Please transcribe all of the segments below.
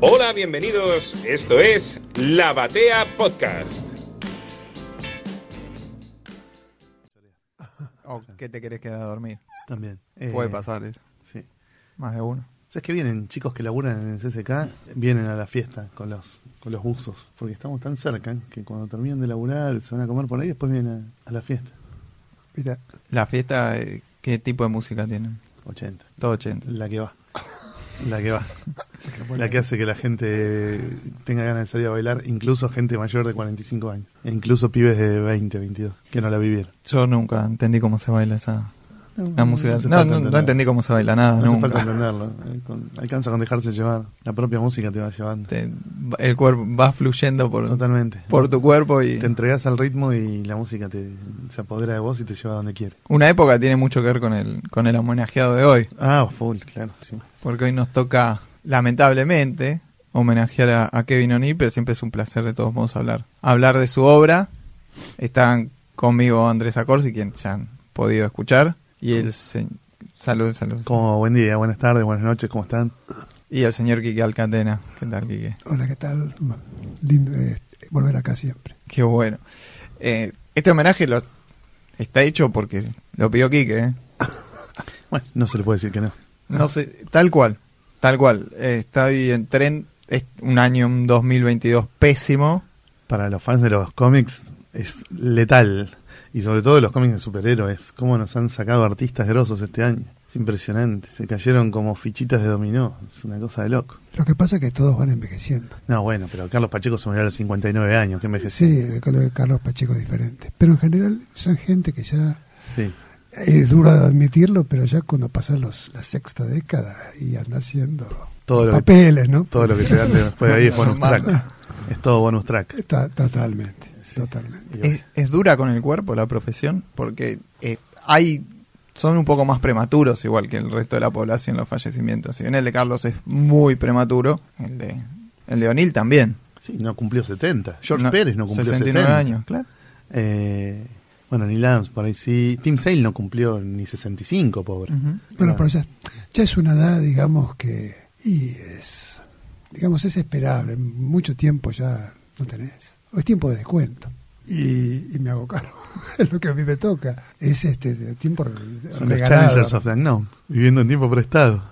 Hola, bienvenidos. Esto es La Batea Podcast. ¿O qué te querés quedar a dormir? También. Puede Eh, pasar eso. Sí. Más de uno. ¿Sabes que vienen chicos que laburan en el CSK? Vienen a la fiesta con los con los buzos. Porque estamos tan cerca que cuando terminan de laburar se van a comer por ahí y después vienen a, a la fiesta. Mira, La fiesta, eh, ¿qué tipo de música tienen? 80. Todo 80. La que va. La que va. La que hace que la gente tenga ganas de salir a bailar, incluso gente mayor de 45 años. E incluso pibes de 20, 22, que no la vivieron. Yo nunca entendí cómo se baila esa la música. hace No, no, entendí cómo se baila nada, No hace nunca. falta entenderlo. Eh, alcanza con dejarse llevar. La propia música te va llevando. Te- el cuerpo va fluyendo por, Totalmente. por tu cuerpo y Te entregas al ritmo y la música te, se apodera de vos y te lleva a donde quiere. una época tiene mucho que ver con el con el homenajeado de hoy, Ah, full, claro, sí. porque hoy nos toca lamentablemente homenajear a, a Kevin O'Neill, pero siempre es un placer de todos modos hablar hablar de su obra. Están conmigo Andrés Acorsi, quien ya han podido escuchar, y el se- salud, salud. Como buen día, buenas tardes, buenas noches, ¿cómo están? Y el señor Quique Alcatena. ¿Qué tal, Quique? hola, ¿qué tal? Lindo eh, volver acá siempre. Qué bueno. Eh, este homenaje lo, está hecho porque lo pidió Quique, ¿eh? Bueno, no se le puede decir que no. No sé, tal cual, tal cual. Eh, estoy en tren, es un año, un 2022 pésimo. Para los fans de los cómics es letal. Y sobre todo de los cómics de superhéroes. Cómo nos han sacado artistas grosos este año. Es impresionante. Se cayeron como fichitas de dominó. Es una cosa de loco. Lo que pasa es que todos van envejeciendo. No, bueno, pero Carlos Pacheco se murió a los 59 años. Que envejeció. Sí, el color de Carlos Pacheco es diferente. Pero en general son gente que ya Sí. es duro de admitirlo, pero ya cuando pasan los, la sexta década y anda haciendo Todo lo que- papeles, ¿no? Todo lo que te dan después de ahí es bonus track. Es todo bonus track. Está, totalmente, Sí. totalmente. Es, es dura con el cuerpo la profesión porque eh, hay son un poco más prematuros igual que el resto de la población los fallecimientos. Si bien el de Carlos es muy prematuro, el de el de O'Neill también. Sí, no cumplió 70. George No, Pérez no cumplió 69 70. años, claro. Eh, bueno, Neil Adams por ahí sí. Tim Sale no cumplió ni 65, pobre. Ujú. Bueno, pero ya, ya es una edad, digamos, que y es, digamos, es esperable. Mucho tiempo ya no tenés. O es tiempo de descuento. Y, y me hago cargo. es lo que a mí me toca. Es este tiempo Son los regalado. Of the Unknown, viviendo en tiempo prestado.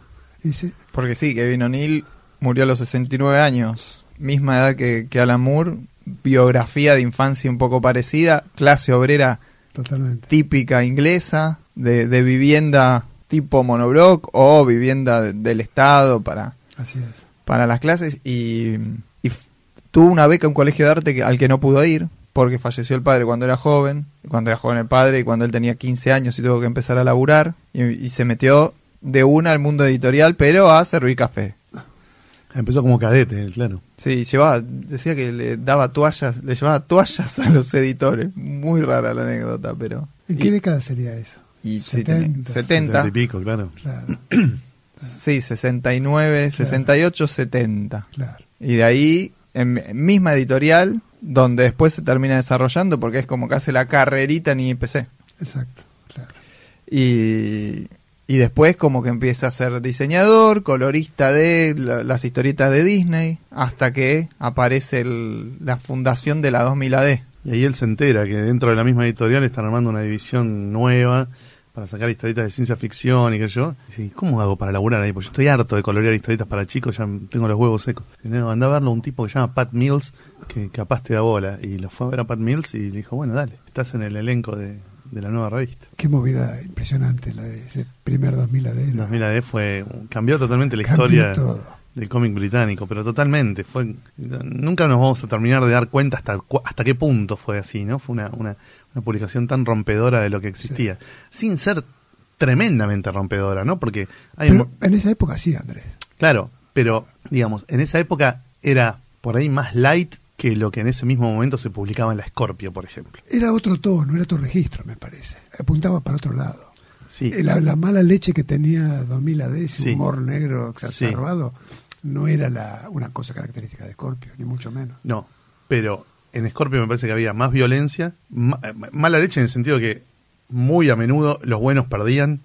Y sí, Porque sí, Kevin O'Neill murió a los 69 años, misma edad que, que Alan Moore, biografía de infancia un poco parecida, clase obrera totalmente. típica inglesa, de, de vivienda tipo monobloc o vivienda de- del Estado para, Así es. para las clases y, tuvo una beca en un colegio de arte que- al que no pudo ir porque falleció el padre cuando era joven, cuando era joven el padre y cuando él tenía 15 años y tuvo que empezar a laburar y, y se metió de una al mundo editorial pero a servir café. Empezó como cadete, claro. Sí, llevaba, decía que le daba toallas, le llevaba toallas a los editores. Muy rara la anécdota, pero. ¿En y- qué década sería eso? y sí, tenía- 70, 70, y pico, claro. Claro, sí, 69, 68, 70. claro. Y de ahí, en, misma editorial, donde después se termina desarrollando, porque es como que hace la carrerita en IPC. Exacto. Claro. Y, y después como que empieza a ser diseñador, colorista de la- las historietas de Disney, hasta que aparece el- la fundación de la 2000 AD. Y ahí él se entera que dentro de la misma editorial están armando una división nueva para sacar historietas de ciencia ficción y que yo. Y ¿cómo hago para laburar ahí? Pues yo estoy harto de colorear historietas para chicos, ya tengo los huevos secos. No, anda a verlo un tipo que se llama Pat Mills, que capaz te da bola. Y lo fue a ver a Pat Mills y le dijo, bueno, dale, estás en el elenco de, de la nueva revista. Qué movida impresionante la de ese primer 2000 AD. ¿no? 2000 AD fue, cambió totalmente la Cambió historia todo. Del cómic británico, pero totalmente. fue Nunca nos vamos a terminar de dar cuenta hasta, hasta qué punto fue así, ¿no? Fue una, una, una publicación tan rompedora de lo que existía, sin ser tremendamente rompedora, ¿no? Porque hay Pero en esa época sí, Andrés. Claro, pero digamos, en esa época era por ahí más light que lo que en ese mismo momento se publicaba en la Scorpio, por ejemplo. Era otro tono, era otro registro, me parece. Apuntaba para otro lado. Sí, Eh, La, la mala leche que tenía 2000 AD, ese Sí. humor negro exacerbado, no era la, una cosa característica de Scorpio, ni mucho menos. no, pero en Scorpio me parece que había más violencia, ma- eh, mala leche en el sentido que muy a menudo los buenos perdían.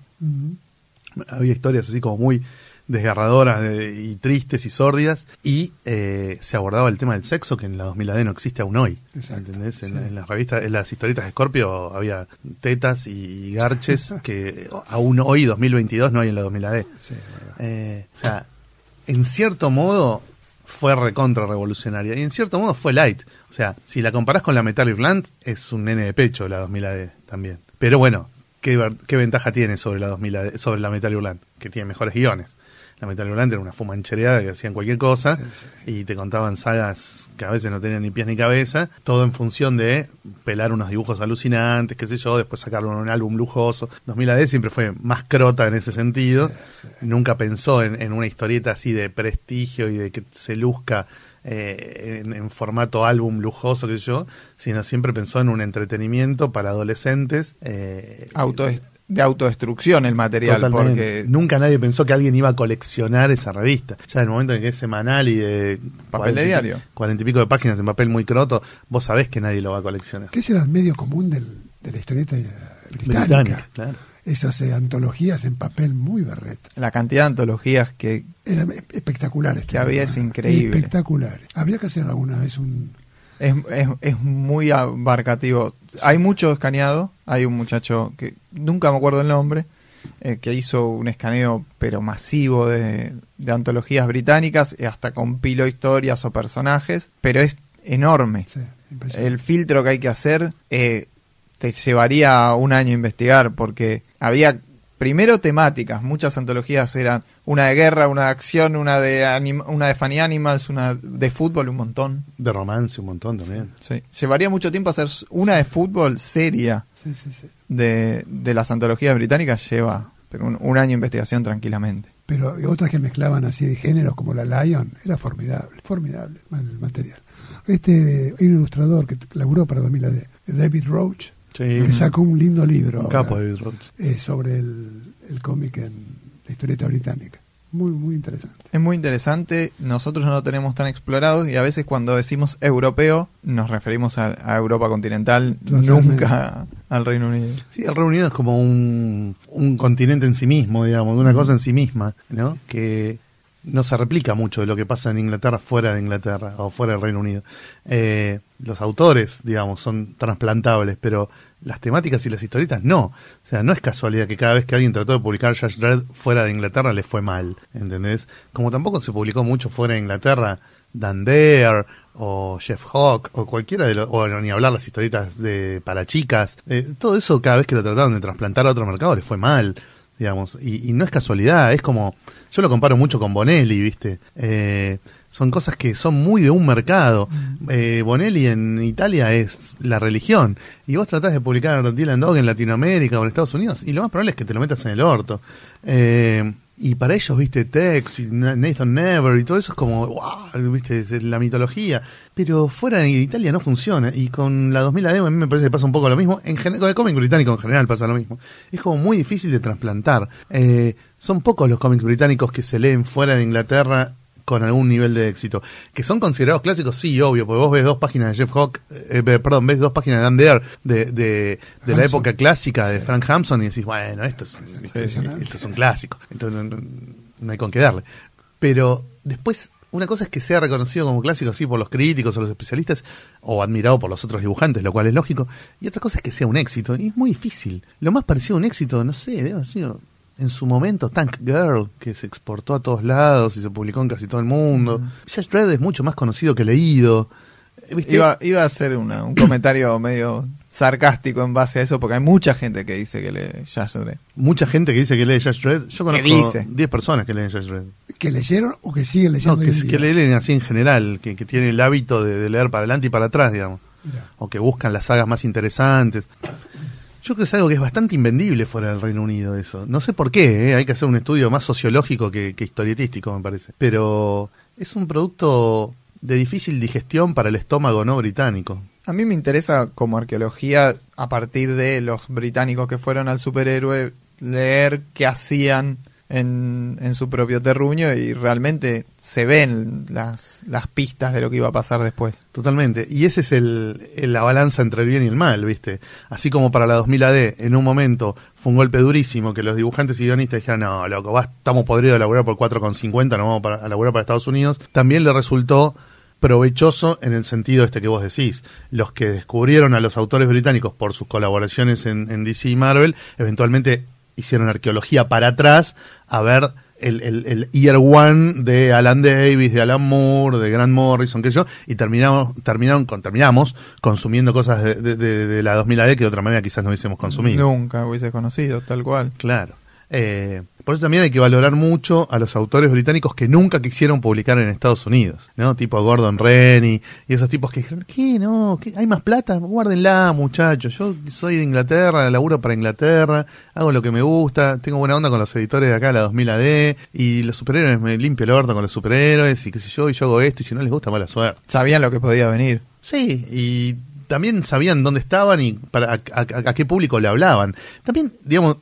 Había historias así como muy desgarradoras de- y tristes y sórdidas, y eh, se abordaba el tema del sexo que en la 2000 AD no existe aún hoy. Exacto, ¿Entendés? En, sí. en las revistas, en las historietas de Scorpio había tetas y garches que aún hoy, 2022, no hay en la 2000 AD. Sí, es verdad. Eh, o sea, en cierto modo fue recontra revolucionaria y en cierto modo fue light. O sea, si la comparás con la Metal Irland, es un nene de pecho la 2000 AD también. Pero bueno, ¿qué, ventaja tiene sobre la 2000 AD sobre la Metal Irland? Que tiene mejores guiones. La Metal Irland era una fumanchereada que hacían cualquier cosa y te contaban sagas que a veces no tenían ni pies ni cabeza, todo en función de pelar unos dibujos alucinantes, qué sé yo, después sacarlo en un álbum lujoso. 2000 AD siempre fue más crota en ese sentido, nunca pensó en, en una historieta así de prestigio y de que se luzca eh, en, en formato álbum lujoso, qué sé yo, sino siempre pensó en un entretenimiento para adolescentes. eh, Auto, de autodestrucción el material, Totalmente. porque Nunca nadie pensó que alguien iba a coleccionar esa revista. Ya en el momento en que es semanal y de Papel de 40 y- diario. 40 y pico de páginas en papel muy croto, vos sabés que nadie lo va a coleccionar. Que ese era el medio común del- de la historieta británica. Británica, claro. Esas eh, antologías en papel muy berreta. la cantidad de antologías que Eran espectaculares. Que había es increíble. Espectaculares. Habría que hacer alguna vez un... es, es, es muy abarcativo. Hay mucho escaneado. Hay un muchacho que nunca me acuerdo el nombre, eh, que hizo un escaneo pero masivo de, de antologías británicas, y hasta compiló historias o personajes, pero es enorme. Sí. El filtro que hay que hacer eh, te llevaría un año investigar porque había primero temáticas, muchas antologías eran una de guerra, una de acción, una de anim- una de funny animals, una de fútbol, un montón. De romance un montón también. Sí. Llevaría mucho tiempo hacer una de fútbol seria Sí, sí, sí. de, de las antologías británicas lleva pero un, un año de investigación tranquilamente. Pero otras que mezclaban así de géneros como la Lion, era formidable, formidable el material. Este, hay un ilustrador que laburó para 2000 AD, David Roach, Sí. que sacó un lindo libro Un ahora, capo David Roach. eh, sobre el, el cómic en la historieta británica. Muy, muy interesante. Es muy interesante, nosotros no lo tenemos tan explorado y a veces cuando decimos europeo nos referimos a, a Europa continental, Totalmente. nunca al Reino Unido. Sí, el Reino Unido es como un, un continente en sí mismo, digamos, una cosa en sí misma, ¿no? Que no se replica mucho de lo que pasa en Inglaterra fuera de Inglaterra o fuera del Reino Unido. Eh, los autores, digamos, son trasplantables, pero las temáticas y las historietas no. O sea, no es casualidad que cada vez que alguien trató de publicar Judge Dredd fuera de Inglaterra le fue mal, ¿entendés? Como tampoco se publicó mucho fuera de Inglaterra Dan Dare o Jeff Hawk o cualquiera de los, o ni hablar las historietas de para chicas, eh, todo eso cada vez que lo trataron de trasplantar a otro mercado le fue mal, digamos, y, y no es casualidad, es como, yo lo comparo mucho con Bonelli, viste, Eh, son cosas que son muy de un mercado, Eh, Bonelli en Italia es la religión, y vos tratás de publicar Dylan Dog en Latinoamérica o en Estados Unidos, y lo más probable es que te lo metas en el orto. Eh, y para ellos, viste, Tex y Na- Nathan Never y todo eso es como, wow, viste, es la mitología. Pero fuera de Italia no funciona. Y con la 2000 AD a mí me parece que pasa un poco lo mismo. En con el cómic británico en general pasa lo mismo. Es como muy difícil de trasplantar. Eh, son pocos los cómics británicos que se leen fuera de Inglaterra con algún nivel de éxito. Que son considerados clásicos, sí, obvio, porque vos ves dos páginas de Jeff Hawk, eh, eh, perdón, ves dos páginas de Dan Dare de, de, de la época clásica de Frank Hampson y decís, bueno, esto es, esto es un clásico, entonces no, no- no hay con qué darle. Pero después, una cosa es que sea reconocido como clásico así por los críticos o los especialistas, o admirado por los otros dibujantes, lo cual es lógico, y otra cosa es que sea un éxito, y es muy difícil. Lo más parecido a un éxito, no sé, debe haber sido en su momento Tank Girl, que se exportó a todos lados y se publicó en casi todo el mundo. Judge Dredd es mucho más conocido que leído. Eh, ¿viste? Iba, iba a hacer una- un comentario medio sarcástico en base a eso, porque hay mucha gente que dice que le Judge Dredd. Mucha gente que dice que lee Judge Dredd. Yo conozco dice? 10 personas que leen Judge Dredd. Que leyeron o que siguen leyendo. No, que, que leen así en general, que, que tienen el hábito de, de leer para adelante y para atrás, digamos. Mirá. O que buscan las sagas más interesantes. Yo creo que es algo que es bastante invendible fuera del Reino Unido eso. No sé por qué, ¿eh? hay que hacer un estudio más sociológico que, que historietístico, me parece. Pero es un producto de difícil digestión para el estómago no británico. A mí me interesa como arqueología, a partir de los británicos que fueron al superhéroe, leer qué hacían en, en su propio terruño y realmente se ven las, las pistas de lo que iba a pasar después. Totalmente. Y ese es el, el- la balanza entre el bien y el mal, ¿viste? Así como para la 2000 AD, en un momento fue un golpe durísimo que los dibujantes y guionistas dijeron, no, loco, va, estamos podridos de laburar por 4,50, nos vamos para, a laburar para Estados Unidos. También le resultó provechoso en el sentido este que vos decís. Los que descubrieron a los autores británicos por sus colaboraciones en DC y Marvel, eventualmente hicieron arqueología para atrás a ver el, el, el Year One de Alan Davis, de Alan Moore, de Grant Morrison, que yo, y terminamos, terminaron, con, terminamos consumiendo cosas de, de, de- de la 2000 AD que de otra manera quizás no hubiésemos consumido. Nunca hubiese conocido, tal cual. Claro. Eh, por eso también hay que valorar mucho a los autores británicos que nunca quisieron publicar en Estados Unidos, ¿no? Tipo Gordon Rennie y esos tipos que dijeron, ¿qué? No, ¿qué? ¿hay más plata? Guárdenla, muchachos. Yo soy de Inglaterra, laburo para Inglaterra, hago lo que me gusta, tengo buena onda con los editores de acá, la 2000 AD, y los superhéroes me limpio el orto con los superhéroes, y qué sé yo, y yo hago esto, y si no les gusta, mala suerte. Sabían lo que podía venir. Sí, y también sabían dónde estaban y para a, a- a qué público le hablaban. También, digamos,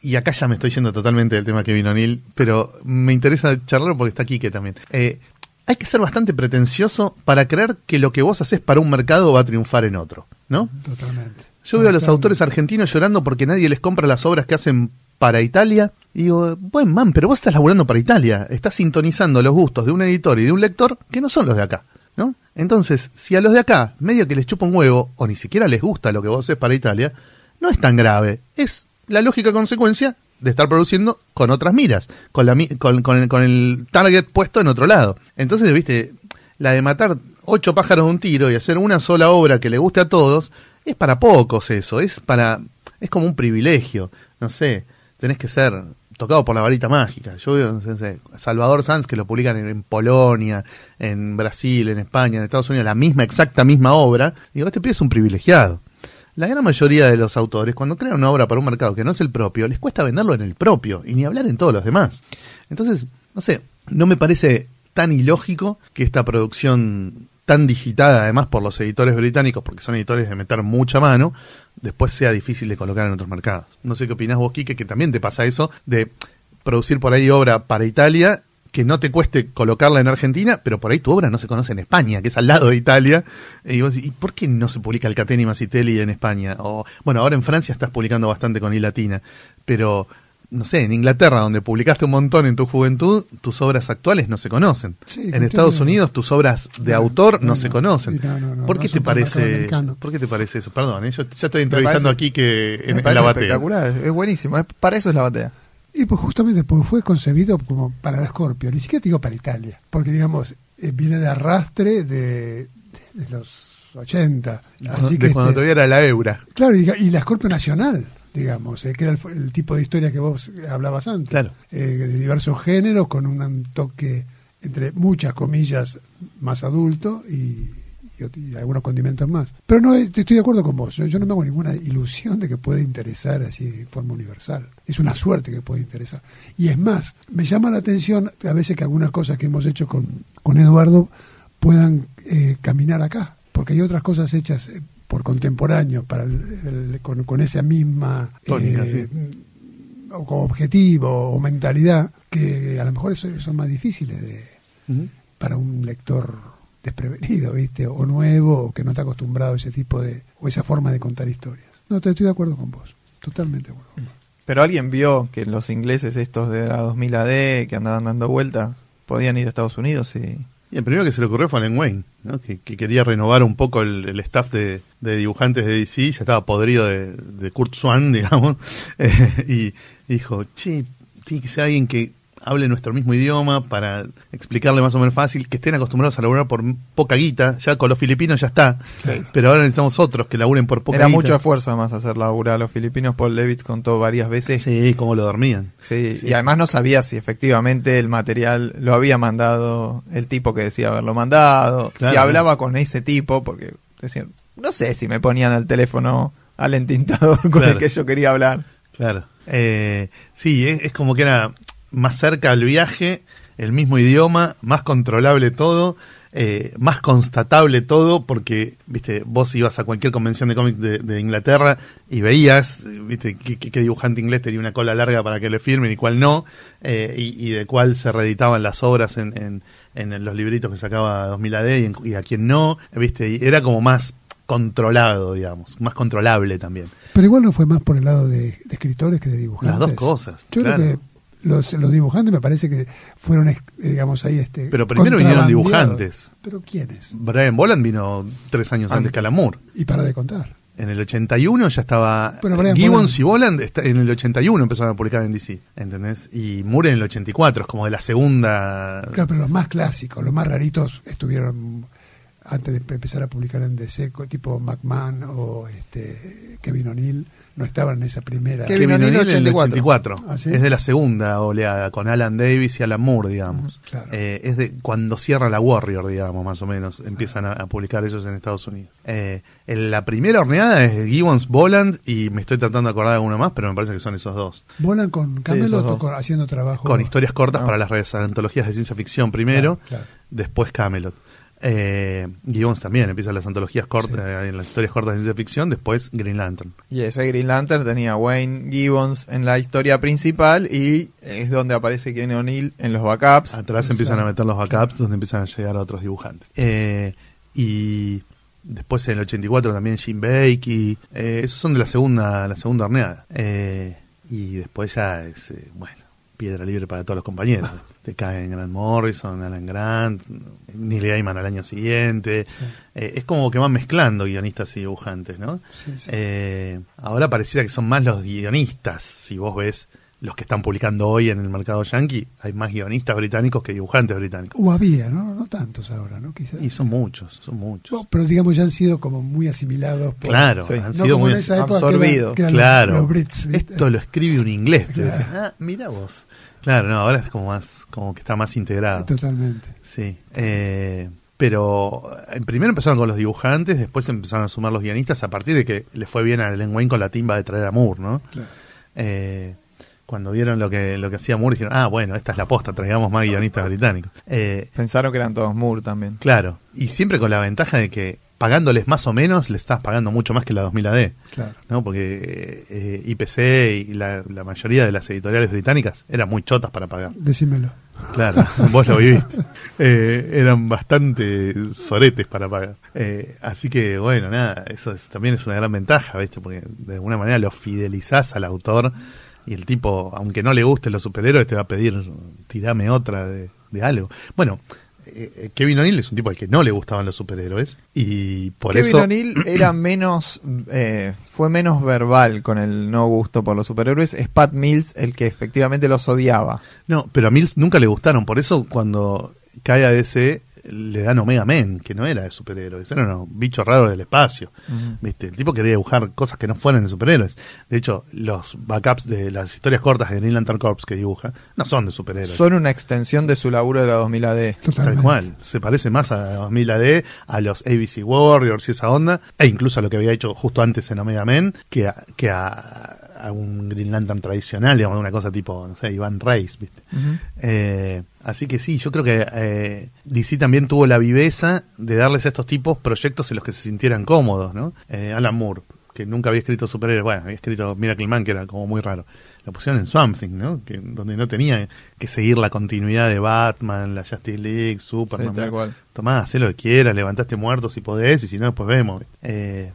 y acá ya me estoy yendo totalmente del tema que vino Neil, pero me interesa charlarlo porque está Quique también. Eh, hay que ser bastante pretencioso para creer que lo que vos haces para un mercado va a triunfar en otro, ¿no? Totalmente. Yo veo a los autores argentinos llorando porque nadie les compra las obras que hacen para Italia. Y digo, buen man, pero vos estás laburando para Italia. Estás sintonizando los gustos de un editor y de un lector que no son los de acá. ¿no? Entonces, si a los de acá medio que les chupa un huevo o ni siquiera les gusta lo que vos haces para Italia, no es tan grave. Es la lógica consecuencia de estar produciendo con otras miras, con, la, con, con el, con el target puesto en otro lado. Entonces, viste, la de matar ocho pájaros de un tiro y hacer una sola obra que le guste a todos, es para pocos eso, es para, es como un privilegio, no sé, tenés que ser tocado por la varita mágica. Yo veo, no Salvador Sanz que lo publican en, en Polonia, en Brasil, en España, en Estados Unidos, la misma, exacta misma obra, digo, este pibe es un privilegiado. La gran mayoría de los autores, cuando crean una obra para un mercado que no es el propio, les cuesta venderlo en el propio y ni hablar en todos los demás. Entonces, no sé, no me parece tan ilógico que esta producción tan digitada además por los editores británicos, porque son editores de meter mucha mano, después sea difícil de colocar en otros mercados. No sé qué opinás vos, Quique, que también te pasa eso de producir por ahí obra para Italia que no te cueste colocarla en Argentina, pero por ahí tu obra no se conoce en España, que es al lado de Italia. Y vos decís, ¿y por qué no se publica el Cateni Masitelli en España? O, bueno, ahora en Francia estás publicando bastante con I Latina, pero no sé, en Inglaterra, donde publicaste un montón en tu juventud, tus obras actuales no se conocen. Sí, en Estados Unidos tus obras de No, autor no, no, se no. conocen. Sí, no, no, no, ¿Por no qué te parece? americano. ¿Por qué te parece eso? Perdón, ¿eh? yo ya estoy entrevistando parece- aquí que en, en la batea. espectacular, es buenísimo, es- para eso es la batea. Y pues justamente porque fue concebido como para la Scorpio, ni siquiera digo para Italia, porque digamos, eh, viene de arrastre de, de- de los 80. Así de que cuando este, todavía era la Eura. Claro, y, y la Scorpio Nacional, digamos, eh, que era el, el tipo de historia que vos hablabas antes. Claro. Eh, de diversos géneros, con un toque, entre muchas comillas, más adulto y, y algunos condimentos más. Pero no, eh, estoy de acuerdo con vos. Yo, yo no me hago ninguna ilusión de que pueda interesar así de forma universal. Es una suerte que pueda interesar. Y es más, me llama la atención a veces que algunas cosas que hemos hecho con, con Eduardo puedan eh, caminar acá. Porque hay otras cosas hechas eh, por contemporáneos para el- el- con, con esa misma Tónica, eh, o como objetivo o mentalidad que a lo mejor son, son más difíciles de, para un lector desprevenido, ¿viste? O nuevo, o que no está acostumbrado a ese tipo de, o esa forma de contar historias. No, te- estoy de acuerdo con vos, totalmente de acuerdo con vos. Pero alguien vio que los ingleses estos de la 2000 AD que andaban dando vueltas podían ir a Estados Unidos y Y el primero que se le ocurrió fue a Len Wayne, ¿no? que, que quería renovar un poco el, el staff de, de dibujantes de DC, ya estaba podrido de, de Kurt Swan, digamos, eh, y dijo, che, tiene que ser alguien que hable nuestro mismo idioma para explicarle más o menos fácil, que estén acostumbrados a laburar por poca guita, ya con los filipinos ya está, pero ahora necesitamos otros que laburen por poca era guita. mucho esfuerzo además hacer laburar a los filipinos. Paul Levitz contó varias veces. Sí, cómo lo dormían. Sí, Sí. y además no sabía si efectivamente el material lo había mandado el tipo que decía haberlo mandado, Claro. si hablaba con ese tipo, porque decían, no sé si me ponían al teléfono al entintador con Claro. el que yo quería hablar. Claro. Eh, sí, es, es como que era más cerca al viaje el mismo idioma, más controlable todo, eh, más constatable todo, porque, viste, vos ibas a cualquier convención de cómics de, de Inglaterra y veías, viste, qué, dibujante inglés tenía una cola larga para que le firmen y cuál no, eh, y, y de cuál se reeditaban las obras en, en, en los libritos que sacaba 2000 AD y, en- y a quién no, viste, y era como más controlado, digamos, más controlable también. Pero igual no fue más por el lado de, de escritores que de dibujantes. Las dos cosas, Yo claro. creo que los, los dibujantes me parece que fueron, eh, digamos, ahí este. Pero primero vinieron dibujantes. ¿Pero quiénes? Brian Boland vino tres años antes, Antes. que Alan Moore. Y para de contar. En el 81 ya estaba. Brian Gibbons Boland- y Boland en el 81 empezaron a publicar en DC, ¿entendés? Y Moore en el 84, es como de la segunda. Claro, pero los más clásicos, los más raritos estuvieron antes de empezar a publicar en DC, tipo McMahon o este Kevin O'Neill, no estaban en esa primera. Kevin O'Neill, O'Neill en el 84. 84. ¿Ah, sí? Es de la segunda oleada, con Alan Davis y Alan Moore, digamos. Claro. Eh, es de cuando cierra la Warrior, digamos, más o menos. Empiezan a, a publicar ellos en Estados Unidos. Eh, en la primera horneada es Gibbons, Boland y me estoy tratando de acordar de alguno más, pero me parece que son esos dos. Volan con Camelot o haciendo trabajo. Con historias cortas No. para las redes antologías de ciencia ficción primero, Claro, claro. después Camelot. Eh, Gibbons también empieza las antologías cortas, eh, en las historias cortas de ciencia ficción, después Green Lantern. Y ese Green Lantern tenía Wayne Gibbons en la historia principal y es donde aparece Kevin O'Neill en los backups. Atrás empiezan a meter los backups donde empiezan a llegar a otros dibujantes. Eh, y después en el 84 también Jim Bakey. Eh, esos son de la segunda, la segunda horneada. Eh, y después ya es, bueno, piedra libre para todos los compañeros. Te caen Grant Morrison, Alan Grant, Neil Gaiman al año siguiente. Sí. Eh, es como que van mezclando guionistas y dibujantes, ¿no? Sí, sí. Eh, ahora pareciera que son más los guionistas. Si vos ves los que están publicando hoy en el mercado yankee, hay más guionistas británicos que dibujantes británicos. O había, ¿no? No tantos ahora, ¿no? Quizás. Y son muchos, son muchos. Pero digamos ya han sido como muy asimilados por... claro, sí. han No sido muy que absorbidos. que claro. los, los Brits, ¿viste? Esto lo escribe un inglés. te Claro. decís, ah, mira vos. Claro, no, ahora es como más, como que está más integrado. Totalmente. Sí. Eh, pero eh, primero empezaron con los dibujantes, después empezaron a sumar los guionistas a partir de que le fue bien a Len Wayne con la timba de traer a Moore, ¿no? Claro. Eh, cuando vieron lo que, lo que hacía Moore, dijeron, ah, bueno, esta es la posta, traigamos más guionistas británicos. Eh, Pensaron que eran todos Moore también. claro, y siempre con la ventaja de que pagándoles más o menos, le estás pagando mucho más que la 2000 AD. Claro. ¿no? Porque eh, IPC y la, la mayoría de las editoriales británicas eran muy chotas para pagar. Decímelo. Claro, vos lo viviste. Eh, eran bastante soretes para pagar. Eh, así que, bueno, nada, eso es- también es una gran ventaja, ¿viste? Porque de alguna manera lo fidelizás al autor y el tipo, aunque no le gusten los superhéroes, te va a pedir, tirame otra de, de algo. Bueno, eh, eh, Kevin O'Neill es un tipo al que no le gustaban los superhéroes y por Kevin eso... O'Neill era menos, eh, fue menos verbal con el no gusto por los superhéroes. Es Pat Mills el que efectivamente los odiaba. No, pero a Mills nunca le gustaron, por eso cuando cae a DC le dan Omega Men, que no era de superhéroes, era un bicho raro del espacio. ¿Viste? El tipo quería dibujar cosas que no fueran de superhéroes. De hecho, los backups de las historias cortas de Green Lantern Corps que dibuja no son de superhéroes. Son una extensión de su laburo de la 2000 AD. Tal cual. Se parece más a 2000 AD, a los ABC Warriors y esa onda, e incluso a lo que había hecho justo antes en Omega Men, que a, que a, a un Green Lantern tradicional, digamos, una cosa tipo, no sé, Iván Reis, ¿viste? Eh, así que sí, yo creo que eh, DC también tuvo la viveza de darles a estos tipos proyectos en los que se sintieran cómodos, ¿no? Eh, Alan Moore, que nunca había escrito superhéroes, bueno, había escrito Miracle Man, que era como muy raro. Lo pusieron en Swamp Thing, ¿no? Que, donde no tenía que seguir la continuidad de Batman, la Justice League, Superman. Sí, tal cual. Tomá, haz lo que quieras, levantaste muertos si podés, y si no, después vemos. Eh,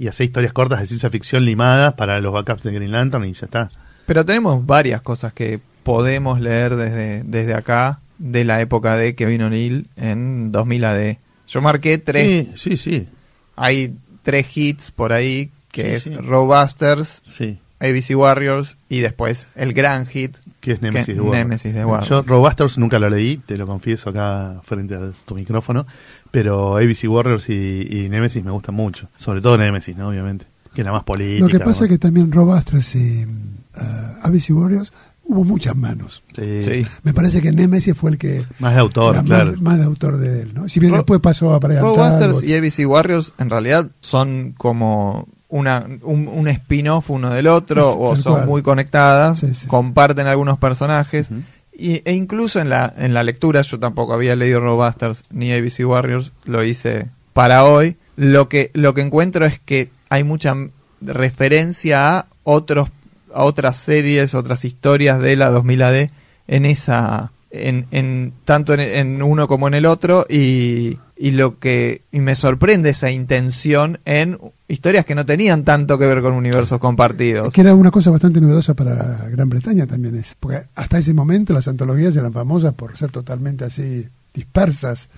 y hace historias cortas de ciencia ficción limadas para los backups de Green Lantern y ya está. Pero tenemos varias cosas que podemos leer desde, desde acá de la época de Kevin O'Neill en 2000 AD. Yo marqué tres. Sí, sí, sí. Hay tres hits por ahí, que Sí, es sí. Roadbusters, Sí. ABC Warriors y después el gran hit, que es Nemesis que- de Warner. Nemesis de Warner. Yo Robusters nunca lo leí, te lo confieso acá frente a tu micrófono, pero ABC Warriors y, y Nemesis me gustan mucho, sobre todo Nemesis, ¿no? Obviamente, que es la más política. Lo que pasa ¿no? es que también Robusters y uh, ABC Warriors hubo muchas manos. Sí. Sí. Me parece que Nemesis fue el que Más de autor, era claro. más, más de autor de él, ¿no? Si bien Ro- después pasó a Talbot. y ABC Warriors en realidad son como una, un, un spin-off uno del otro Tal o son cual. muy conectadas, Sí, sí, sí. comparten algunos personajes. Y, e incluso en la, en la lectura, yo tampoco había leído Robusters ni ABC Warriors, lo hice para hoy. Lo que, lo que encuentro es que hay mucha referencia a otros a otras series, otras historias de la 2000 AD en esa en, en tanto en, en uno como en el otro y, y lo que y me sorprende esa intención en historias que no tenían tanto que ver con universos compartidos. Que era una cosa bastante novedosa para Gran Bretaña también es, porque hasta ese momento las antologías eran famosas por ser totalmente así dispersas.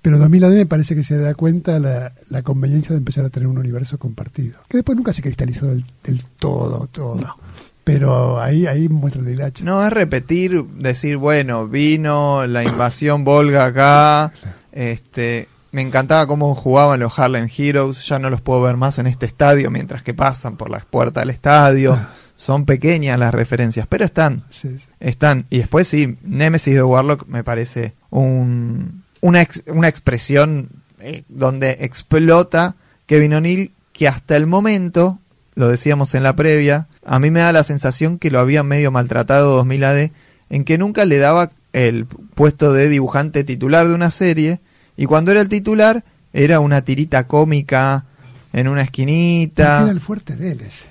Pero 2000 AD me parece que se da cuenta la, la conveniencia de empezar a tener un universo compartido. Que después nunca se cristalizó del, del todo, todo. Pero ahí, ahí muestra el hilacho. No, es repetir, decir, bueno, vino la invasión Volga acá, este, me encantaba cómo jugaban los Harlem Heroes, ya no los puedo ver más en este estadio mientras que pasan por las puertas del estadio. Ah. Son pequeñas las referencias, pero están, Sí, sí. están. Y después sí, Nemesis de Warlock me parece un, una, ex- una expresión eh, donde explota Kevin O'Neill que hasta el momento, lo decíamos en la previa, a mí me da la sensación que lo había medio maltratado 2000 AD, en que nunca le daba el puesto de dibujante titular de una serie, y cuando era el titular era una tirita cómica en una Porque esquinita. era el fuerte de él ese.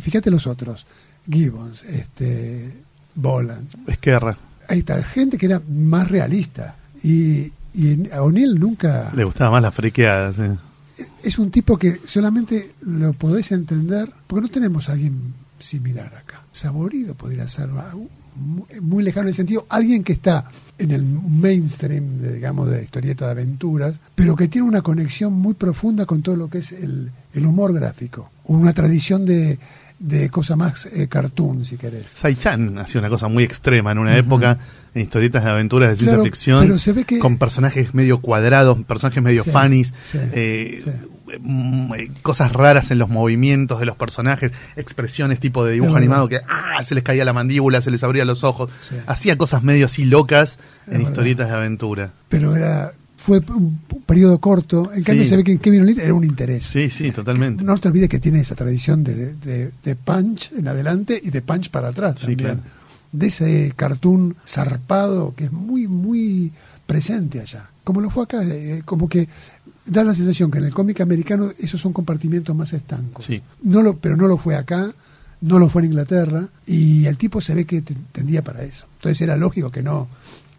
Fíjate los otros. Gibbons, este, Boland. Esquerra. Ahí está, gente que era más realista. Y, y a O'Neill nunca... Le gustaba más la friqueada, sí. Es un tipo que solamente lo podés entender porque no tenemos a alguien similar acá. Saborido podría ser muy, lejano en el sentido, alguien que está en el mainstream, de, digamos, de historieta de aventuras, pero que tiene una conexión muy profunda con todo lo que es el, el humor gráfico. Una tradición de, de cosa más eh, cartoon, si querés. Sai-Chan hacía una cosa muy extrema en una época, en historietas de aventuras de ciencia ficción, pero se ve que- con personajes medio cuadrados, personajes medio Sí, funnies, sí, eh, sí. Mm, eh, cosas raras en los movimientos de los personajes, expresiones tipo de dibujo animado que ¡ah! se les caía la mandíbula, se les abría los ojos, Sí. hacía cosas medio así locas en verdad. historietas de aventura. Pero era fue un periodo corto. En cambio, se ve que en Kevin O'Neill era un interés. Sí, sí, totalmente. No te olvides que tiene esa tradición de, de- de punch en adelante y de punch para atrás también. claro. De ese cartoon zarpado que es muy, muy presente allá. Como lo fue acá, eh, como que da la sensación que en el cómic americano esos son compartimientos más estancos. Sí. No lo, pero no lo fue acá, no lo fue en Inglaterra, y el tipo se ve que te- tendía para eso. Entonces era lógico que no,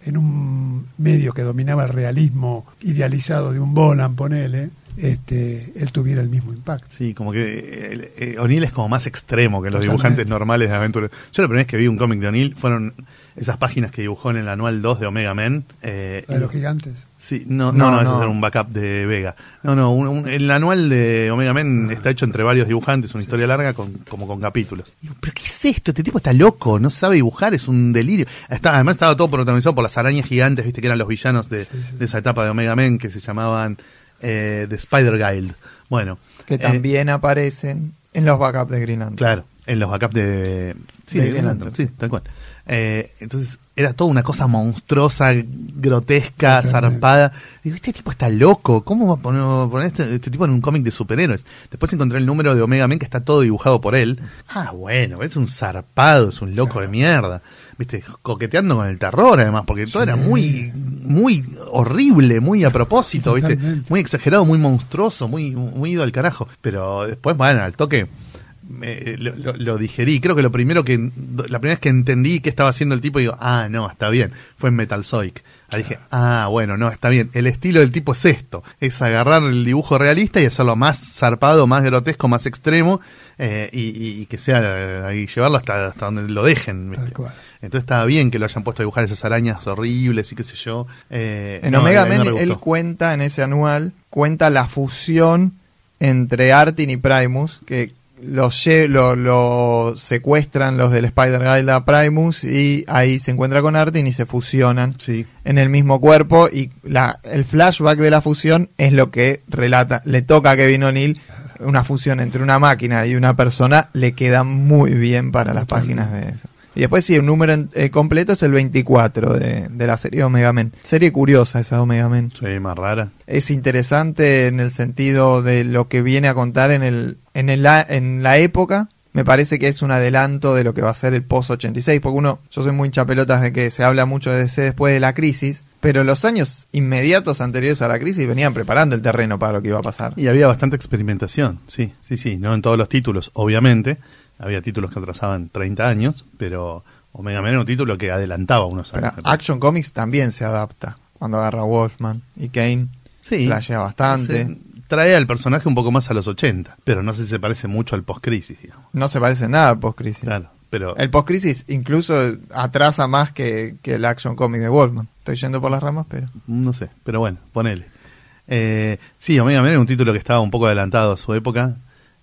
en un medio que dominaba el realismo idealizado de un Bolan, ponele, este, él tuviera el mismo impacto. Sí, como que eh, O'Neill es como más extremo que los Totalmente. dibujantes normales de aventuras. Yo la primera vez que vi un cómic de O'Neill fueron esas páginas que dibujó en el anual 2 de Omega Men. eh, de los gigantes. Sí, no, no, No, no, eso no. era un backup de Vega. No, no, un- un- el anual de Omega Men está hecho entre varios dibujantes, una historia larga con, como con capítulos. Digo, ¿pero qué es esto? Este tipo está loco, no sabe dibujar, es un delirio. Está, además estaba todo protagonizado por las arañas gigantes, viste que eran los villanos de, Sí, sí. de esa etapa de Omega Men que se llamaban eh, The Spider Guild. Bueno, que eh, también aparecen en los backups de Green Lantern. Claro, en los backups de. Sí, De de Green Green Lantern, Lantern, sí, tal cual. Eh, entonces era toda una cosa monstruosa, grotesca, zarpada. Digo, este tipo está loco. ¿Cómo va a poner, poner este, este tipo en un cómic de superhéroes? Después encontré el número de Omega Men que está todo dibujado por él. Ah, bueno, es un zarpado, es un loco de mierda. Viste, coqueteando con el terror además, porque todo era muy, muy horrible, muy a propósito, viste, muy exagerado, muy monstruoso, muy, muy ido al carajo. Pero después, bueno, al toque me- lo, lo- lo digerí. Creo que lo primero que, la primera vez que entendí qué estaba haciendo el tipo, digo, ah, no, está bien, fue en Metal Zoic. Ahí dije, ah, bueno, no, está bien. El estilo del tipo es esto: es agarrar el dibujo realista y hacerlo más zarpado, más grotesco, más extremo, eh, y, y- y que sea, eh, y llevarlo hasta, hasta donde lo dejen. ¿viste? Tal cual. Entonces estaba bien que lo hayan puesto a dibujar esas arañas horribles y qué sé yo. Eh, En no, Omega Men él cuenta en ese anual, cuenta la fusión entre Artin y Primus, que los lo, lo secuestran los del Spider Guide a Primus y ahí se encuentra con Artin y se fusionan Sí. en el mismo cuerpo y la, el flashback de la fusión es lo que relata, le toca a Kevin O'Neill una fusión entre una máquina y una persona le queda muy bien para las páginas de eso. Y después sí, un número en- eh, completo es el 24 de, de la serie Omega Men. Serie curiosa esa Omega Men. Sí, más rara. Es interesante en el sentido de lo que viene a contar en el en el en la época me parece que es un adelanto de lo que va a ser el post 86, porque uno, yo soy muy hincha pelotas de que se habla mucho de DC después de la crisis, pero los años inmediatos anteriores a la crisis venían preparando el terreno para lo que iba a pasar. Y había bastante experimentación, sí, sí, sí, no en todos los títulos, obviamente, había títulos que atrasaban 30 años, pero Omega Man era un título que adelantaba unos Pero años. Action Comics también se adapta. Cuando agarra Wolfman y Kane, Sí, flashea bastante. se- trae al personaje un poco más a los 80, pero no sé si se parece mucho al post-crisis, digamos. No se parece nada al post-crisis. Claro, pero El post-crisis incluso atrasa más que, que el Action Comic de Wolfman. Estoy yendo por las ramas, pero... no sé, pero bueno, ponele. Eh, sí, Omega Man era un título que estaba un poco adelantado a su época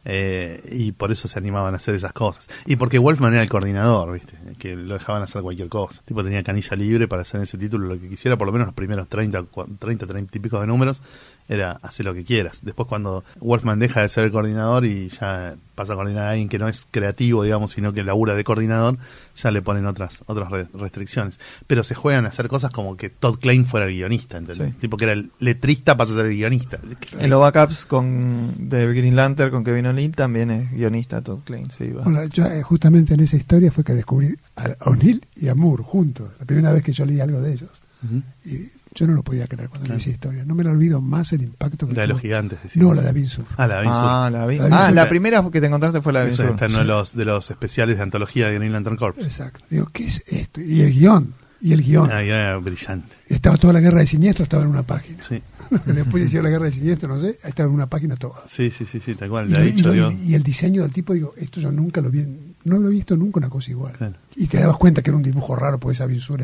eh, y por eso se animaban a hacer esas cosas. Y porque Wolfman era el coordinador, ¿viste? Que lo dejaban hacer cualquier cosa. Tipo tenía canilla libre para hacer ese título lo que quisiera, por lo menos los primeros 30, cua- 30, 30 y pico de números, era hacer lo que quieras. Después cuando Wolfman deja de ser el coordinador y ya pasa a coordinar a alguien que no es creativo, digamos, sino que labura de coordinador, ya le ponen otras otras re- restricciones. Pero se juegan a hacer cosas como que Todd Klein fuera el guionista, ¿entendés? Sí. Tipo que era el letrista pasa a ser el guionista. En los backups con, de Green Lantern con Kevin O'Neill también es guionista Todd Klein. Sí, va. Bueno, yo eh, justamente en esa historia fue que descubrí a O'Neill y a Moore juntos. La primera vez que yo leí algo de ellos. Ujú. Y yo no lo podía creer cuando Claro. leí esa historia. No me la olvido más el impacto que La de los gigantes. decís. No, la de Avin Sur. Ah, la de Avin Sur. ah, la, Ah, la primera que te encontraste fue la de Eso Sur. está en uno de los, de los especiales de antología de Green Lantern Corps. Exacto. Digo, ¿qué es esto? Y el guion. Y el guion. Ah, era brillante. Estaba toda la guerra de siniestro, estaba en una página. Sí, Después hicieron la guerra de siniestro, no sé, estaba en una página toda. sí, sí, sí, sí tal cual. Y, lo- digo, el diseño del tipo, digo, esto yo nunca lo vi, no lo he visto nunca una cosa igual. Claro. Y te dabas cuenta que era un dibujo raro, porque esa Sur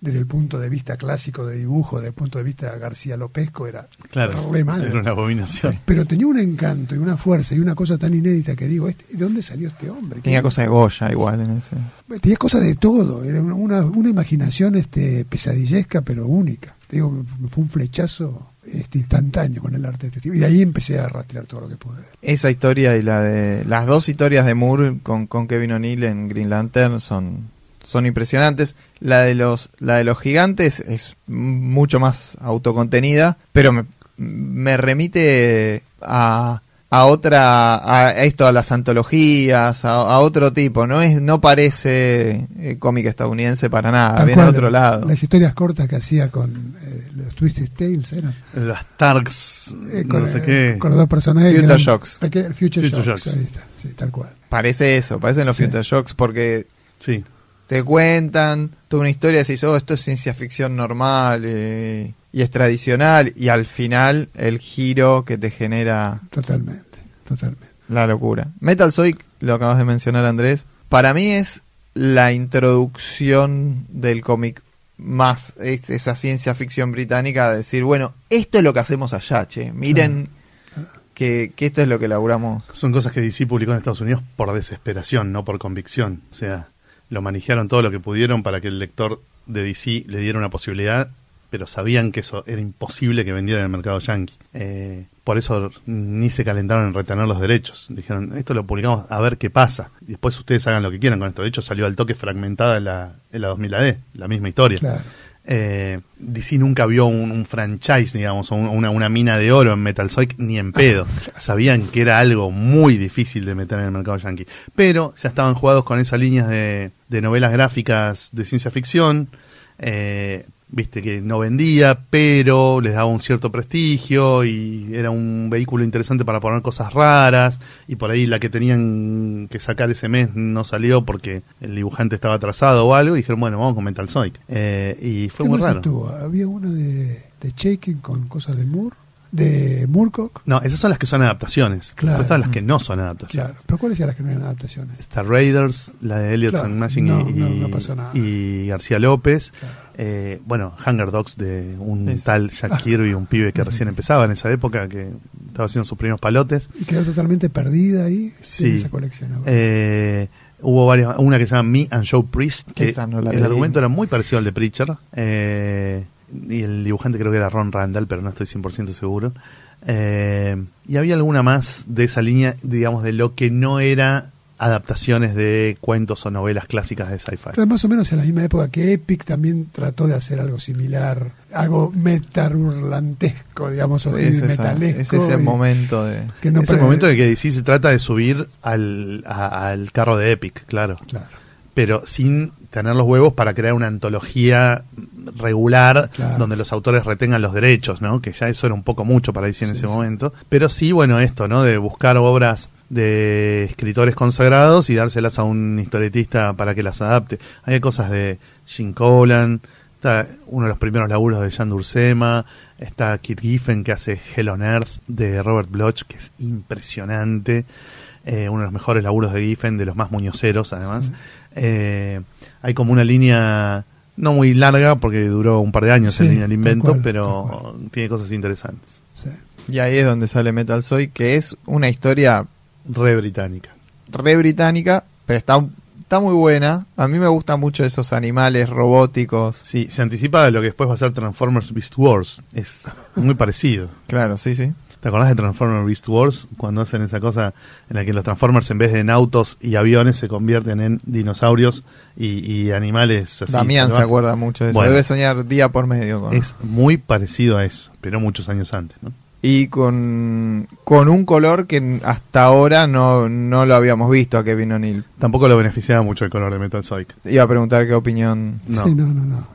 desde el punto de vista clásico de dibujo, desde el punto de vista García Lopesco, era claro, re mal. era una abominación. Pero tenía un encanto y una fuerza y una cosa tan inédita que digo, este, ¿de dónde salió este hombre? Tenía ¿Qué- cosa de Goya igual en ese. Tenía cosas de todo, era una, una, una imaginación este, pesadillesca pero única. Te Digo, me fue un flechazo este, instantáneo con el arte de este tipo. Y de ahí empecé a rastrear todo lo que pude. Esa historia y la de las dos historias de Moore con, con Kevin O'Neill en Green Lantern son, son impresionantes. La de los la de los gigantes es mucho más autocontenida, pero me, me remite a a otra a esto a las antologías a, a otro tipo no es no parece eh, cómic estadounidense para nada Tal viene de otro lado Las historias cortas que hacía con eh, los Twisted Tales eran. Las Tarks, eh, con, no sé qué. con los dos personajes. Future eran Shocks. peque- Future, Future Shocks. Shocks. ahí está, sí, tal cual. parece eso parecen los Sí. Future Shocks porque Sí, te cuentan toda una historia decís, oh, esto es ciencia ficción normal eh, y es tradicional, y al final el giro que te genera Totalmente, totalmente. la locura. Metal Zoic, lo acabas de mencionar Andrés, para mí es la introducción del cómic más, es esa ciencia ficción británica de decir, bueno, esto es lo que hacemos allá, che, miren que, que esto es lo que laburamos. son cosas que DC publicó en Estados Unidos por desesperación, no por convicción. O sea, lo manejaron todo lo que pudieron para que el lector de DC le diera una posibilidad, pero sabían que eso era imposible que vendiera en el mercado yankee. Eh, por eso ni se calentaron en retener los derechos. Dijeron, esto lo publicamos a ver qué pasa. Después ustedes hagan lo que quieran con esto. De hecho, salió al toque fragmentada en la, en la 2000 AD, la misma historia. Claro. Eh, DC nunca vio un, un franchise, digamos, un- una, una mina de oro en Metal Zoic ni en pedo. Sabían que era algo muy difícil de meter en el mercado yankee. Pero ya estaban jugados con esas líneas de, de novelas gráficas de ciencia ficción. eh, Viste que no vendía, pero les daba un cierto prestigio y era un vehículo interesante para poner cosas raras. Y por ahí la que tenían que sacar ese mes no salió porque el dibujante estaba atrasado o algo. Y dijeron, bueno, vamos con Metal Zoic. Eh, y fue ¿Qué muy más raro. estuvo? Había una de, de Shaking con cosas de Moore, de Moorcock. No, esas son las que son adaptaciones. Claro. Después están las que no son adaptaciones. Claro. ¿Pero cuáles eran las que no eran adaptaciones? Star Raiders, la de Elliot Claro, San Machine no, y, no, no pasó nada. y García López. Claro. Eh, bueno, Hunger Dogs de un Sí. tal Jack Kirby, un pibe que recién empezaba en esa época, que estaba haciendo sus primeros palotes. Y quedó totalmente perdida ahí Sí. en esa colección. Eh, hubo varias, una que se llama Me and Joe Priest, que el argumento era muy parecido al de Preacher. eh, y el dibujante creo que era Ron Randall, pero no estoy 100% seguro. Eh, y había alguna más de esa línea, digamos, de lo que no era adaptaciones de cuentos o novelas clásicas de sci-fi. Pero más o menos en la misma época que Epic también trató de hacer algo similar, algo metarurlantesco, digamos, o Sí, es, esa- metalesco. es ese momento de... que no es el pre- momento de que DC se trata de subir al, a- al carro de Epic, claro. Claro, Pero sin tener los huevos para crear una antología regular Claro. donde los autores retengan los derechos, ¿no? Que ya eso era un poco mucho para DC en Sí, ese sí. momento. Pero sí, bueno, esto, ¿no? De buscar obras de escritores consagrados y dárselas a un historietista para que las adapte. Hay cosas de Jim Colan, está uno de los primeros laburos de Jan Dursema, está Kit Giffen que hace Hell on Earth de Robert Bloch, que es impresionante, eh, uno de los mejores laburos de Giffen, de los más muñoceros además. Eh, hay como una línea no muy larga porque duró un par de años Sí, en línea del tal invento, cual, pero tiene cosas interesantes. sí. Y ahí es donde sale Metal Soy, que es una historia Re británica. re británica, pero está, está muy buena. A mí me gustan mucho esos animales robóticos. Sí, se anticipa de lo que después va a ser Transformers Beast Wars. Es muy parecido. Claro, sí, sí. ¿Te acordás de Transformers Beast Wars? Cuando hacen esa cosa en la que los Transformers en vez de en autos y aviones se convierten en dinosaurios y, y animales así. Damián se acuerda mucho de eso. Bueno. Debe soñar día por medio. con- Es muy parecido a eso, pero muchos años antes, ¿no? Y con, con un color que hasta ahora no, no lo habíamos visto a Kevin O'Neill. Tampoco lo beneficiaba mucho el color de Metal Zoic. Iba a preguntar qué opinión. No. Sí, no, no, no,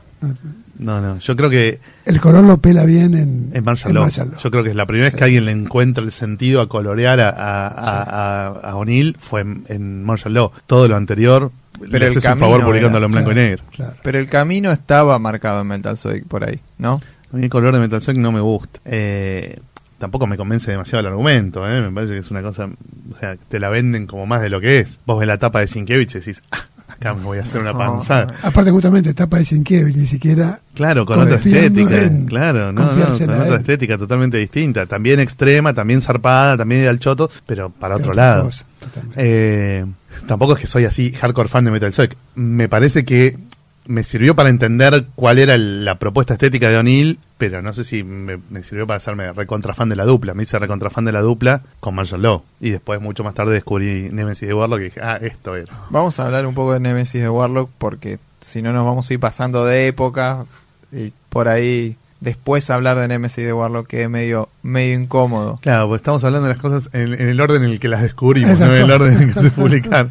no. No. Yo creo que El color lo pela bien en, en Marshall en Law. Marshall Law. Yo creo que es la primera vez que alguien le encuentra el sentido a colorear a, a, a- a- a O'Neill fue en, en Marshall Law. Todo lo anterior Pero le haces un favor publicándolo era, en blanco Claro, y negro. claro. Pero el camino estaba marcado en Metal Soy por ahí, ¿no? A mí el color de Metal Slug no me gusta. Eh, tampoco me convence demasiado el argumento, ¿eh? Me parece que es una cosa... O sea, te la venden como más de lo que es. Vos ves la tapa de Sienkiewicz y decís, "Ah, acá me voy a hacer una No. panzada. Aparte, justamente, etapa de Sienkiewicz, ni siquiera. Claro, con otra estética. en Claro, no, no, con otra estética totalmente distinta. También extrema, también zarpada, también al choto, pero para otro lado. cosa. Eh, tampoco es que soy así hardcore fan de Metal Slug. Me parece que me sirvió para entender cuál era la propuesta estética de O'Neill, pero no sé si me, sirvió para hacerme recontra fan de la dupla. Me hice recontra fan de la dupla con Marshall Law. Y después, mucho más tarde, descubrí Nemesis de Warlock y dije, ah, esto es. Vamos a hablar un poco de Nemesis de Warlock porque si no nos vamos a ir pasando de época y por ahí después hablar de Nemesis de Warlock que es medio, medio incómodo. Claro, pues estamos hablando de las cosas en, en el orden en el que las descubrimos, Exacto. no en el orden en el que se publican.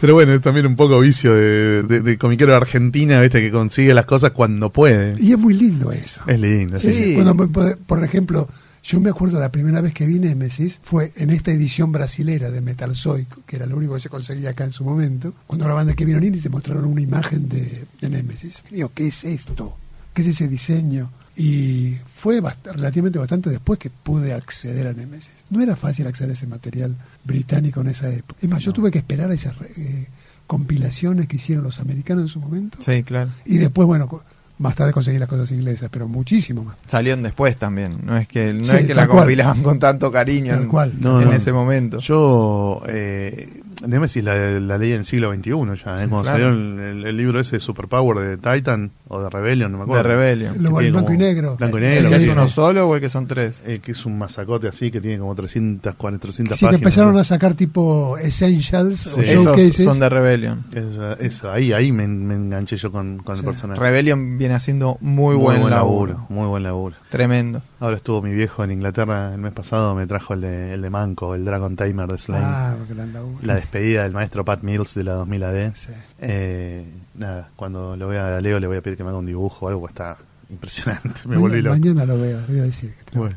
Pero bueno, es también un poco vicio de, de, de comiquero de Argentina, viste, que consigue las cosas cuando puede. Y es muy lindo eso. Es lindo. sí. Sí. Cuando, por, por ejemplo, yo me acuerdo la primera vez que vi Nemesis fue en esta edición brasilera de Metal Zoic, que era lo único que se conseguía acá en su momento, cuando la banda que vino y te mostraron una imagen de, de Nemesis. Y digo, ¿qué es esto? ¿Qué es ese diseño? Y fue bast- relativamente bastante después que pude acceder a Nemesis. No era fácil acceder a ese material británico en esa época. Es más, yo tuve que esperar a esas eh, compilaciones que hicieron los americanos en su momento. Sí, claro. Y después, bueno, más tarde conseguí las cosas inglesas, pero muchísimo más. Salieron después también, no es que, no Sí, es que la compilaban con tanto cariño Tal en, cual. No, en no. ese momento. Yo, eh, Nemesis la, la leí en el siglo XXI ya, ¿eh? Sí, cuando claro. salió el, el- el libro ese de Superpower de Titan o de Rebellion, no me de acuerdo. Rebellion. Lo- el blanco y negro. Blanco y ¿El negro. que es uno solo o el que son tres? Eh, que es un masacote así que tiene como 300, 400 Sí, que empezaron a sacar tipo Essentials o Sí. Esos Showcases. son de Rebellion. Eso, eso, ahí, ahí me, me enganché yo con, con el personaje. Rebellion viene haciendo muy, buen, laburo. Muy buen laburo. Tremendo. Ahora estuvo mi viejo en Inglaterra el mes pasado, me trajo el de, el de Manco, el Dragon Timer de Slane. Ah, porque la laburo. La despedida del maestro Pat Mills de la 2000 AD. Sí. Eh, nada, cuando lo vea a Leo le voy a pedir que me haga un dibujo o algo, está impresionante. Me Maña- volví loco. mañana lo veo, le voy a decir. que Bueno.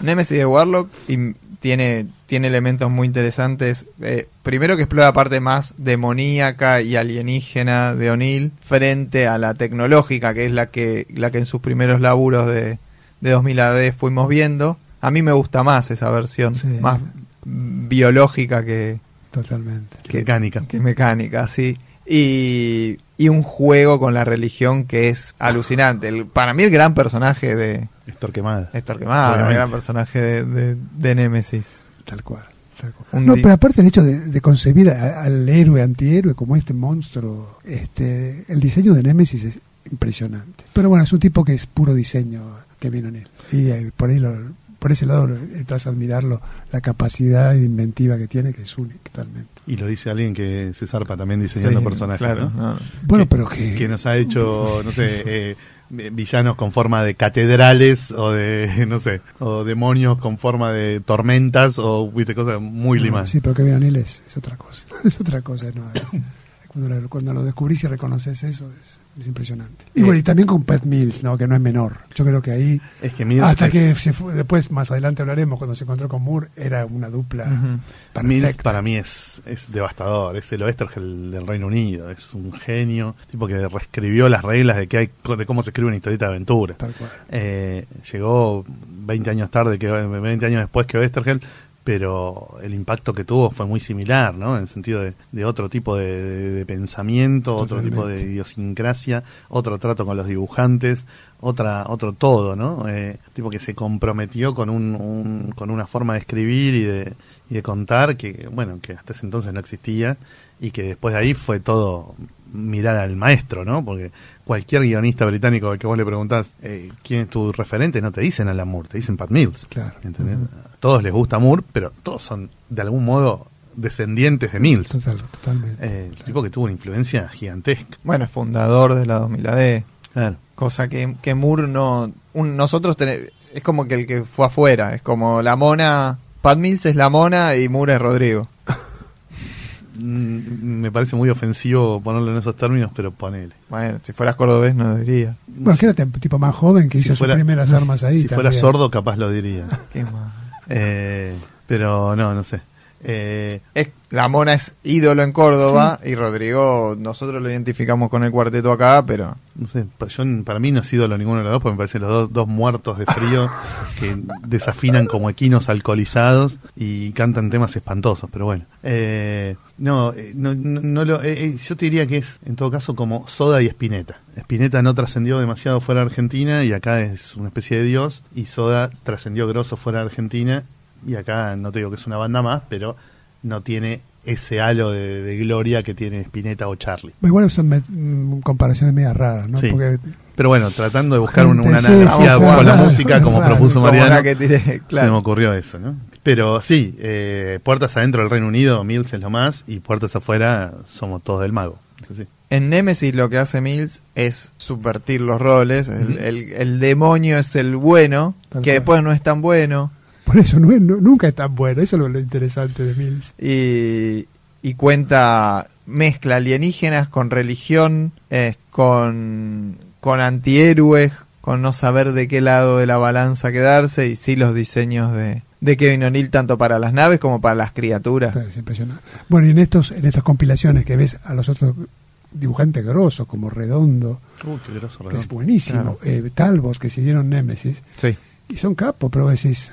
Nemesis de Warlock y tiene, tiene elementos muy interesantes. Eh, primero que explora la parte más demoníaca y alienígena de O'Neill frente a la tecnológica, que es la que, la que en sus primeros laburos de, de 2000 AD fuimos viendo. A mí me gusta más esa versión, Sí. más biológica que, Totalmente. Qué mecánica. que mecánica, sí. Y, y un juego con la religión que es alucinante. El- para mí el gran personaje de Es Torquemada. Héctor Quemada, el gran personaje de, de, de Nemesis. Tal cual. tal cual. Un No, pero aparte el hecho de, de concebir a- al héroe, antihéroe, como este monstruo, este, el diseño de Nemesis es impresionante. Pero bueno, es un tipo que es puro diseño, que vino en él. Y eh, por ahí lo, por ese lado estás a admirarlo, la capacidad inventiva que tiene, que es única totalmente. Y lo dice alguien que se zarpa también diseñando Sí, personajes. claro, ¿no? no. Bueno, que, pero que, que nos ha hecho, no sé, eh, villanos con forma de catedrales o de, no sé, o demonios con forma de tormentas o, viste, cosas muy no, limas. Sí, pero que O'Neill es, es otra cosa. Es otra cosa. No, cuando, lo, cuando lo descubrís y reconoces eso, es, es impresionante. Y Eh, bueno, y también con Pat Mills, ¿no? que no es menor. Yo creo que ahí, Es que Mills hasta es- que se fue, después, más adelante hablaremos, cuando se encontró con Moore, era una dupla Ujú. Mills para mí es, es devastador, es el Oestergel del Reino Unido, es un genio, tipo que reescribió las reglas de que hay de cómo se escribe una historieta de aventura. Tal cual. Eh, llegó 20 años tarde, que 20 años después que Oestergel, pero el impacto que tuvo fue muy similar, ¿no? En el sentido de, de otro tipo de, de- de pensamiento, otro tipo de idiosincrasia, otro trato con los dibujantes, otra otro todo, ¿no? Eh, tipo que se comprometió con un, un- con una forma de escribir y de, y de contar que, bueno, que hasta ese entonces no existía y que después de ahí fue todo mirar al maestro, ¿no? Porque cualquier guionista británico al que vos le preguntás eh, quién es tu referente, no te dicen Alan Moore, te dicen Pat Mills. Claro. ¿entendés? Todos les gusta Moore, pero todos son de algún modo descendientes de Mills. Total, totalmente. Eh, el tipo que tuvo una influencia gigantesca. Bueno, es fundador de la 2000 AD. Claro. Cosa que, que Moore no. un- nosotros tene- es como que el que fue afuera. Es como la mona. Pat Mills es la mona y Moore es Rodrigo. Mm, Me parece muy ofensivo ponerlo en esos términos, pero ponele. Bueno, si fueras cordobés no lo diría. Bueno, que era un tipo más joven que Si hizo fuera- sus primeras armas ahí. Si fuera también. sordo, capaz lo diría. Qué mal. Eh, pero no, no sé. Eh, Es, la mona es ídolo en Córdoba y Rodrigo, nosotros lo identificamos con el cuarteto acá, pero no sé, yo, para mí no es ídolo ninguno de los dos, porque me parecen los dos, dos muertos de frío que desafinan como equinos alcoholizados y cantan temas espantosos, pero bueno. Eh, no, eh, no, no, no lo, eh, yo te diría que es en todo caso como Soda y Spinetta. Spinetta no trascendió demasiado fuera de Argentina y acá es una especie de dios, y Soda trascendió grosso fuera de Argentina y acá no te digo que es una banda más, pero no tiene ese halo de, de gloria que tiene Spinetta o Charlie. Bueno, Igual son me- mm, comparaciones medio raras, ¿no? Sí. Porque Pero bueno, tratando de buscar un- Gente, una sí, analogía con la música, como propuso Mariano, la que tiré, se me ocurrió eso, ¿no? Pero sí, eh, puertas adentro del Reino Unido, Mills es lo más, y puertas afuera somos todos del mago. En Nemesis lo que hace Mills es subvertir los roles. El, el- el demonio es el bueno, Tal que cual. después no es tan bueno. Por eso no es- no- nunca es tan bueno. Eso es lo, lo interesante de Mills. Y, y cuenta, mezcla alienígenas con religión, eh, con, con antihéroes, con no saber de qué lado de la balanza quedarse, y sí los diseños de, de Kevin O'Neill tanto para las naves como para las criaturas. Es impresionante. Bueno, y en, estos, en estas compilaciones que ves a los otros dibujantes grosos, como Redondo, Uh, qué que es buenísimo, eh, Talbot, que siguieron Nemesis, Sí. y son capos, pero decís,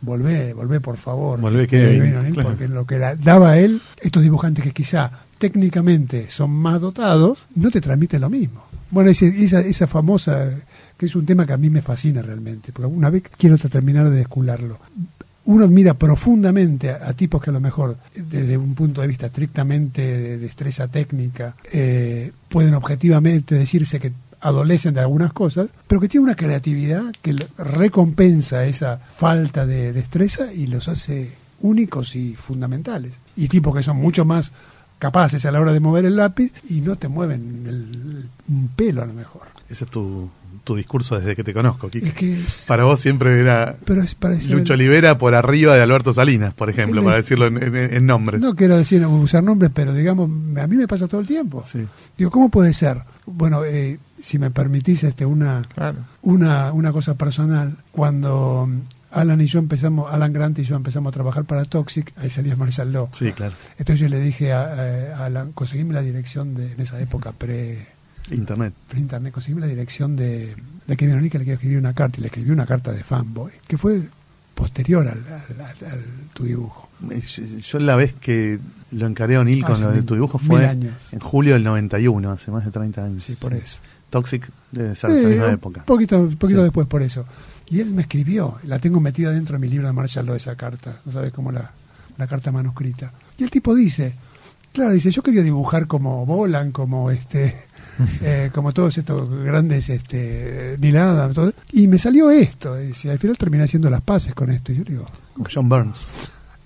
volvé, volvé por favor. Volvé, Kevin, Kevin claro. Porque lo que da- daba él, estos dibujantes que quizá técnicamente son más dotados, no te transmiten lo mismo. Bueno, esa, esa famosa, que es un tema que a mí me fascina realmente, porque una vez quiero terminar de descularlo. Uno admira profundamente a, a tipos que a lo mejor, desde un punto de vista estrictamente de destreza técnica, eh, pueden objetivamente decirse que adolecen de algunas cosas, pero que tienen una creatividad que recompensa esa falta de destreza y los hace únicos y fundamentales. Y tipos que son mucho más capaces a la hora de mover el lápiz y no te mueven el- un pelo a lo mejor. Ese es tu, tu discurso desde que te conozco, Kike. Es que es, Para vos siempre era pero es para ese- Lucho Olivera por arriba de Alberto Salinas, por ejemplo, para decirlo en, en- en nombres. No quiero decir usar nombres, pero digamos, a mí me pasa todo el tiempo. Sí. Digo, ¿cómo puede ser? Bueno, eh, si me permitís este, una, Claro. una, una cosa personal, cuando Alan y yo empezamos, Alan Grant y yo empezamos a trabajar para Toxic, ahí salía Marshall Law. Sí, claro. Entonces yo le dije a, a Alan, conseguime la dirección de, en esa época pre, Internet. pre internet, conseguime la dirección de, de Kevin O'Neill que le quiero escribir una carta, y le escribí una carta de fanboy, que fue posterior al, al- al- al tu dibujo. Eh, Yo, la vez que lo encaré a O'Neill con Hace lo de tu dibujo mil fue años. en julio del 91, hace más de 30 años. Sí, por eso. Toxic debe ser de esa misma un época. Poquito, poquito Sí. después por eso. Y él me escribió, la tengo metida dentro de mi libro de Marshall Law, esa carta, no sabes cómo la, la carta manuscrita. Y el tipo dice, claro, dice, yo quería dibujar como Bolan, como este, eh, como todos estos grandes este, Neil Adams, todo. y me salió esto, y si al final terminé haciendo las paces con esto, y yo digo, John Burns,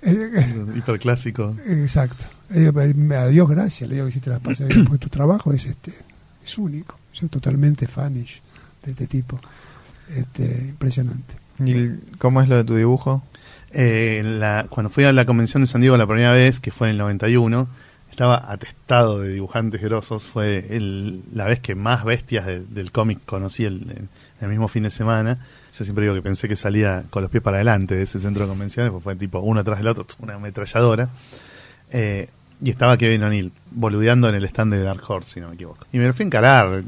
eh, hiperclásico. exacto, Le digo, a Dios gracias, le digo que hiciste las paces, porque tu trabajo es este es único, soy totalmente fanish de este tipo, este, impresionante. ¿Y cómo es lo de tu dibujo? Eh, la- cuando fui a la convención de San Diego la primera vez, que fue en el 91, estaba atestado de dibujantes grosos. Fue el- la vez que más bestias de- del cómic conocí el, el- mismo fin de semana. Yo siempre digo que pensé que salía con los pies para adelante de ese centro de convenciones, pues fue tipo uno tras del otro, una ametralladora. Eh, y estaba Kevin O'Neill, boludeando en el stand de Dark Horse, si no me equivoco. Y me lo fui a encarar,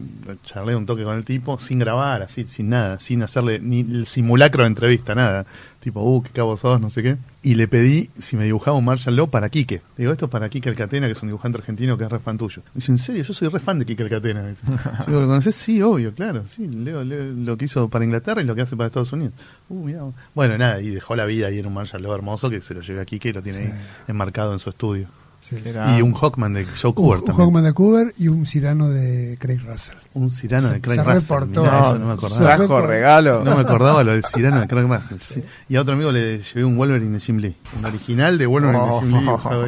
charlé un toque con el tipo, sin grabar, así, sin nada, sin hacerle ni el simulacro de entrevista, nada. Tipo, uh, qué cabo sos, no sé qué. Y le pedí si me dibujaba un Marshall Law para Quique. Digo, esto es para Quique Alcatena, que es un dibujante argentino que es re fan tuyo. Me dice, ¿en serio? Yo soy re fan de Quique Alcatena. me dice. Digo, ¿lo conoces? Sí, obvio, claro. Sí, leo, leo lo que hizo para Inglaterra y lo que hace para Estados Unidos. Uh, mirá. Bueno, nada, y dejó la vida ahí en un Marshall Law hermoso que se lo llevé a Quique y lo tiene ahí enmarcado en su estudio. Sí. Y un Hawkman de Joe Un, Cooper un también. Hawkman de Cooper y un Cyrano de Craig Russell. Un Cirano Se- de Craig se Russell. reportó. Mirá, No, eso no me acordaba. Trajo regalo. No me acordaba lo del Cirano de Craig Russell. sí. Y a otro amigo le llevé un Wolverine de Jim Lee. Un original de Wolverine de Jim Lee. Oh.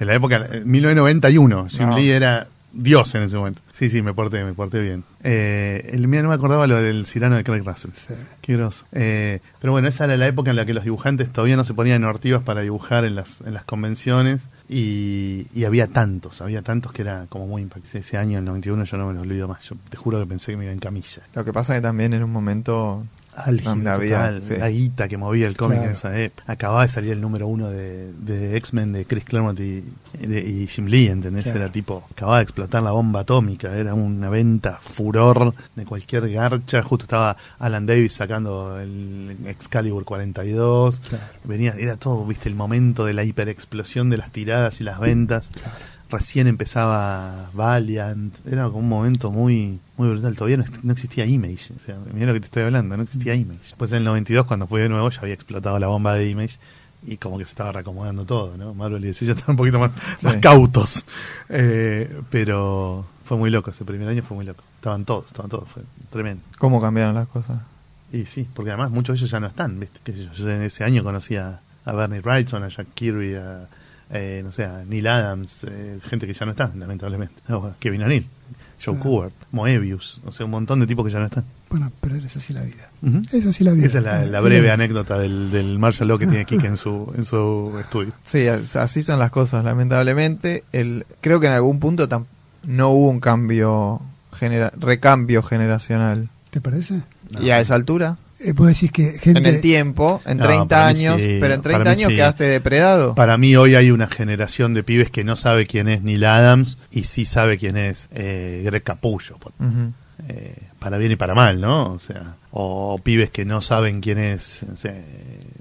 En la época, eh, 1991. Jim No. Lee era Dios en ese momento. Sí, sí, me porté, me porté bien. Eh, el mío no me acordaba lo del Cirano de Craig Russell. Sí. Qué groso. Eh, pero bueno, esa era la época en la que los dibujantes todavía no se ponían en ortivas para dibujar en las, en las convenciones y, y había tantos, había tantos que era como muy impactante. Ese año, el 91, yo no me lo olvido más. Yo te juro que pensé que me iba en camilla. Lo que pasa que también en un momento Álgido, donde había total, sí. la guita que movía el cómic Claro. en esa época. Acababa de salir el número uno de, de X-Men de Chris Claremont y, de- y Jim Lee, ¿entendés? Claro. Era tipo, acababa de explotar la bomba atómica, era una venta furor de cualquier garcha. Justo estaba Alan Davis sacando el Excalibur 42. Claro. Venía, era todo, viste, el momento de la hiperexplosión de las tiradas y las ventas. Recién empezaba Valiant, era como un momento muy muy brutal. Todavía no, no existía Image, o sea, mira lo que te estoy hablando, no existía Image. Después en el 92, cuando fui de nuevo, ya había explotado la bomba de Image y como que se estaba reacomodando todo, ¿no? Marvel y DC ya estaban un poquito más, cautos. Eh, pero fue muy loco, ese primer año fue muy loco. Estaban todos, estaban todos, fue tremendo. cómo cambiaron las cosas. Y sí, porque además muchos de ellos ya no están, ¿viste? ¿Qué sé yo? Yo en ese año conocí a, a Bernie Wrightson, a Jack Kirby, a, eh, no sé, a Neil Adams, eh, gente que ya no está, lamentablemente. No, Kevin O'Neill, Joe Ah. Kubert, Moebius, o sea, un montón de tipos que ya no están. Bueno, pero es así la vida. Ujú. Es así la vida. Esa es la, la Eh, breve anécdota del, del Marshall Law que tiene Kike en su, en su estudio. Sí, as- así son las cosas, lamentablemente. El, creo que en algún punto no hubo un cambio, genera, recambio generacional. ¿Te parece? No. Y a esa altura, Eh, vos decís que gente... en el tiempo, en No, 30 para mí años, sí, pero en para 30 mí años sí. quedaste depredado. Para mí hoy hay una generación de pibes que no sabe quién es Neil Adams y sí sabe quién es eh, Greg Capullo. eh, para bien y para mal, ¿no? O sea, o pibes que no saben quién es sé,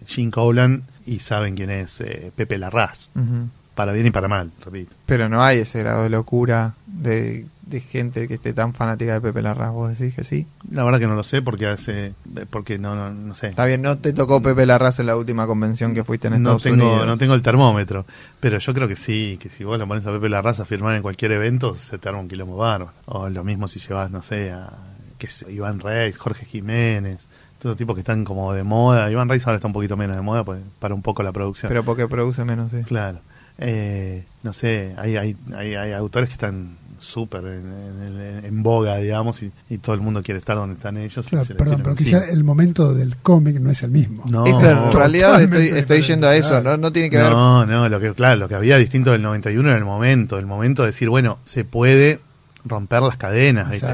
Gene Colan y saben quién es eh, Pepe Larraz. Ujú. Para bien y para mal, repito. Pero no hay ese grado de locura de, de gente que esté tan fanática de Pepe Larraz. ¿Vos decís que sí? La verdad que no lo sé porque hace, porque no, no, no sé. Está bien, no te tocó Pepe Larraz en la última convención que fuiste en No Estados tengo, Unidos. no tengo el termómetro, pero yo creo que sí, que si vos lo pones a Pepe Larraz a firmar en cualquier evento, se te arma un quilombo bárbaro. O lo mismo si llevas, no sé, a que Iván Reis, Jorge Jiménez, todo tipo que están como de moda. Iván Reis ahora está un poquito menos de moda pues, para un poco la producción. Pero porque produce menos, sí. Claro. Eh, no sé, hay, hay, hay, hay autores que están súper en, en- en- en boga, digamos, y, y todo el mundo quiere estar donde están ellos. y Claro, perdón, pero quizá el momento del cómic no es el mismo. No, Eso en no. realidad estoy, estoy yendo a eso, ¿no? No tiene que ver No, no, lo que, claro, lo que había distinto del 91 era el momento, el momento de decir, bueno, se puede romper las cadenas, ¿viste?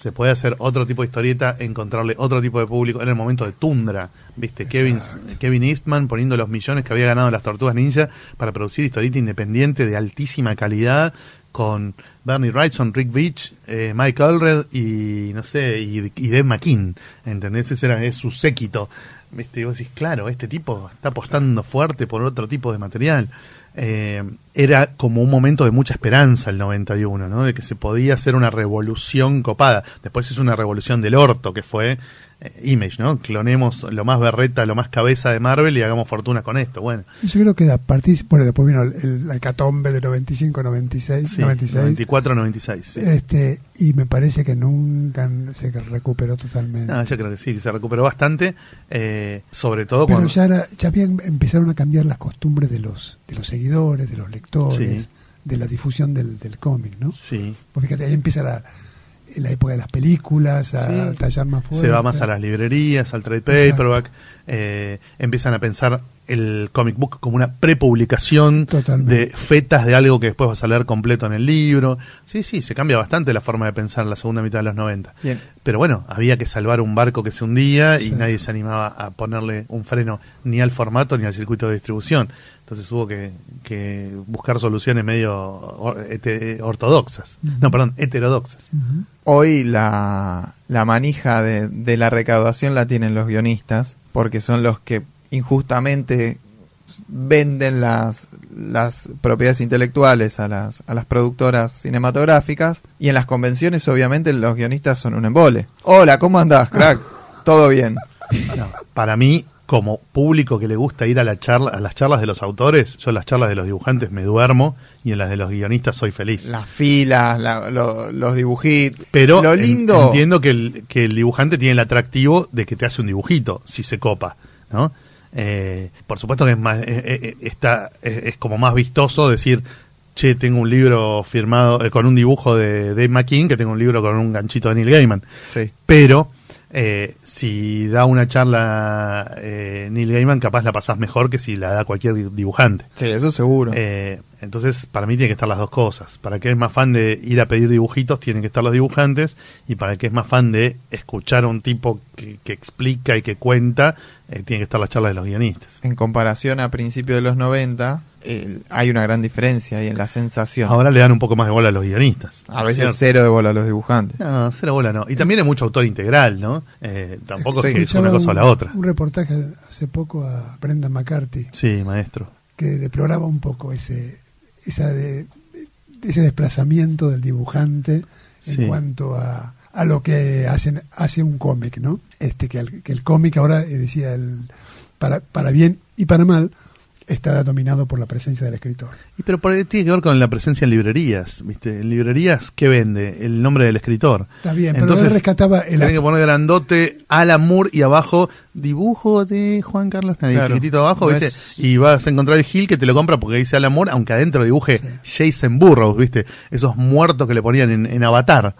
Se puede hacer otro tipo de historieta, encontrarle otro tipo de público. Era el momento de Tundra, ¿viste? Kevin, Kevin Eastman poniendo los millones que había ganado las Tortugas Ninja para producir historieta independiente de altísima calidad con Bernie Wrightson, Rick Beach, eh, Mike Allred y, no sé, y, y Dave McKean, ¿entendés? Ese era, es su séquito. ¿Viste? Y vos decís, claro, este tipo está apostando fuerte por otro tipo de material. Eh, era como un momento de mucha esperanza el 91, ¿no? De que se podía hacer una revolución copada. Después es una revolución del orto que fue Image, ¿no? Clonemos lo más berreta, lo más cabeza de Marvel y hagamos fortuna con esto. Bueno, Yo creo que a partir, bueno, después vino el, el- hecatombe de 95, 96, sí, 96. 94, 96. sí. Este, y me parece que nunca se recuperó totalmente. Ah, yo creo que sí, que se recuperó bastante, eh, sobre todo Pero cuando... ya, era- ya habían, empezaron a cambiar las costumbres de los, de los seguidores, de los lectores, Sí. de la difusión del, del cómic, ¿no? Sí, Pues fíjate, ahí empieza la, la época de las películas, a Sí. tallar más fuerte. se va más a las librerías, al trade paperback, eh, empiezan a pensar el comic book como una prepublicación de fetas de algo que después vas a leer completo en el libro. Sí, sí, se cambia bastante la forma de pensar en la segunda mitad de los 90. Bien. Pero bueno, había que salvar un barco que se hundía y Sí. nadie se animaba a ponerle un freno ni al formato ni al circuito de distribución. Entonces hubo que, que buscar soluciones medio hete- ortodoxas. No, perdón, heterodoxas. Hoy la, la manija de, de la recaudación la tienen los guionistas, porque son los que injustamente venden las, las propiedades intelectuales a las, a las productoras cinematográficas y en las convenciones obviamente los guionistas son un embole. Hola, ¿cómo andás, crack? ¿Todo bien? No, para mí, como público que le gusta ir a, la charla, a las charlas de los autores, yo en las charlas de los dibujantes me duermo y en las de los guionistas soy feliz. Las filas, la- lo- los dibujitos. Pero lo en- lindo... entiendo que el, que el dibujante tiene el atractivo de que te hace un dibujito, si se copa, ¿no? Eh, por supuesto que es más, eh, eh, está, eh, es como más vistoso decir, che, tengo un libro firmado eh, con un dibujo de Dave McKean que tengo un libro con un ganchito de Neil Gaiman. Sí. Pero eh, si da una charla eh, Neil Gaiman, capaz la pasás mejor que si la da cualquier di- dibujante. Sí, eso seguro. Eh, entonces, para mí tiene que estar las dos cosas. Para el que es más fan de ir a pedir dibujitos, tienen que estar los dibujantes. Y para el que es más fan de escuchar a un tipo que, que explica y que cuenta, eh, tiene que estar la charla de los guionistas. en comparación a principios de los 90, eh, hay una gran diferencia ahí en la sensación. Ahora le dan un poco más de bola a los guionistas. a veces ¿cierto? cero de bola a los dibujantes. No, cero bola no. Y también hay mucho autor integral, ¿no? Eh, tampoco Sí. es que es una cosa o un- la otra. Un reportaje hace poco a Brenda McCarthy Sí, maestro. que deploraba un poco ese esa de- ese desplazamiento del dibujante en Sí. cuanto a, a lo que hacen hace un cómic, ¿no? Este que, el, que el cómic ahora eh, decía el para para bien y para mal está dominado por la presencia del escritor. Y pero por, tiene que ver con la presencia en librerías, ¿viste? En librerías, ¿qué vende? El nombre del escritor. Está bien, pero Entonces, él rescataba el Tiene que poner grandote Alan Moore y abajo dibujo de Juan Carlos Nadie, Claro. chiquitito abajo, No ¿viste? es- Y vas a encontrar el Gil que te lo compra porque dice Alan Moore, aunque adentro dibuje Jason Burroughs, ¿viste? Esos muertos que le ponían en, en Avatar,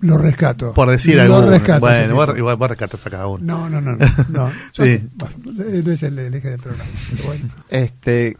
lo rescato. por decir lo rescato. Bueno, vos, igual vos rescatas a cada uno. No, no, no, no. no. Yo- Sí. bueno, eh, no es el, el eje del programa. pero bueno. Este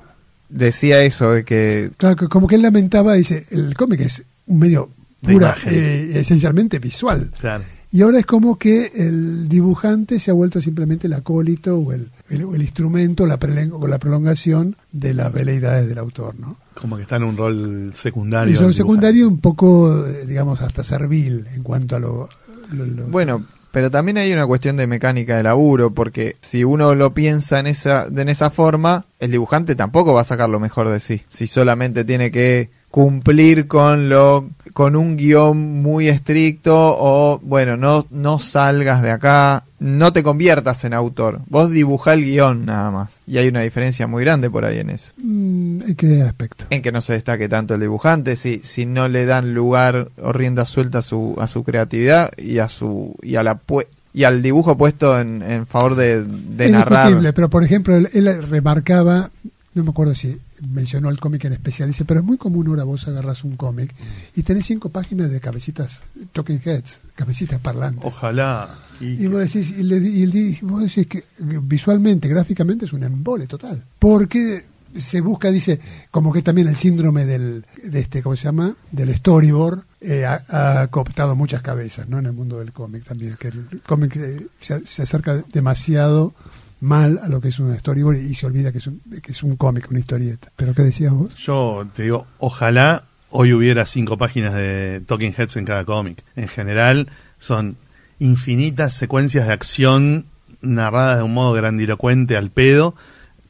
decía eso de que Claro, que como que él lamentaba, dice, el cómic es un medio pura, imagen. eh, esencialmente visual. Claro. Y ahora es como que el dibujante se ha vuelto simplemente el acólito o el, el- instrumento la o la prolongación de las veleidades del autor, ¿no? Como que está en un rol secundario. Y son el dibujante. secundario un poco, eh, digamos, hasta servil en cuanto a lo... lo- lo- Bueno, pero también hay una cuestión de mecánica de laburo, porque si uno lo piensa en esa, de en esa forma, el dibujante tampoco va a sacar lo mejor de sí. Si solamente tiene que cumplir con lo con un guion muy estricto o bueno no no salgas de acá no te conviertas en autor. Vos dibujá el guion nada más. Y hay una diferencia muy grande por ahí en eso. Mm, ¿En qué aspecto? en que no se destaque tanto el dibujante si si no le dan lugar o rienda suelta a su a su creatividad y a su y a la pu- y al dibujo puesto en, en favor de, de es narrar. pero por ejemplo, él, él remarcaba, no me acuerdo si mencionó el cómic en especial, dice, pero es muy común ahora vos agarras un cómic y tenés cinco páginas de cabecitas, talking heads, cabecitas parlantes. Ojalá. Y, Y vos decís, y, le- y él di- vos decís que visualmente, gráficamente es un embole total. Porque se busca, dice, como que también el síndrome del, de este, ¿cómo se llama? Del storyboard eh, ha, ha cooptado muchas cabezas, ¿no? En el mundo del cómic también, que el cómic eh, se, se acerca demasiado mal a lo que es un storyboard y, se olvida que es un, que es un cómic, una historieta. ¿Pero qué decías vos? Yo te digo, ojalá hoy hubiera cinco páginas de Talking Heads en cada cómic. En general son infinitas secuencias de acción narradas de un modo grandilocuente al pedo,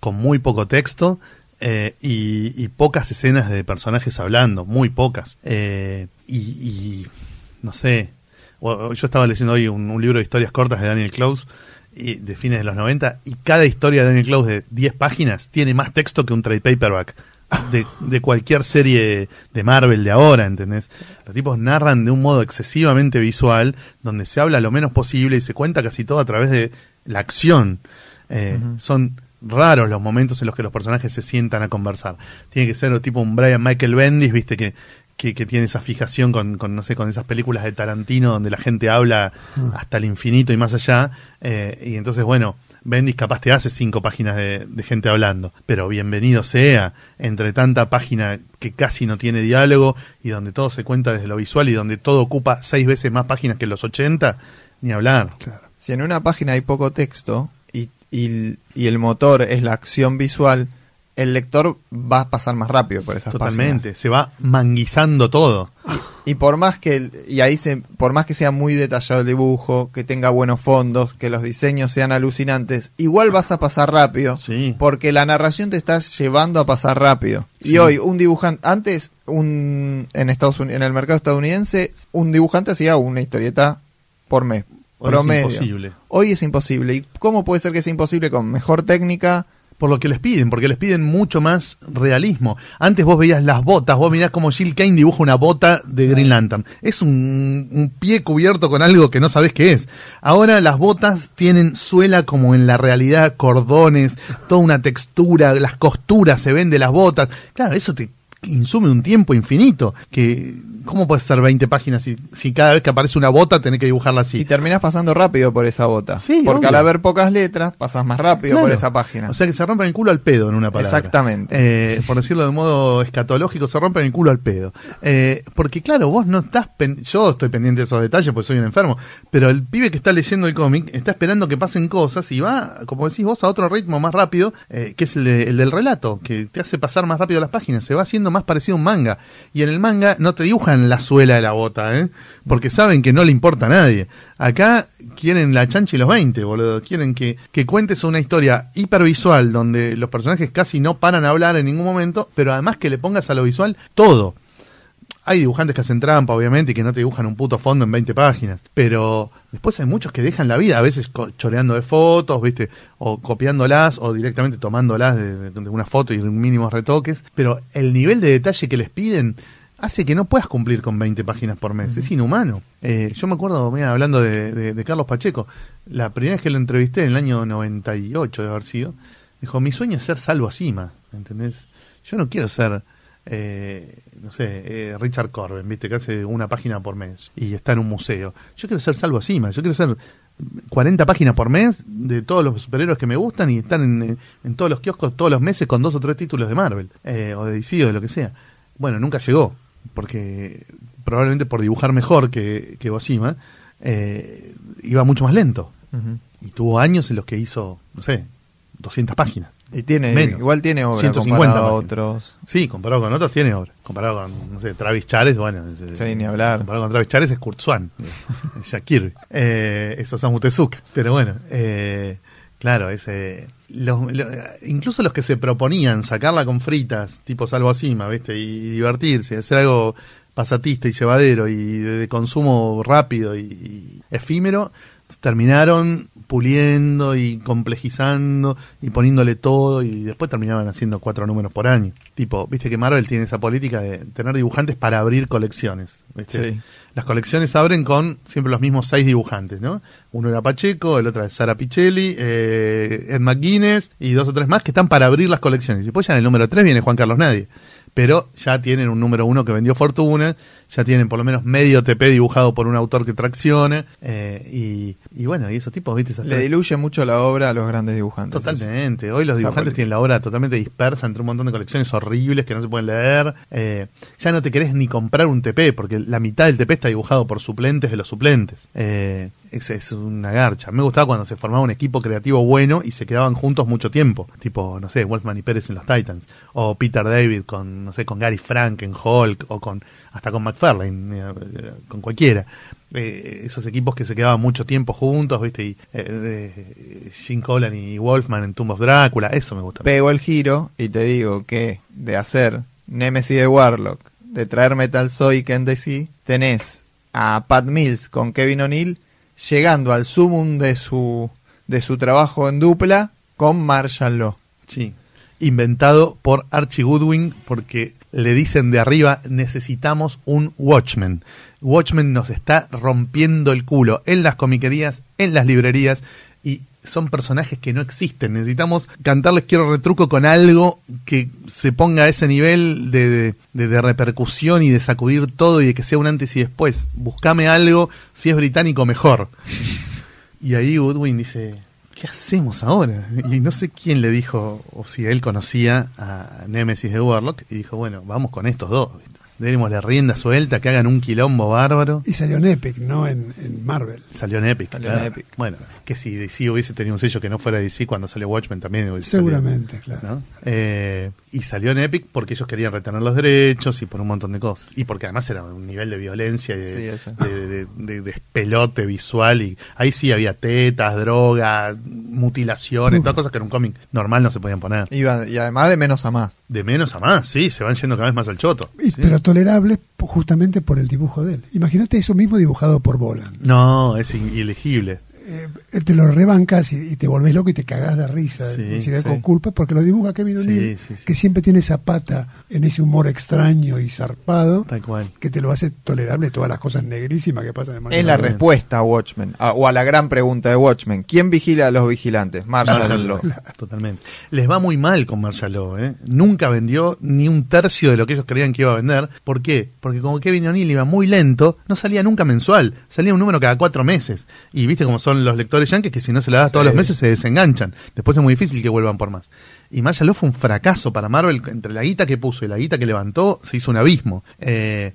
con muy poco texto eh, y, pocas escenas de personajes hablando, muy pocas. Eh, y, y, no sé, yo estaba leyendo hoy un, un libro de historias cortas de Daniel Close y, de fines de los 90 y cada historia de Daniel Close de 10 páginas tiene más texto que un trade paperback de, de cualquier serie de Marvel de ahora, ¿entendés? Los tipos narran de un modo excesivamente visual donde se habla lo menos posible y se cuenta casi todo a través de la acción. Eh, Son raros los momentos en los que los personajes se sientan a conversar. Tiene que ser tipo un Brian Michael Bendis, viste, que, que, que tiene esa fijación con, con, no sé, con esas películas de Tarantino donde la gente habla hasta el infinito y más allá. eh, y entonces, bueno, Bendis capaz te hace cinco páginas de, de gente hablando, pero bienvenido sea entre tanta página que casi no tiene diálogo y donde todo se cuenta desde lo visual y donde todo ocupa seis veces más páginas que los 80, ni hablar. Claro. Si en una página hay poco texto y, y, y el motor es la acción visual, el lector va a pasar más rápido por esas Totalmente, se va manguizando todo. Y por más que y ahí se, por más que sea muy detallado el dibujo, que tenga buenos fondos, que los diseños sean alucinantes, igual vas a pasar rápido, Sí. porque la narración te está llevando a pasar rápido. Sí. Y hoy un dibujante antes un en Estados Unidos, en el mercado estadounidense, un dibujante hacía una historieta por mes. Hoy es imposible. Hoy es imposible. ¿Y cómo puede ser que sea imposible con mejor técnica? Por lo que les piden, porque les piden mucho más realismo. Antes vos veías las botas, vos mirás como Jill Kane dibuja una bota de Green Lantern. Es un, un pie cubierto con algo que no sabés qué es. Ahora las botas tienen suela como en la realidad, cordones, toda una textura, las costuras se ven de las botas. Claro, eso te insume un tiempo infinito. Que, ¿Cómo puede ser 20 páginas si, si cada vez que aparece una bota tenés que dibujarla así? Y terminás pasando rápido por esa bota. Sí, Porque obvio. al haber pocas letras, pasas más rápido Claro. por esa página. O sea que se rompen el culo al pedo en una palabra. Exactamente. Eh, por decirlo de modo escatológico, se rompen el culo al pedo. Eh, porque claro, vos no estás... pen- Yo estoy pendiente de esos detalles porque soy un enfermo. Pero el pibe que está leyendo el cómic está esperando que pasen cosas y va, como decís vos, a otro ritmo más rápido, eh, que es el, de- el del relato, que te hace pasar más rápido las páginas. Se va haciendo más parecido a un manga. Y en el manga no te dibujan la suela de la bota, ¿eh? Porque saben que no le importa a nadie. Acá quieren la chancha y los 20, boludo. Quieren que, que cuentes una historia hipervisual donde los personajes casi no paran a hablar en ningún momento, pero además que le pongas a lo visual todo. Hay dibujantes que hacen trampa, obviamente, y que no te dibujan un puto fondo en 20 páginas. Pero después hay muchos que dejan la vida, a veces choreando de fotos, ¿viste? O copiándolas, o directamente tomándolas de- de una foto y mínimos retoques. Pero el nivel de detalle que les piden hace que no puedas cumplir con 20 páginas por mes. Es inhumano. Eh, yo me acuerdo, mira, hablando de, de- de Carlos Pacheco, la primera vez que lo entrevisté en el año 98 de haber sido, dijo, mi sueño es ser Salvo Sima, ¿entendés? Yo no quiero ser, eh, no sé, eh, Richard Corben, ¿viste? Que hace una página por mes y está en un museo. Yo quiero ser Salvo Sima, yo quiero ser 40 páginas por mes de todos los superhéroes que me gustan y están en, en todos los kioscos todos los meses con dos o tres títulos de Marvel, eh, o de DC o de lo que sea. Bueno, nunca llegó, porque probablemente por dibujar mejor que, que Bosima, eh, iba mucho más lento. Y tuvo años en los que hizo, no sé, 200 páginas. Y tiene, Menos. igual tiene obra 150 comparado a páginas. otros. Sí, comparado con otros tiene obra. Comparado con, no sé, Travis Chares, bueno. Sí, ni hablar. Comparado con Travis Chares es Kurt Swan, Kirby. Eh, es Osamu Tezuka. Pero bueno, eh, claro, ese... los- lo- incluso los que se proponían sacarla con fritas, tipo Salvo Asima, ¿viste? Y, divertirse, hacer algo pasatista y llevadero y de, de consumo rápido y, y efímero, terminaron puliendo y complejizando y poniéndole todo y después terminaban haciendo cuatro números por año. Tipo, viste que Marvel tiene esa política de tener dibujantes para abrir colecciones. ¿viste? Sí. Las colecciones abren con siempre los mismos seis dibujantes, ¿no? Uno era Pacheco, el otro es Sara Pichelli, eh, Ed McGuinness y dos o tres más que están para abrir las colecciones. Y después ya en el número tres viene Juan Carlos Nadie. Pero ya tienen un número uno que vendió fortuna, ya tienen por lo menos medio TP dibujado por un autor que tracciona. eh, y, y bueno, y esos tipos, ¿viste? Esas Le tres- diluye mucho la obra a los grandes dibujantes. Totalmente. Hoy los dibujantes tienen la obra totalmente dispersa entre un montón de colecciones horribles que no se pueden leer. Eh, ya no te querés ni comprar un TP porque la mitad del TP está dibujado por suplentes de los suplentes. Eh, es, es una garcha. Me gustaba cuando se formaba un equipo creativo bueno y se quedaban juntos mucho tiempo. Tipo, no sé, Wolfman y Pérez en los Titans. O Peter David con, no sé, con Gary Frank en Hulk. O con, hasta con McFarlane, eh, con cualquiera. Eh, esos equipos que se quedaban mucho tiempo juntos, ¿viste? Y, eh, Jim Collan y Wolfman en Tomb of Drácula, eso me gusta. Pego el giro y te digo que de hacer Nemesis de Warlock, de traer Metal Zoic en DC, tenés a Pat Mills con Kevin O'Neill, llegando al sumum de su, de su trabajo en dupla con Marshall Law. Sí. Inventado por Archie Goodwin porque le dicen de arriba necesitamos un Watchmen. Watchmen nos está rompiendo el culo en las comiquerías, en las librerías son personajes que no existen. Necesitamos cantarles quiero retruco con algo que se ponga a ese nivel de, de- repercusión y de sacudir todo y de que sea un antes y después. Buscame algo, si es británico mejor. Y ahí Goodwin dice, ¿qué hacemos ahora? Y no sé quién le dijo, o si él conocía a Nemesis de Warlock, y dijo, bueno, vamos con estos dos. ¿viste? Démosle rienda suelta, que hagan un quilombo bárbaro. Y salió en Epic, no en, en Marvel. Salió en Epic. Salió en claro. Epic. Bueno, que si DC hubiese tenido un sello que no fuera DC cuando salió Watchmen también hubiese Seguramente, salido, claro. ¿no? Eh, y salió en Epic porque ellos querían retener los derechos y por un montón de cosas. Y porque además era un nivel de violencia y de, Sí, de, de- de- de despelote visual. y Ahí sí había tetas, droga, mutilaciones, todas cosas que en un cómic normal no se podían poner. Y además de menos a más. De menos a más, sí, se van yendo cada vez más al choto. Y- Sí. Pero tolerable po- justamente por el dibujo de él. Imagínate eso mismo dibujado por Boland. No, es ilegible. Eh, te lo rebancas y, y te volvés loco y te cagás de risa, Sí, sí. con culpa, porque lo dibuja Kevin Sí, O'Neill, sí, sí. que siempre tiene esa pata en ese humor extraño y zarpado, Tal cual. que te lo hace tolerable todas las cosas negrísimas que pasan en Es la respuesta a Watchmen, a- o a la gran pregunta de Watchmen. ¿Quién vigila a los vigilantes? Marshall Marshall Law. Totalmente. Les va muy mal con Marshall Law, ¿eh? Nunca vendió ni un tercio de lo que ellos creían que iba a vender. ¿Por qué? Porque como Kevin O'Neill iba muy lento, no salía nunca mensual. Salía un número cada cuatro meses. Y viste cómo son los lectores yankees que si no se la das todos los meses se desenganchan. Después es muy difícil que vuelvan por más. Y Marshall fue un fracaso para Marvel. Entre la guita que puso y la guita que levantó, se hizo un abismo. Eh,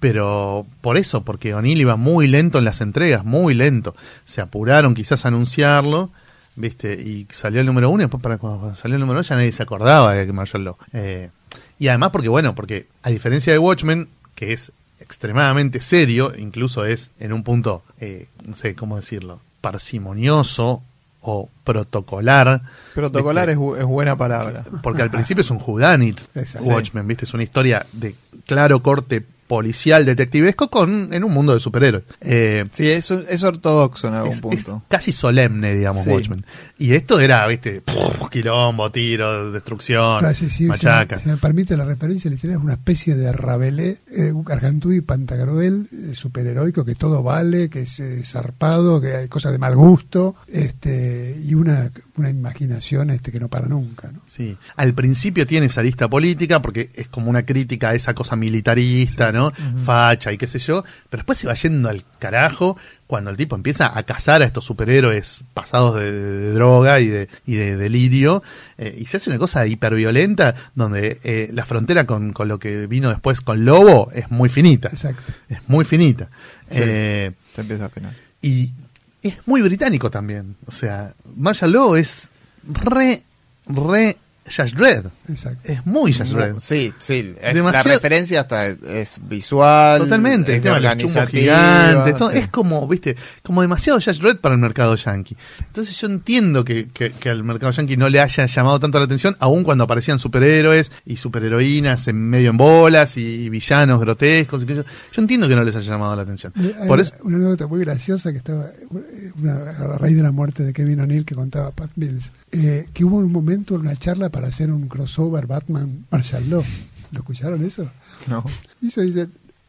pero por eso, porque O'Neill iba muy lento en las entregas, muy lento. Se apuraron quizás a anunciarlo, ¿viste? Y salió el número uno, y después para cuando salió el número dos ya nadie se acordaba de Marshall Law. Eh, y además porque, bueno, porque a diferencia de Watchmen, que es extremadamente serio, incluso es en un punto, eh, no sé cómo decirlo, parsimonioso o protocolar. Protocolar es, bu- es buena palabra. Porque al principio es un whodunit. Watchmen, ¿viste? Es una historia de claro corte policial detectivesco con en un mundo de superhéroes. Eh, Sí, es, es ortodoxo en algún es, es punto. casi solemne, digamos, Sí. Watchmen. Y esto era, ¿viste? Puf, quilombo, tiro, destrucción, Claro, sí, sí, si, machaca. me, si me permite la referencia literaria, es una especie de Rabelais, eh, Gargantúa y Pantagruel, eh, superheroico, que todo vale, que es eh, zarpado, que hay cosas de mal gusto, este y una, una imaginación este que no para nunca. ¿no? Sí. Al principio tiene esa lista política porque es como una crítica a esa cosa militarista, ¿no? Facha y qué sé yo, pero después se va yendo al carajo cuando el tipo empieza a cazar a estos superhéroes pasados de, de- de droga y de, y de delirio eh, y se hace una cosa hiperviolenta donde eh, la frontera con, con lo que vino después con Lobo es muy finita. Exacto. Es muy finita. Sí. Eh, Se empieza a afinar. y es muy británico también. O sea, Marshall Law es re, re Judge Dredd. Exacto. Es muy Judge Dredd. Sí, sí. es- Demasiado- La referencia hasta es, es visual. Totalmente, el es tema de gigantes, todo, sí. es como, viste, como demasiado Judge Dredd para el mercado yankee. Entonces yo entiendo que, que, que al mercado yankee no le haya llamado tanto la atención, aun cuando aparecían superhéroes y superheroínas en medio en bolas y, villanos grotescos. y que yo, yo entiendo que no les haya llamado la atención. Hay Por una, eso, una anécdota muy graciosa que estaba eh, una- a raíz de la muerte de Kevin O'Neill que contaba Pat Mills, eh, que hubo un momento, una charla para hacer un crossover Batman Marshall Law. ¿Lo escucharon eso? No. Y eso dice,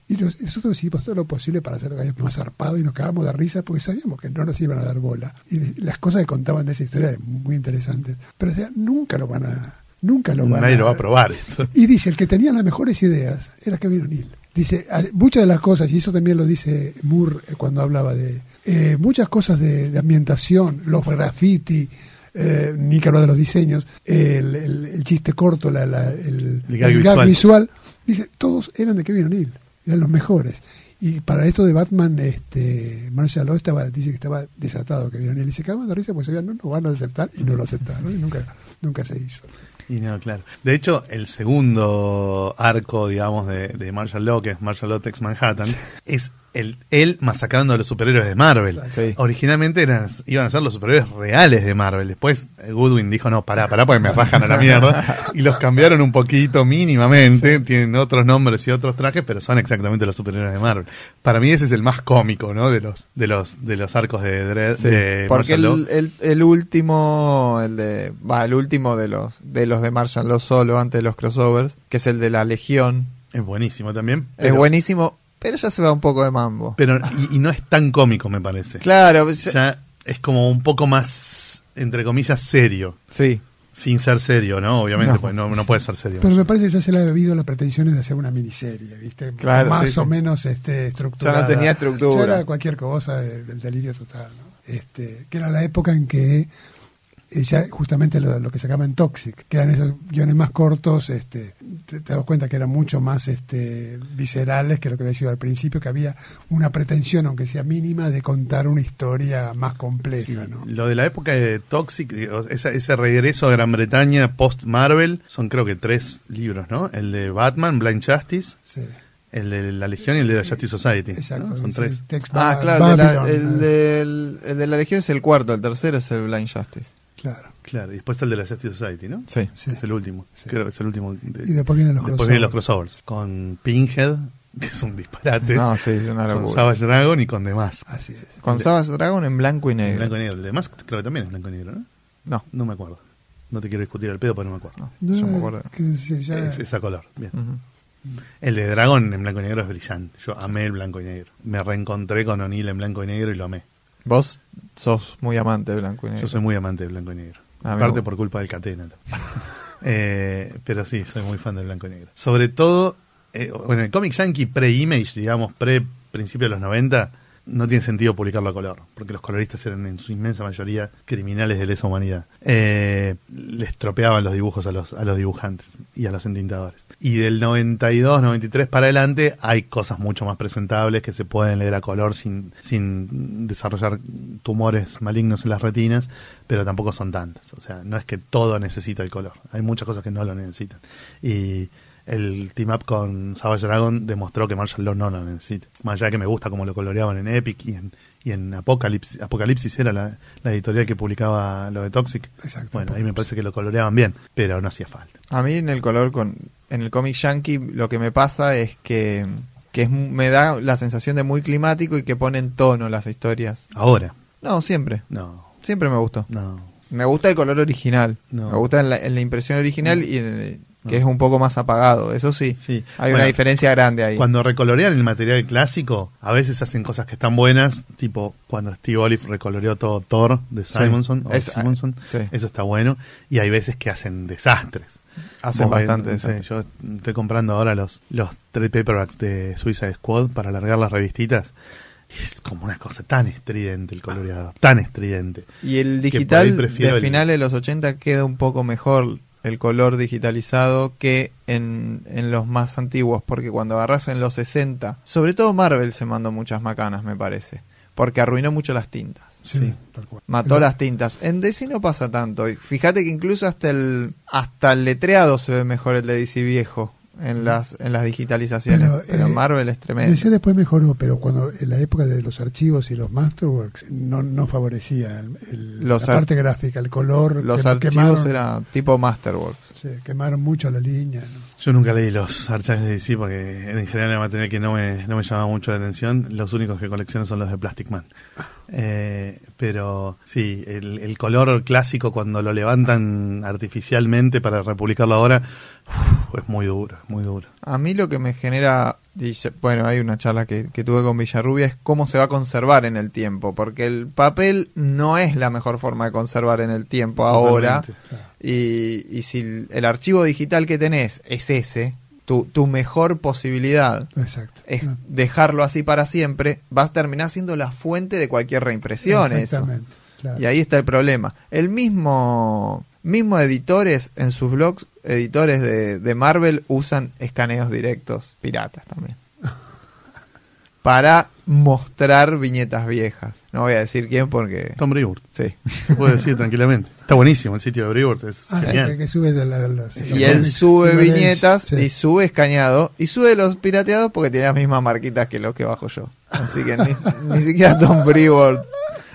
y los- nosotros hicimos todo lo posible para hacer algo más zarpado y nos cagamos de risa porque sabíamos que no nos iban a dar bola. Y las cosas que contaban de esa historia eran muy interesantes. Pero o sea, nunca lo van a... Nunca lo van nadie a, lo va a probar. y dice, el que tenía las mejores ideas era Kevin O'Neill. Dice, a- muchas de las cosas, y eso también lo dice Moore eh, cuando hablaba de eh, muchas cosas de, de ambientación, los graffiti, eh, ni que hablar de los diseños, el, el- el chiste corto, la, la- el, El gag visual. visual, dice, todos eran de Kevin O'Neill, eran los mejores. Y para esto de Batman, este, Marshall Law estaba, dice que estaba desatado Kevin O'Neill. Y se cagaban de risa porque sabían, no, no van a aceptar, y no lo aceptaron, y nunca, nunca se hizo. Y no, claro. De hecho, el segundo arco, digamos, de, de Marshall Law, que es Marshall Law Tex Manhattan, es el, él masacrando a los superhéroes de Marvel. Sí. Originalmente eran, iban a ser los superhéroes reales de Marvel. Después eh, Goodwin dijo, no, pará, pará, porque me rajan a la mierda. y los cambiaron un poquito, mínimamente. Tienen otros nombres y otros trajes, pero son exactamente los superhéroes de Marvel. Para mí ese es el más cómico, ¿no? De los, de los, de los arcos de. Sí, de porque Marshall el, el, el último, el de, va, el último de los de los de Martian Law solo antes de los crossovers, que es el de la Legión, Es buenísimo también. es buenísimo, pero ya se va un poco de mambo. Pero, y, y no es tan cómico, me parece. claro, Ya es como un poco más, entre comillas, serio. sí, Sin ser serio, ¿no? Obviamente, No. pues no, no puede ser serio. Pero me parece que ya se le ha habido las pretensiones de hacer una miniserie, ¿viste? Claro, Más sí, o sí. menos este, estructurada. Ya no tenía estructura. Ya era cualquier cosa del, del delirio total, ¿no? Este, que era la época en que eh, ya justamente lo, lo que sacaba en Toxic, que eran esos guiones más cortos, este, te, te das cuenta que eran mucho más este, viscerales que lo que había sido al principio, que había una pretensión, aunque sea mínima, de contar una historia más compleja, ¿no? Lo de la época de Toxic, esa- ese regreso a Gran Bretaña post-Marvel, son creo que tres libros, ¿no? El de Batman, Blind Justice, Sí. el de la Legión y el de la Justice Society. ¿no? Exacto. Son tres. Ah, claro, el de, la, eh, el de la Legión es el cuarto, el tercero es el Blind Justice. Claro. Claro, y después el de la Justice Society, ¿no? Sí. Sí. Es el último. Sí. Creo que es el último. de- Y después vienen los después vienen los crossovers. Con Pinhead, que es un disparate. No, sí, es una con. Savage Dragon y con demás. Así es. Con Savage Dragon en blanco y En negro. blanco y negro. El demás creo que también es blanco y negro, ¿no? No, No me acuerdo. No te quiero discutir el pedo, pero no me acuerdo. no, yo me acuerdo. que sí, ya- Es, es a color. Bien. El de Dragon en blanco y negro es brillante. Yo amé el blanco y negro. Me reencontré con O'Neill en blanco y negro y lo amé. Vos sos muy amante de blanco y negro. Yo soy muy amante de blanco y negro. A mí Aparte me- por culpa del Catena. eh, pero sí, soy muy fan del blanco y negro. Sobre todo, eh, bueno, el cómic yankee pre-image, digamos, pre-principio de los 90, no tiene sentido publicarlo a color, porque los coloristas eran en su inmensa mayoría criminales de lesa humanidad. Eh, les tropeaban los dibujos a los, a los dibujantes y a los entintadores. Y del 92, 93 para adelante hay cosas mucho más presentables que se pueden leer a color sin, sin desarrollar tumores malignos en las retinas, pero tampoco son tantas. O sea, no es que todo necesita el color. Hay muchas cosas que no lo necesitan. Y el team up con Savage Dragon demostró que Marshall Law no lo necesita. Más allá de que me gusta como lo coloreaban en Epic y en, y en Apocalipsis. Apocalipsis era la, la editorial que publicaba lo de Toxic. Exacto, Bueno, ahí me parece que lo coloreaban bien, pero no hacía falta. A mí en el color con en el cómic yankee lo que me pasa es que que es, me da la sensación de muy climático y que pone en tono las historias. Ahora, No, siempre. no, Siempre me gustó. no. Me gusta el color original. No. Me gusta en la, en la impresión original y en el- que No. es un poco más apagado. Eso sí. Sí. Hay Bueno, una diferencia grande ahí. Cuando recolorean el material clásico, a veces hacen cosas que están buenas, tipo cuando Steve Olive recoloreó todo Thor de Sí. Simonson, o Es- Simonson, sí. eso está bueno, y hay veces que hacen desastres. Hacen bastante desastres. Yo estoy comprando ahora los, los trade paperbacks de Suicide Squad para alargar las revistitas. y Es como una cosa tan estridente el coloreado, tan estridente. Y el digital de finales de los 80 queda un poco mejor el color digitalizado que en, en los más antiguos, porque cuando agarras en los 60, sobre todo Marvel se mandó muchas macanas, me parece, porque arruinó mucho las tintas. Sí, Sí. tal cual. Mató las tintas. En DC no pasa tanto. Y Fíjate que incluso hasta el hasta el letreado se ve mejor el de DC viejo en las en las digitalizaciones. Pero, Pero, eh, Marvel es tremendo. DC después mejoró, pero cuando en la época de los archivos y los masterworks no, no favorecía el, el- Los la ar- parte gráfica, el color. Los que- archivos quemaron, era tipo Masterworks. sí, quemaron mucho la línea. ¿no? Yo nunca leí los archives de DC porque en general era material que no me, no me llama mucho la atención. Los únicos que colecciono son los de Plastic Man. Eh, pero sí, el, el color clásico cuando lo levantan artificialmente para republicarlo ahora es muy duro, es muy duro. A mí lo que me genera, dice- bueno, hay una charla que, que tuve con Villarrubia, es cómo se va a conservar en el tiempo, porque el papel no es la mejor forma de conservar en el tiempo ahora, y, y si el- archivo digital que tenés es ese, tu, tu mejor posibilidad Exacto. es No. dejarlo así para siempre, vas a terminar siendo la fuente de cualquier reimpresión eso. Exactamente. claro. Y ahí está el problema. El mismo, mismo editores en sus blogs, editores de, de Marvel, usan escaneos directos piratas también. Para mostrar viñetas viejas. No voy a decir quién porque... Tom Brevoort, Sí. se puede decir tranquilamente. Está buenísimo el sitio de Brevoort, es Ah, sí, genial. que, que sube de la, de los- Y él sube viñetas sí. y sube escaneado. Y sube los pirateados porque tiene las mismas marquitas que los que bajo yo. Así que ni, ni siquiera Tom Brevoort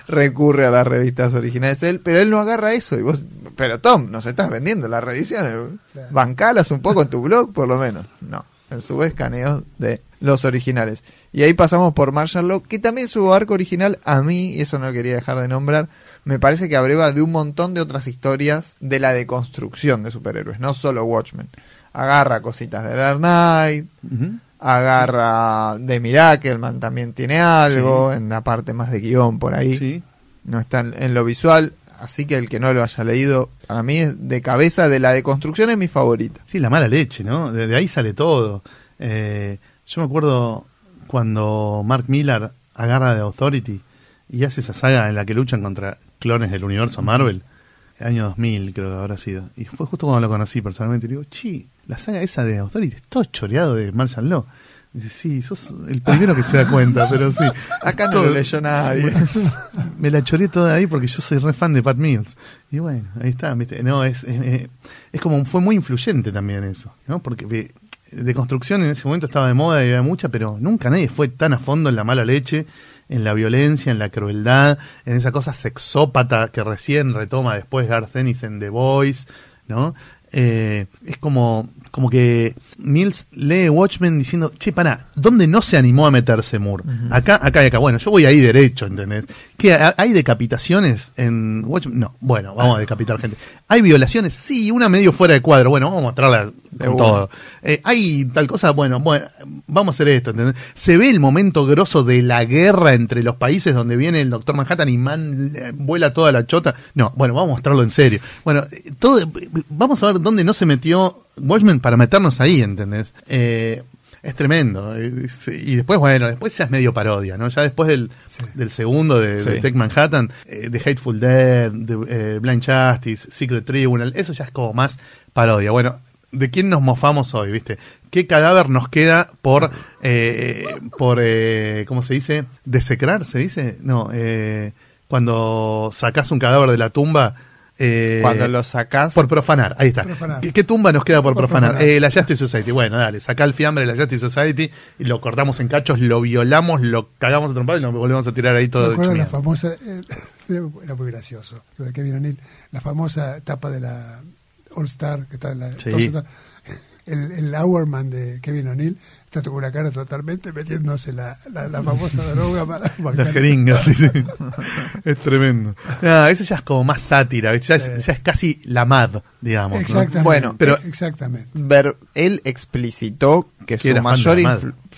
recurre a las revistas originales él, pero él no agarra eso. Y vos, pero Tom, nos estás vendiendo las reediciones. Claro. Bancalas un poco en tu blog, por lo menos. No, en su escaneos de los originales. Y ahí pasamos por Marshall que también su arco original, a mí, y eso no lo quería dejar de nombrar, me parece que abreva de un montón de otras historias de la deconstrucción de superhéroes, no solo Watchmen. Agarra cositas de Dark Knight. Agarra de Miracleman también tiene algo, en la parte más de guion por ahí, Sí. no está en, en lo visual, así que el que no lo haya leído, para mí es de cabeza de la deconstrucción es mi favorita. Sí, la mala leche, ¿no? De, de ahí sale todo. Eh, yo me acuerdo cuando Mark Millar agarra de Authority y hace esa saga en la que luchan contra clones del universo Marvel, año 2000 creo que habrá sido. Y fue justo cuando lo conocí personalmente. Y digo, chi, la saga esa de Authority es todo choreado de Marshall Law. Dice, sí, sos el primero que se da cuenta, pero sí. Acá no lo leyó nadie. me la choreé toda ahí porque yo soy re fan de Pat Mills. Y bueno, ahí está, ¿viste? No, es, es, es como, fue muy influyente también eso, ¿no? Porque de, de construcción en ese momento estaba de moda y había mucha, pero nunca nadie fue tan a fondo en la mala leche, en la violencia, en la crueldad, en esa cosa sexópata que recién retoma después Garth Ennis en The Voice, ¿no? Eh, es como, como que Mills lee Watchmen diciendo, che, para, ¿dónde no se animó a meterse Moore? Acá, acá y acá. Bueno, yo voy ahí derecho, ¿entendés? ¿Qué, ha- ¿Hay decapitaciones en Watchmen? No, bueno, vamos a decapitar gente. ¿Hay violaciones? Sí, una medio fuera de cuadro. Bueno, vamos a mostrarla con todo. Eh, ¿Hay tal cosa? Bueno, bueno, vamos a hacer esto, ¿entendés? Se ve el momento grosso de la guerra entre los países donde viene el Doctor Manhattan y man, eh, vuela toda la chota. No, bueno, vamos a mostrarlo en serio. Bueno, eh, todo, vamos a ver dónde no se metió Watchmen para meternos ahí, ¿entendés? Eh, es tremendo. Es- Y después, bueno, después ya es medio parodia, ¿no? Ya después del, Sí. del segundo de. Tech Manhattan, eh, de Hateful Dead, de eh, Blind Justice, Secret Tribunal, eso ya es como más parodia. Bueno, ¿de quién nos mofamos hoy, viste? ¿Qué cadáver nos queda por, eh, por eh, ¿cómo se dice? ¿Desecrar, se dice? No, eh, cuando sacás un cadáver de la tumba... eh, Cuando lo sacás, por profanar, ahí está. Profanar. ¿Qué, qué tumba nos queda por, Por profanar? profanar. Eh, la Justice Society. Bueno, dale, saca el fiambre de la Justice Society y lo cortamos en cachos, lo violamos, lo cagamos a trompado y lo volvemos a tirar ahí todo Me acuerdo la famosa, eh, era muy gracioso, lo de Kevin O'Neill, la famosa etapa de la All Star, que está en la Sí. El, el Hourman de Kevin O'Neill está con una cara totalmente metiéndose la, la, la famosa droga para La jeringa, sí, sí. Es tremendo. No, eso ya es como más sátira, ya, Sí. es, ya es casi la MAD, digamos. ¿no? Exactamente. Bueno, pero- exactamente. ver, él explicitó que Que su mayor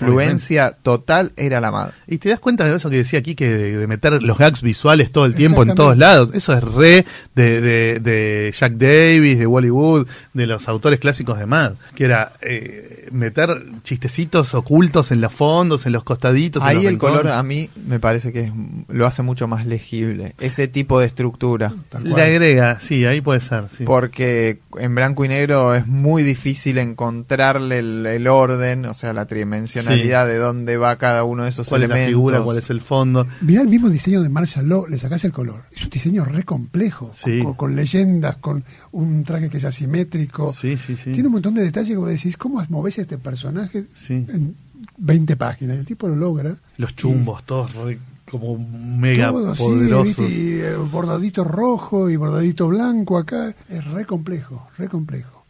influencia total era la madre. Y te das cuenta de eso que decía aquí, que de, de meter los gags visuales todo el tiempo en todos lados. Eso es re de, de, de Jack Davis, de Bollywood, de los autores clásicos de Mad. Que era eh, meter chistecitos ocultos en los fondos, en los costaditos. en Ahí los el color a mí me parece que es- lo hace mucho más legible. Ese tipo de estructura. Le agrega, sí, ahí puede ser. Sí. Porque en blanco y negro es muy difícil encontrarle el, el orden, o sea, la tridimensionalidad de dónde va cada uno de esos ¿Cuál es la elementos. figura? ¿Cuál es el fondo? Mirá el mismo diseño de Marshall Law, le sacás el color. Es un diseño re complejo, Sí. con, con leyendas, con un traje que es asimétrico. Sí, sí, sí. Tiene un montón de detalles que vos decís, ¿cómo movés este personaje Sí. en 20 páginas? Y el tipo lo logra. Los chumbos, todos re- como mega Todo así, poderosos. ¿viste? Y, eh, bordadito rojo y bordadito blanco acá. Es re complejo, re complejo.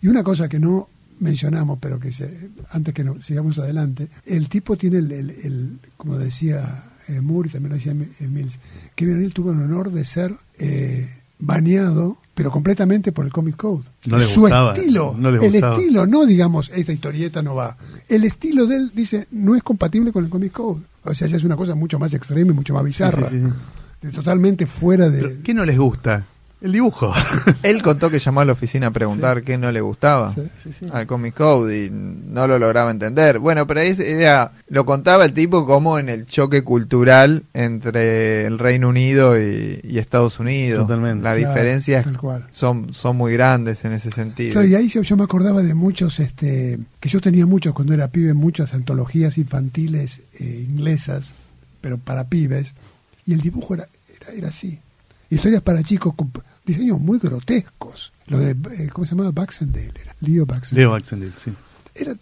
Y una cosa que no mencionamos, pero que se- antes que no, sigamos adelante, el tipo tiene el, el- el- como decía eh, Moore, y también lo decía eh, Mills, Kevin O'Neill tuvo el honor de ser eh, baneado, pero completamente por el Comic Code. No le Su gustaba, estilo, no el estilo, no digamos, esta historieta no va. El estilo de él dice, no es compatible con el Comic Code. O sea, ya es una cosa mucho más extrema y mucho más bizarra. Sí, sí, sí. De totalmente fuera de... ¿Qué no les gusta? El dibujo. Él contó que llamó a la oficina a preguntar qué no le gustaba Sí, sí, sí. al Comic Code y no lo lograba entender. Bueno, pero ahí era, lo contaba el tipo como en el choque cultural entre el Reino Unido y, y Estados Unidos. Totalmente. Las Claro, diferencias cual. son, son muy grandes en ese sentido. Claro, y ahí yo, yo me acordaba de muchos, este, que yo tenía muchos cuando era pibe, muchas antologías infantiles eh, inglesas, pero para pibes, y el dibujo era, era, era así. Historias para chicos con diseños muy grotescos. Lo de, eh, ¿cómo se llamaba? Baxendale era. Leo Baxendale. Leo Baxendale, sí. era,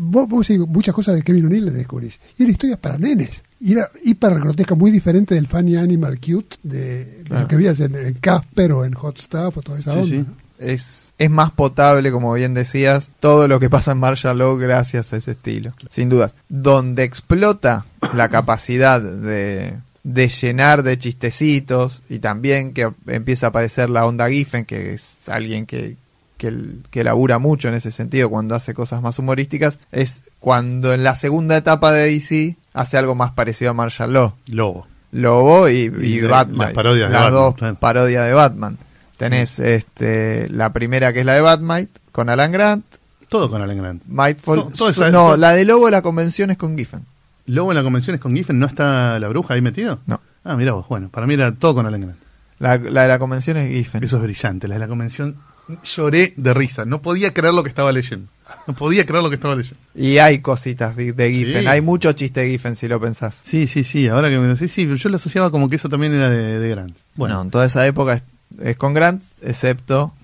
vos, vos muchas cosas de Kevin O'Neill las descubrís. Y eran historias para nenes. Y era hiper grotesca, muy diferente del Funny Animal Cute de, Claro. lo que veías en, en Casper o en Hot Stuff o toda esa Sí, onda. sí. ¿no? es, es más potable, como bien decías, todo lo que pasa en Martial Law gracias a ese estilo. Sin dudas. Donde explota la capacidad de, de llenar de chistecitos y también que empieza a aparecer la onda Giffen, que es alguien que, que, que labura mucho en ese sentido cuando hace cosas más humorísticas, es cuando en la segunda etapa de DC hace algo más parecido a Martial Law. Lobo. Lobo y, Y y la- Batman. las parodias de Las Batman, dos claro. parodias de Batman. Tenés este, la primera que es la de Batmite con Alan Grant. Todo con Alan Grant. Todo no, todo- la de Lobo la convención es con Giffen. Lobo en la convención es con Giffen, ¿no está la bruja ahí metido? No. Ah, mira vos, bueno, para mí era todo con Alan Grant. La, la de la convención es Giffen. Eso es brillante, la de la convención lloré de risa, no podía creer lo que estaba leyendo. No podía creer lo que estaba leyendo. Y hay cositas de, de Giffen. Sí. Hay mucho chiste de Giffen si lo pensás. Sí, sí, sí, ahora que me decís, sí, yo lo asociaba como que eso también era de, de Grant. Bueno, Bueno, en toda esa época es, es con Grant, excepto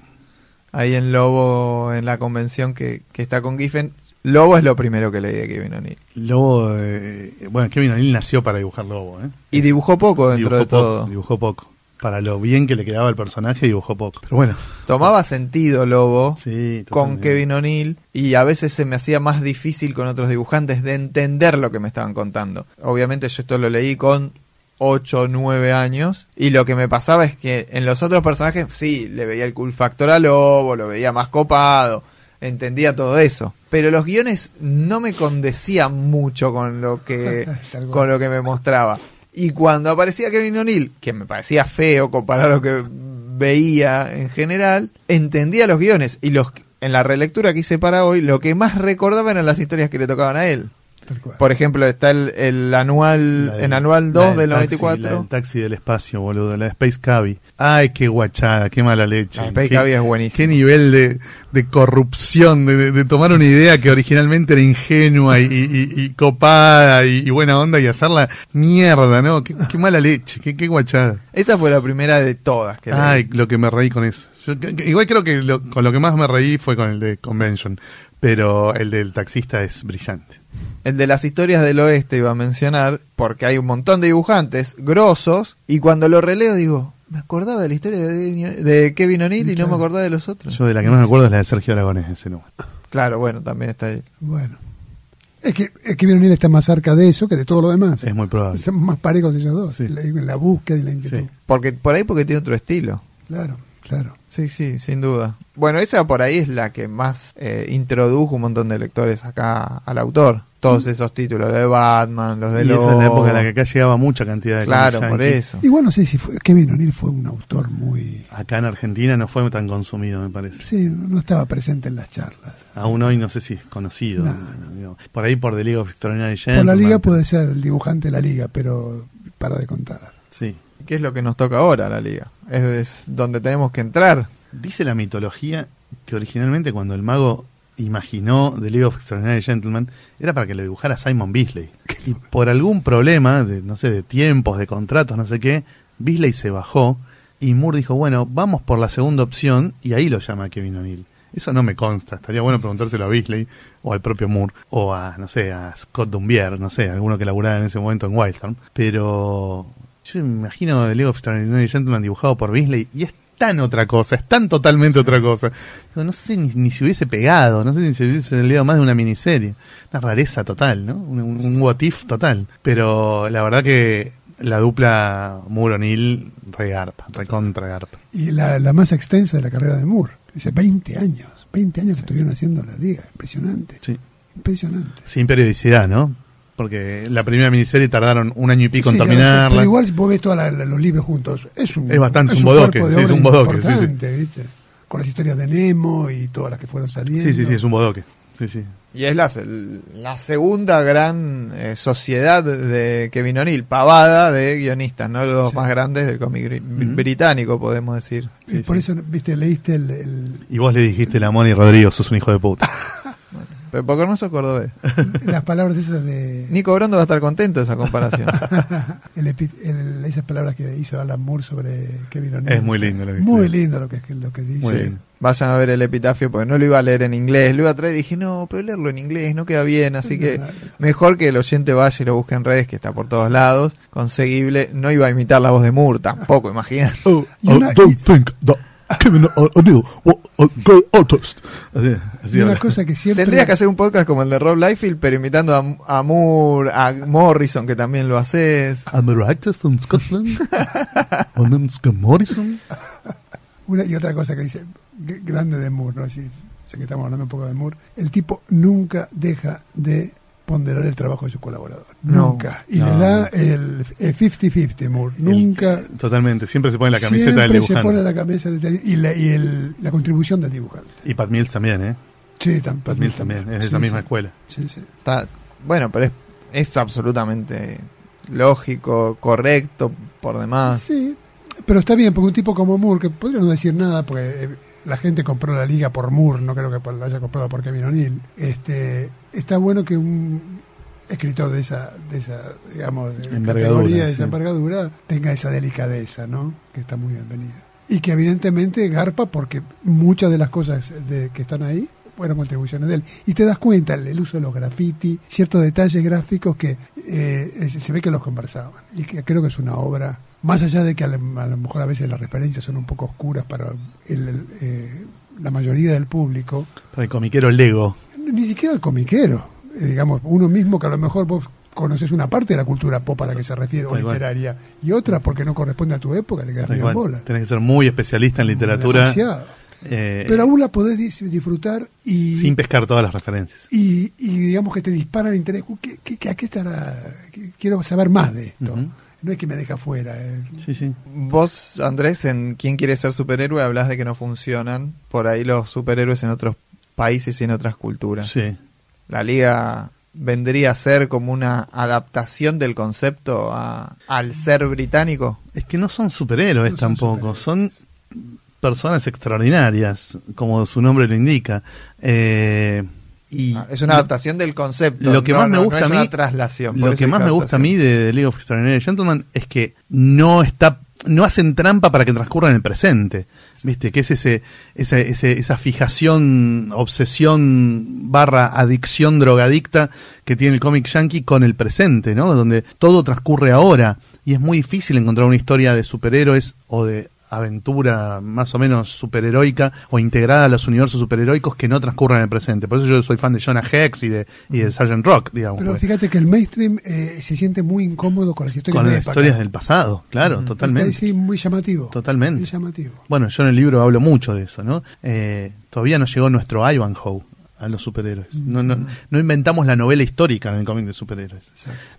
ahí en Lobo, en la convención que, que está con Giffen. Lobo es lo primero que leí de Kevin O'Neill. Lobo, eh, bueno, Kevin O'Neill nació para dibujar Lobo, ¿eh? Y dibujó poco dentro dibujó de todo. Dibujó poco. Para lo bien que le quedaba el personaje, dibujó poco. Pero bueno, Tomaba sentido Lobo sí. con. Kevin O'Neill y a veces se me hacía más difícil con otros dibujantes de entender lo que me estaban contando. Obviamente yo esto lo leí con 8 o 9 años y lo que me pasaba es que en los otros personajes sí, le veía el cool factor a Lobo, lo veía más copado, entendía todo eso. Pero los guiones no me condecían mucho con lo que, con lo que me mostraba. Y cuando aparecía Kevin O'Neill, que me parecía feo comparado a lo que veía en general, entendía los guiones y los en la relectura que hice para hoy, lo que más recordaba eran las historias que le tocaban a él. Por ejemplo, está el, el anual, del- en anual la 2 del taxi, 94. la del taxi del espacio, boludo. La de Space Cabbie. Ay, qué guachada, qué mala leche. La Space Cabbie es buenísima. Qué nivel de, de corrupción, de, de- de tomar una idea que originalmente era ingenua y, y- y- y copada y, y buena onda y hacerla mierda, ¿no? Qué, qué mala leche, qué, qué guachada. Esa fue la primera de todas que leí. Ay, lo que me reí con eso. Yo, igual creo que lo- con lo que más me reí fue con el de Convention, pero el del taxista es brillante. El de las historias del oeste iba a mencionar, porque hay un montón de dibujantes grosos, y cuando lo releo digo, me acordaba de la historia de, de Kevin O'Neill y no me acordaba de los otros. Yo de la que más me acuerdo es la de Sergio Aragonés, ese número. Claro, bueno, también está ahí. Bueno. Es que, es que Kevin O'Neill está más cerca de eso que de todo lo demás. Es muy probable. Son más parejos ellos dos. Sí. En la- en la búsqueda y la inquietud. Sí. Porque, por ahí porque tiene otro estilo. Claro, claro. Sí, sí, sin duda. Bueno, esa por ahí es la que más eh, introdujo un montón de lectores acá al autor. Todos esos títulos, los de Batman, los de Y esa es la época en la que acá llegaba mucha cantidad de Claro, por eso. Igual no sé si fue, Kevin O'Neill fue un autor muy... Acá en Argentina no fue tan consumido, me parece. Sí, no estaba presente en las charlas. Aún hoy no sé si es conocido. No, Por ahí por The League of Extraordinary Por la Gentlemen, liga puede ser el dibujante de la liga, pero para de contar. Sí. ¿Qué es lo que nos toca ahora la liga? Es, es donde tenemos que entrar. Dice la mitología que originalmente cuando el mago imaginó The League of Extraordinary Gentlemen era para que lo dibujara Simon Beasley. Y por algún problema, de, no sé, de tiempos, de contratos, no sé qué, Beasley se bajó y Moore dijo, bueno, vamos por la segunda opción y ahí lo llama Kevin O'Neill. Eso no me consta, estaría bueno preguntárselo a Beasley o al propio Moore o a, no sé, a Scott Dumbier, no sé, alguno que laburara en ese momento en Wildstorm. Pero yo me imagino League of Extraordinary Gentlemen dibujado por Beasley y es tan otra cosa, es tan totalmente otra cosa. Digo, no sé ni, ni si hubiese pegado, no sé ni si hubiese leído más de una miniserie. Una rareza total, ¿no? Un, un, un what if total. Pero la verdad que la dupla Moore-O'Neill, regarpa, recontra garpa. Y la, la más extensa de la carrera de Moore. Dice 20 años. 20 años estuvieron haciendo la liga. Impresionante. Sí. Impresionante. Sin periodicidad, ¿no? Porque la primera miniserie tardaron un año y pico Sí, en sé, terminarla. pero igual si vos ves todos los libros juntos, es un, Es bastante, es un bodoque, sí, es un bodoque, sí, sí. importante, ¿viste? Con las historias de Nemo y todas las que fueron saliendo. Sí, sí, sí, es un bodoque. Sí, sí. Y es la, la segunda gran eh, sociedad de Kevin O'Neill, pavada de guionistas, ¿no? Los dos Sí. más grandes del cómic británico, podemos decir. Y por eso, viste, leíste el, el- Y vos le dijiste a Moni Rodrigo, sos un hijo de puta. Pero porque no sos cordobés. Las palabras esas de... Nico Brondo va a estar contento de esa comparación. el epi- el- esas palabras que hizo Alan Moore sobre Kevin O'Neill. Es muy lindo lo que Muy escribe. lindo lo que, lo que dice. Muy lindo. Vayan a ver el epitafio porque no lo iba a leer en inglés, lo iba a traer y dije, no, pero leerlo en inglés no queda bien, así que mejor que el oyente vaya y lo busque en redes, que está por todos lados, conseguible. No iba a imitar la voz de Moore tampoco, imagínate. Oh, I don't think that Kevin O'Neill great artist. Así, así una habla. cosa que siempre... Tendrías que hacer un podcast como el de Rob Liefeld, pero imitando a, a Moore, a Morrison, que también lo haces. I'm a writer from Scotland. My name's Morrison. Una, y otra cosa que dice, grande de Moore, ¿no? Si, sé que estamos hablando un poco de Moore, el tipo nunca deja de ponderar el trabajo de su colaborador. No. nunca. Y No, le da el el 50-50 Moore. Nunca... Totalmente, siempre se pone la camiseta del siempre se dibujante. pone la camisa del- y, la, y el- la contribución del dibujante. Y Pat Mills también, ¿eh? Sí, tam- Pat Mills también, es de Sí, esa misma sí. escuela. Sí, sí. Está, bueno, pero es, es absolutamente lógico, correcto, por demás. Sí, pero está bien, porque un tipo como Moore, que podría no decir nada, porque eh, la gente compró la liga por Moore, no creo que la haya comprado por Kevin O'Neill, este, está bueno que un escritor de esa, de esa digamos, de categoría, de esa sí. envergadura, tenga esa delicadeza, ¿no? Que está muy bienvenida. Y que evidentemente garpa porque muchas de las cosas de, que están ahí fueron contribuciones de él. Y te das cuenta el, el uso de los graffiti, ciertos detalles gráficos que eh, se ve que los conversaban. Y que creo que es una obra, más allá de que a, lo- a lo mejor a veces las referencias son un poco oscuras para el- el, eh, la mayoría del público, Para el comiquero Lego. ni siquiera el comiquero, eh, digamos, uno mismo que a lo mejor vos conoces una parte de la cultura pop a la que se refiere, o literaria, y otra porque no corresponde a tu época, te quedas medio bola. Tenés que ser muy especialista en literatura. Demasiado. Eh, Pero aún la podés dis- disfrutar y, sin pescar todas las referencias. y, y digamos que te dispara el interés. ¿Qué, qué- qué- a qué estará? ¿Qué- Quiero saber más de esto. No es que me deja fuera. eh. Sí, sí. Vos, Andrés, en ¿Quién quiere ser superhéroe? hablas de que no funcionan por ahí los superhéroes en otros países y en otras culturas. Sí. La liga vendría a ser como una adaptación del concepto a- al ser británico. Es que no son superhéroes No son tampoco, son personas extraordinarias, como su nombre lo indica. Eh, y Ah, es una adaptación del concepto. Lo que no- más me no- no gusta a mí, una traslación. lo que más me gusta a mí de, de League of Extraordinary Gentlemen es que no está no hacen trampa para que transcurra en el presente. ¿Viste? Que es ese, esa, ese- esa fijación, obsesión barra adicción drogadicta que tiene el cómic yankee con el presente, ¿no? Donde todo transcurre ahora y es muy difícil encontrar una historia de superhéroes o de aventura más o menos superheroica o integrada a los universos superheroicos que no transcurran en el presente. Por eso yo soy fan de Jonah Hex y de, y de Sgt. Rock, digamos. Pero porque- fíjate que el mainstream eh, se siente muy incómodo con las historias con las historias del pasado, claro, totalmente. Sí, muy llamativo. Totalmente. Muy llamativo. Bueno, yo en el libro hablo mucho de eso, ¿no? Eh, todavía no llegó nuestro Ivanhoe a los superhéroes. No, no, no inventamos la novela histórica en el cómic de superhéroes.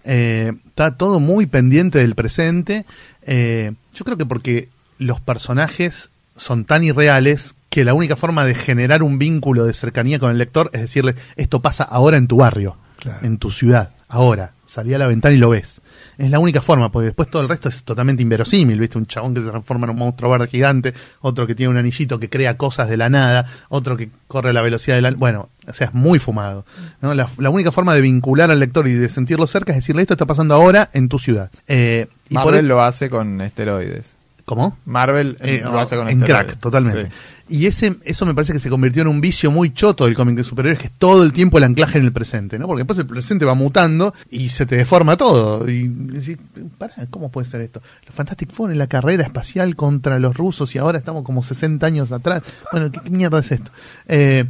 Eh, está todo muy pendiente del presente. Eh, yo creo que porque los personajes son tan irreales que la única forma de generar un vínculo de cercanía con el lector es decirle, esto pasa ahora en tu barrio, Claro. en tu ciudad, ahora. Salí a la ventana y lo ves. Es la única forma, porque después todo el resto es totalmente inverosímil, ¿viste? Un chabón que se transforma en un monstruo verde gigante, otro que tiene un anillito que crea cosas de la nada, otro que corre a la velocidad de la... Bueno, o sea, es muy fumado. ¿no? La, la única forma de vincular al lector y de sentirlo cerca es decirle, esto está pasando ahora en tu ciudad. Eh, y por Marvel e- lo hace con esteroides. ¿Cómo? Marvel Eh, lo hace con en esteroides. crack, totalmente. Sí. Y ese, eso me parece que se convirtió en un vicio muy choto del cómic de superhéroes, que es todo el tiempo el anclaje en el presente, ¿no? Porque después el presente va mutando y se te deforma todo. Y decís, pará, ¿cómo puede ser esto? Los Fantastic Four en la carrera espacial contra los rusos y ahora estamos como 60 años atrás. Bueno, ¿qué, qué mierda es esto? Eh,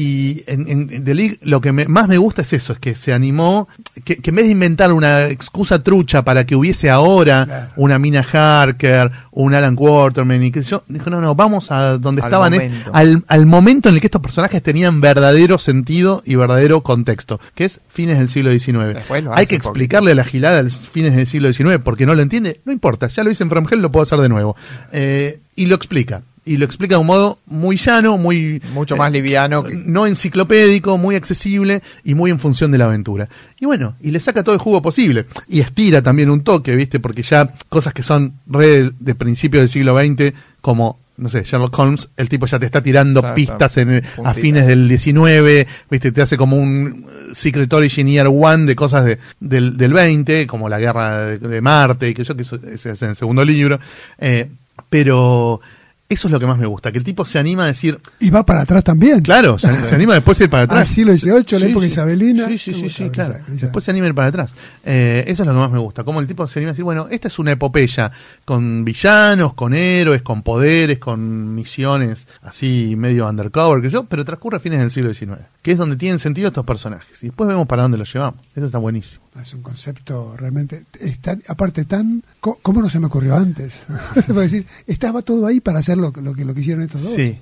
y en, en- The League lo que me- más me gusta es eso, es que se animó, que, que en vez de inventar una excusa trucha para que hubiese ahora Claro. una Mina Harker, un Alan Waterman y sé yo, dijo, no, no, vamos a donde Al estaban, eh, al, al momento en el que estos personajes tenían verdadero sentido y verdadero contexto, que es fines del siglo XIX. Hay que explicarle a la gilada al fines del siglo XIX porque no lo entiende, no importa, ya lo hice en From Hell, lo puedo hacer de nuevo. Eh, y lo explica. Y lo explica de un modo muy llano, muy... Mucho eh, más liviano. que- no enciclopédico, muy accesible y muy en función de la aventura. Y bueno, y le saca todo el jugo posible. Y estira también un toque, ¿viste? Porque ya cosas que son re de principio del siglo XX, como no sé, Sherlock Holmes, el tipo ya te está tirando pistas en, el- a puntita. fines del 19, viste, te hace como un eh, Secret Origin Year One de cosas de, del, del 20, como la guerra de, de Marte y que yo, que eso es en el segundo libro. Eh, pero eso es lo que más me gusta, que el tipo se anima a decir, Y va para atrás también. claro, se, se anima después a ir para atrás. Al siglo XVIII, la época isabelina. Sí, sí, sí, sí, claro. Después se anima a ir para atrás. Eh, eso es lo que más me gusta. Como el tipo se anima a decir, bueno, esta es una epopeya con villanos, con héroes, con poderes, con misiones así medio undercover que yo, pero transcurre a fines del siglo XIX, que es donde tienen sentido estos personajes. Y después vemos para dónde los llevamos. Eso está buenísimo. Es un concepto realmente, es tan- aparte tan, co- ¿cómo no se me ocurrió antes? Decir, estaba todo ahí para hacer lo, que- lo que lo que hicieron estos dos. Sí.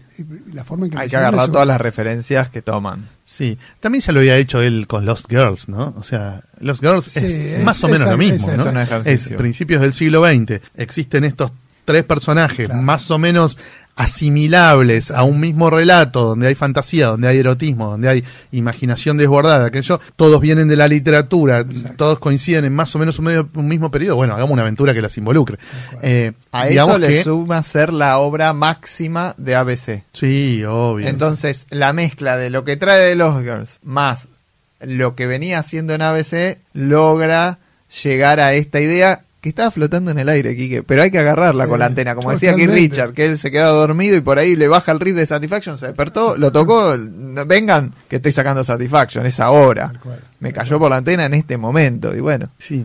La forma en que Hay que agarrar todas las referencias que toman. Sí, también ya lo había hecho él con Lost Girls, ¿no? O sea, Lost Girls Sí, es, es- más o menos es- lo mismo, es- ¿no? es un ejercicio. Es principios del siglo XX. Existen estos tres personajes Claro. más o menos asimilables a un mismo relato, donde hay fantasía, donde hay erotismo, donde hay imaginación desbordada, que yo, todos vienen de la literatura, todos coinciden en más o menos un, medio- un mismo periodo. Bueno, hagamos una aventura que las involucre. Eh, A eso le que- suma ser la obra máxima de ABC. Sí, obvio. Entonces, la mezcla de lo que trae de los Girls más lo que venía haciendo en ABC logra llegar a esta idea que estaba flotando en el aire, Quique, pero hay que agarrarla Sí, con la antena, como decía aquí. Richard, que él se quedó dormido y por ahí le baja el riff de Satisfaction, se despertó, lo tocó, vengan, que estoy sacando Satisfaction, es ahora. Me cayó por la antena en este momento, y bueno. Sí,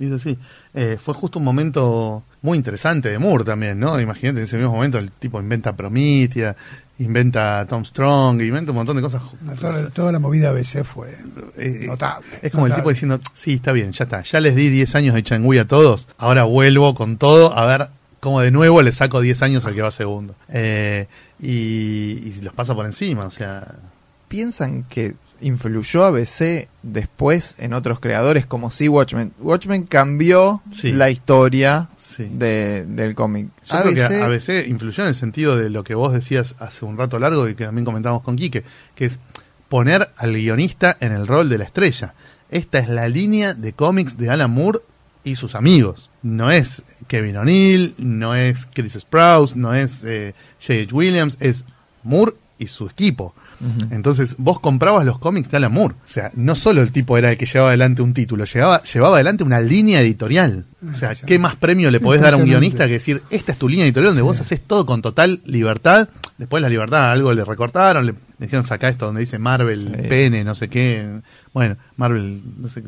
es así. Eh, fue justo un momento muy interesante de Moore también, ¿no? Imagínate, en ese mismo momento el tipo inventa Prometheus, inventa Tom Strong, inventa un montón de cosas. Toda, toda la movida ABC fue Eh, notable. Es como el tipo diciendo, sí, está bien, ya está, ya les di 10 años de Changui a todos, ahora vuelvo con todo a ver cómo de nuevo le saco 10 años al que va segundo. Eh, y, y los pasa por encima, o sea... ¿Piensan que influyó ABC después en otros creadores como sí Watchmen? Watchmen cambió Sí. la historia Sí. de- del cómic. Yo creo que ABC influyó en el sentido de lo que vos decías hace un rato largo y que también comentamos con Quique, que es poner al guionista en el rol de la estrella. Esta es la línea de cómics de Alan Moore y sus amigos. No es Kevin O'Neill, no es Chris Sprouse, no es eh, J.H. Williams, es Moore y su equipo. Entonces vos comprabas los cómics de Alan Moore. O sea, no solo el tipo era el que llevaba adelante un título, llevaba, llevaba adelante una línea editorial. O sea, ¿qué más premio le podés dar a un guionista que decir, esta es tu línea editorial donde Sí. vos haces todo con total libertad? Después la libertad algo le recortaron, le dijeron saca esto donde dice Marvel, Sí. pene, no sé qué. Bueno, Marvel, no sé,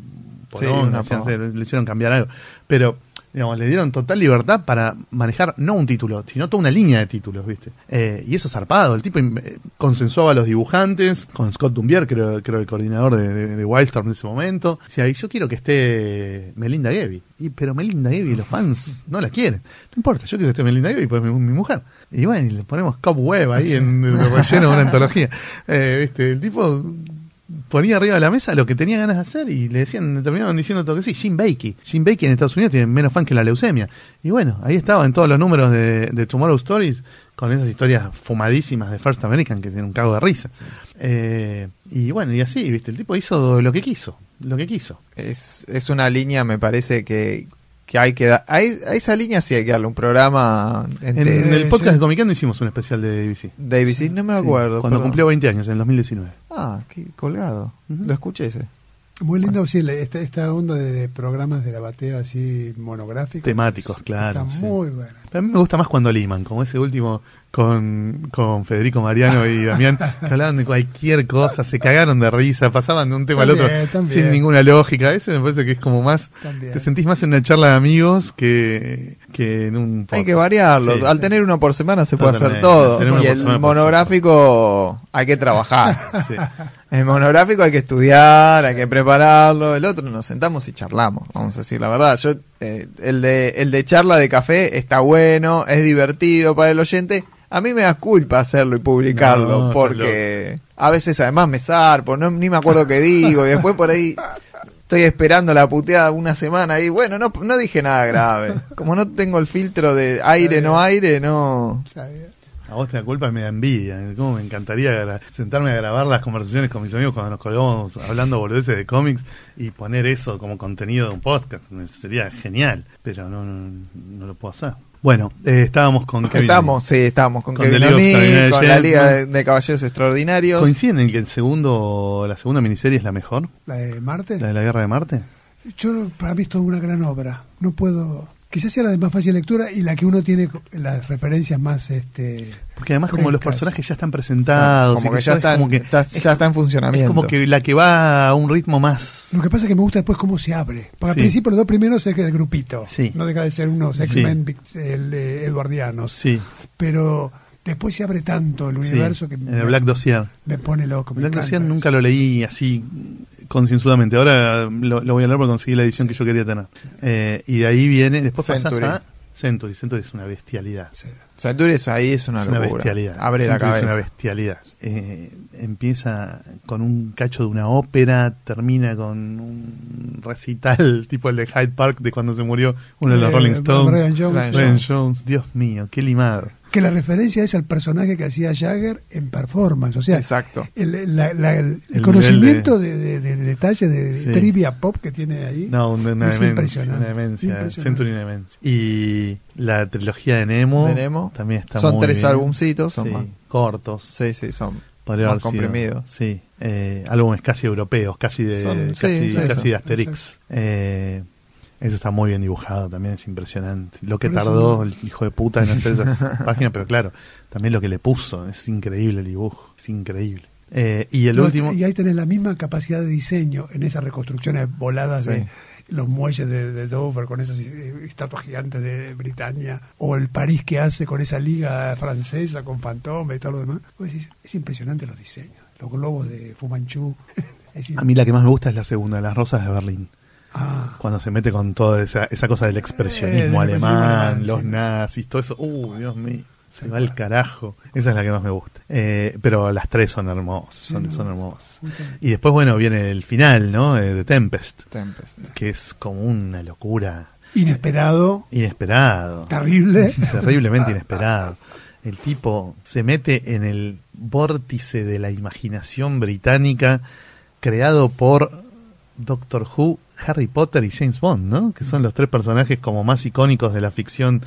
pava. le hicieron cambiar algo. Pero digamos, le dieron total libertad para manejar no un título, sino toda una línea de títulos, ¿viste? Eh, y eso es zarpado. El tipo eh, consensuaba a los dibujantes, con Scott Dumbier, creo, creo el coordinador de, de, de Wildstorm en ese momento. Decía, yo quiero que esté Melinda Gevy. Y, pero Melinda Gevy, los fans no la quieren. No importa, yo quiero que esté Melinda Gevy, pues mi, mi mujer. Y bueno, y le ponemos Cobweb ahí en el relleno de una antología. Eh, ¿viste? El tipo ponía arriba de la mesa lo que tenía ganas de hacer y le decían, terminaban diciendo todo que sí, Jim Bakey. Jim Bakey en Estados Unidos tiene menos fan que la leucemia. Y bueno, ahí estaba en todos los números de, de Tomorrow Stories con esas historias fumadísimas de First American que tienen un cago de risa. Eh, y bueno, y así, viste, el tipo hizo lo que quiso, lo que quiso. Es, es una línea, me parece que, que hay que dar. A, a esa línea sí hay que darle un programa En, entero. en el podcast sí. de Comicando hicimos un especial de ABC. Davis, sí, no me Sí, acuerdo. cuando perdón. cumplió 20 años, en el 2019. Ah, qué colgado. Lo escuché ese. Muy lindo, sí, esta, esta onda de, de programas de la batea así monográficos. Temáticos, Es- claro, Está sí. muy bueno. Pero a mí me gusta más cuando liman, como ese último con, con Federico Mariano y Damián, que hablaban de cualquier cosa, se cagaron de risa, pasaban de un tema al otro También, sin ninguna lógica. Eso me parece que es como más, También. te sentís más en una charla de amigos que, que en un Hay que variarlo. Sí, Al sí. tener uno por semana se puede hacer todo. Y el monográfico hay que trabajar. Sí. El monográfico hay que estudiar, hay que prepararlo. El otro nos sentamos y charlamos, vamos a decir la verdad. Yo eh, el de el de charla de café está bueno, es divertido para el oyente. A mí me da culpa hacerlo y publicarlo No, porque a veces además me zarpo, no, ni me acuerdo qué digo y después por ahí estoy esperando la puteada una semana y bueno, no, no dije nada grave. Como no tengo el filtro de aire, no aire, no... A vos te da culpa y me da envidia. Cómo me encantaría sentarme a grabar las conversaciones con mis amigos cuando nos colgamos hablando boludeces de cómics y poner eso como contenido de un podcast. Sería genial, pero no, no, no lo puedo hacer. Bueno, eh, estábamos con Kevin. Estábamos, sí, estábamos con, Con Kevin O'Neill, con la Liga de, Caballeros Extraordinarios. ¿Coinciden en que el segundo, la segunda miniserie es la mejor? ¿La de Marte? ¿La de la Guerra de Marte? Yo, para mí, es toda una gran obra. No puedo. Quizás sea la de más fácil lectura y la que uno tiene las referencias más. este Porque además como los personajes ya están presentados, como y que ya es está, como que- ya, ya está en es funcionamiento. como que la que va a un ritmo más... Lo que pasa es que me gusta después cómo se abre. Porque Sí. al principio los dos primeros es que el grupito. Sí. No deja de ser unos Sí. X-Men el, eh, eduardianos. Sí, Pero después se abre tanto el sí, universo que en me, el Black Dossier. me pone loco. me Black Dossier eso. nunca lo leí así concienzudamente. Ahora lo, lo voy a leer porque conseguí la edición que yo quería tener. Eh, y de ahí viene, después Century. pasás a Century. Century es una bestialidad. Sí. Century es ahí es una es una bestialidad. Abre la cabeza. Es una bestialidad. Eh, empieza con un cacho de una ópera, termina con un recital tipo el de Hyde Park de cuando se murió uno de los Eh, Rolling Stones. Brian Jones. Brian. Jones, Dios mío, qué limado. Que la referencia es al personaje que hacía Jagger en performance. O sea, Exacto. el, la- la- el- el El conocimiento de, de, de- de detalle de, Sí. trivia pop que tiene ahí. No, una, una Es demencia, impresionante, una demencia, impresionante. Century demencia. Y la trilogía de Nemo, De Nemo. también está Son muy tres bien. albumcitos, son Sí, más. cortos. Sí, sí, son Podría más comprimidos. Sí, eh, álbumes casi europeos, casi de, Son- sí, casi, sí, casi de Asterix. Eh, eso está muy bien dibujado, también es impresionante. Lo que Por tardó el hijo de puta en hacer esas páginas, pero claro, también lo que le puso, es increíble el dibujo, es increíble. Eh, y el No, último, Y ahí tenés la misma capacidad de diseño en esas reconstrucciones voladas Sí. de los muelles de, de Dover con esas eh, estatuas gigantes de Britania, o el París que hace con esa liga francesa con Fantome y todo lo demás. Vos decís, es impresionante los diseños, los globos de Fumanchu. Es a mí la que más me gusta es la segunda, Las Rosas de Berlín. Ah, Cuando se mete con toda esa, esa cosa del Eh, expresionismo expresionismo alemán, los nazis, todo eso. Uh, Dios mío, se va al carajo. Esa es la que más me gusta. Eh, pero las tres son hermosas, son, son hermosas. Y después, bueno, viene el final, ¿no? Eh, de Tempest, Tempest. que es como una locura inesperado, inesperado. terrible. Terriblemente inesperado. El tipo se mete en el vórtice de la imaginación británica creado por Doctor Who, Harry Potter y James Bond, ¿no? Que son los tres personajes como más icónicos de la ficción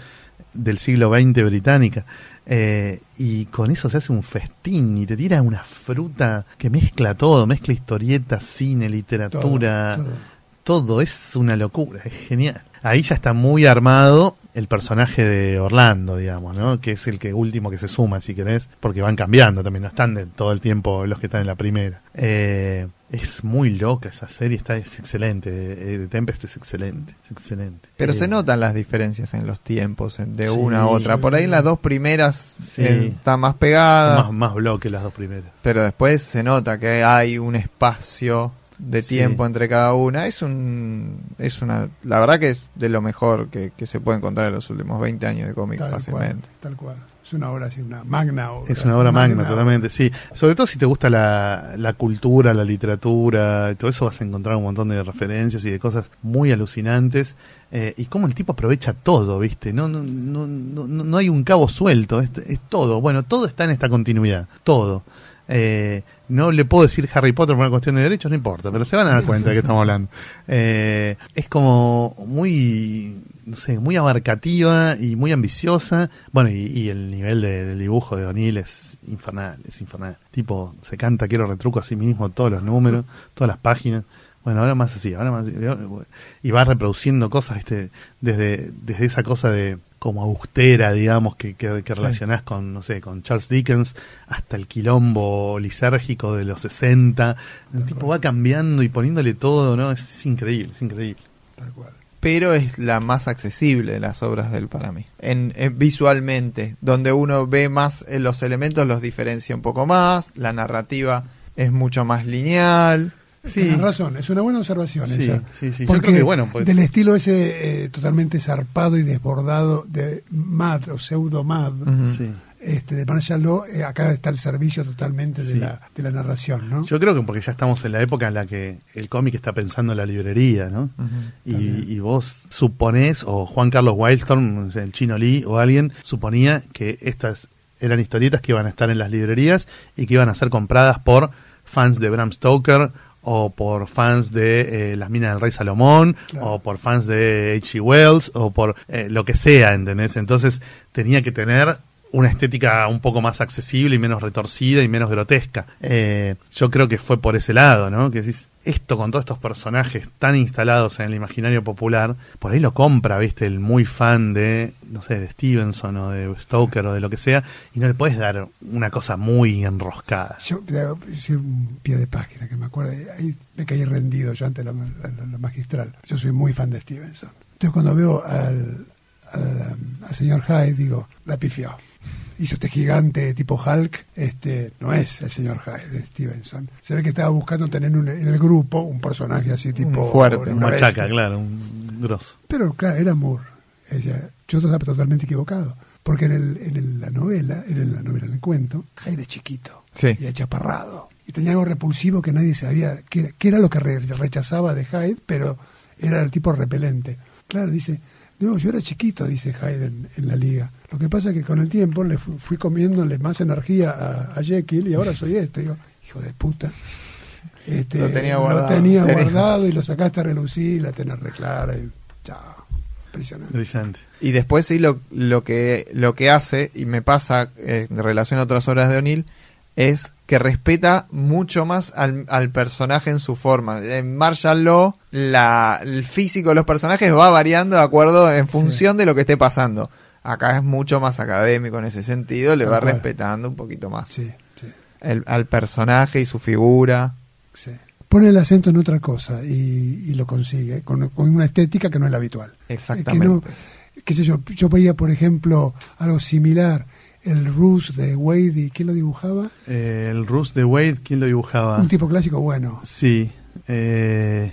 del siglo XX británica. Eh, y con eso se hace un festín y te tira una fruta que mezcla todo, mezcla historieta, cine, literatura, Todo, todo. todo es una locura, es genial. Ahí ya está muy armado el personaje de Orlando, digamos, ¿no? Que es el que último que se suma, si querés, porque van cambiando también, no están de todo el tiempo los que están en la primera. Eh, es muy loca esa serie, está es excelente. eh, The Tempest es excelente, es excelente. Pero Eh, se notan las diferencias en los tiempos de Sí. una a otra. Por ahí en las dos primeras Sí. eh, está más pegada, más, más bloque las dos primeras. pero después se nota que hay un espacio de Sí. tiempo entre cada una. Es un es una la verdad que es de lo mejor que, que se puede encontrar en los últimos 20 años de cómic Tal cual, fácilmente. tal cual. Es una obra así, una magna obra. Es una obra magna, totalmente, sí. Sobre todo si te gusta la, la cultura, la literatura, y todo eso vas a encontrar un montón de referencias y de cosas muy alucinantes. eh, y cómo el tipo aprovecha todo, ¿viste? No, no, no, no, no no hay un cabo suelto, es, es todo. Bueno, todo está en esta continuidad, todo. Eh, no le puedo decir Harry Potter por una cuestión de derechos, no importa, pero se van a dar cuenta de qué estamos hablando. Eh, es como muy, no sé, muy abarcativa y muy ambiciosa. Bueno, y, y el nivel de- del dibujo de O'Neill es infernal, es infernal. Tipo, se canta, quiero retruco a sí mismo todos los números, todas las páginas. Bueno, ahora más así, ahora más y va reproduciendo cosas, ¿viste? desde desde esa cosa de como austera, digamos, que, que, que Sí. relacionás con, no sé, con Charles Dickens, hasta el quilombo lisérgico de los 60. El tipo va cambiando y poniéndole todo, ¿no? Es, es increíble, es increíble. Tal cual. pero es la más accesible de las obras de él para mí. En, en- visualmente, donde uno ve más eh, los elementos, los diferencia un poco más, la narrativa es mucho más lineal. Tienes razón, es una buena observación Sí, esa. sí, sí. Porque que, bueno, pues- del estilo ese eh, totalmente zarpado y desbordado de Mad o pseudo Mad. Sí. este, de Marshall Law, eh, acá está el servicio totalmente Sí. de, la, de la narración, ¿no? Yo creo que porque ya estamos en la época en la que el cómic está pensando en la librería, ¿no? Y, y vos suponés, o Juan Carlos Wildstorm, el chino Lee o alguien, suponía que estas eran historietas que iban a estar en las librerías y que iban a ser compradas por fans de Bram Stoker o por fans de eh, Las Minas del Rey Salomón, Claro. o por fans de H.G. Wells, o por eh, lo que sea, ¿entendés? Entonces tenía que tener una estética un poco más accesible y menos retorcida y menos grotesca. Eh, yo creo que fue por ese lado, ¿no? Que decís, esto con todos estos personajes tan instalados en el imaginario popular, por ahí lo compra, ¿viste? El muy fan de, no sé, de Stevenson o de Stoker o de lo que sea, y no le puedes dar una cosa muy enroscada. Yo hice un pie de página que me acuerdo, ahí me caí rendido yo ante la, la- magistral. Yo soy muy fan de Stevenson. Entonces cuando veo al, al, al señor Hyde, digo, la pifió. Hizo este gigante tipo Hulk, este no es el señor Stevenson. Se ve que estaba buscando tener un- en el grupo un personaje así tipo fuerte, Un machaca, bestia. claro, un grosso. Pero claro, era Moore. Ella, yo estaba totalmente equivocado. Porque en, el, en el- la novela, en la novela, en el cuento, Hyde es chiquito Sí. y achaparrado. Y tenía algo repulsivo que nadie sabía, que, que era lo que re- rechazaba de Hyde, pero era el tipo repelente. Claro, dice, no, yo era chiquito, dice Hyde en, la liga. Lo que pasa es que con el tiempo le fu- fui comiéndole más energía a, a Jekyll y ahora soy este. Digo, hijo de puta. Este, Lo tenía guardado. tenía Tenía- guardado y lo sacaste a relucir, la tenés reclara y chao. Impresionante. Brillante. Y después sí lo, lo que lo que hace, y me pasa eh, en relación a otras obras de O'Neill, es que respeta mucho más al, al personaje en su forma. En Martial Law, la, el físico de los personajes va variando de acuerdo en función de lo que esté pasando. Acá es mucho más académico en ese sentido, le Tal va cual. respetando un poquito más Sí, sí. el- al personaje y su figura. Sí. Pone el acento en otra cosa y, y lo consigue, con, con una estética que no es la habitual. Exactamente. Eh, Que no, qué sé yo, yo veía, por ejemplo, algo similar, el Rus de Wade, y ¿quién lo dibujaba? Eh, el Rus de Wade, ¿quién lo dibujaba? Un tipo clásico bueno, Sí, eh,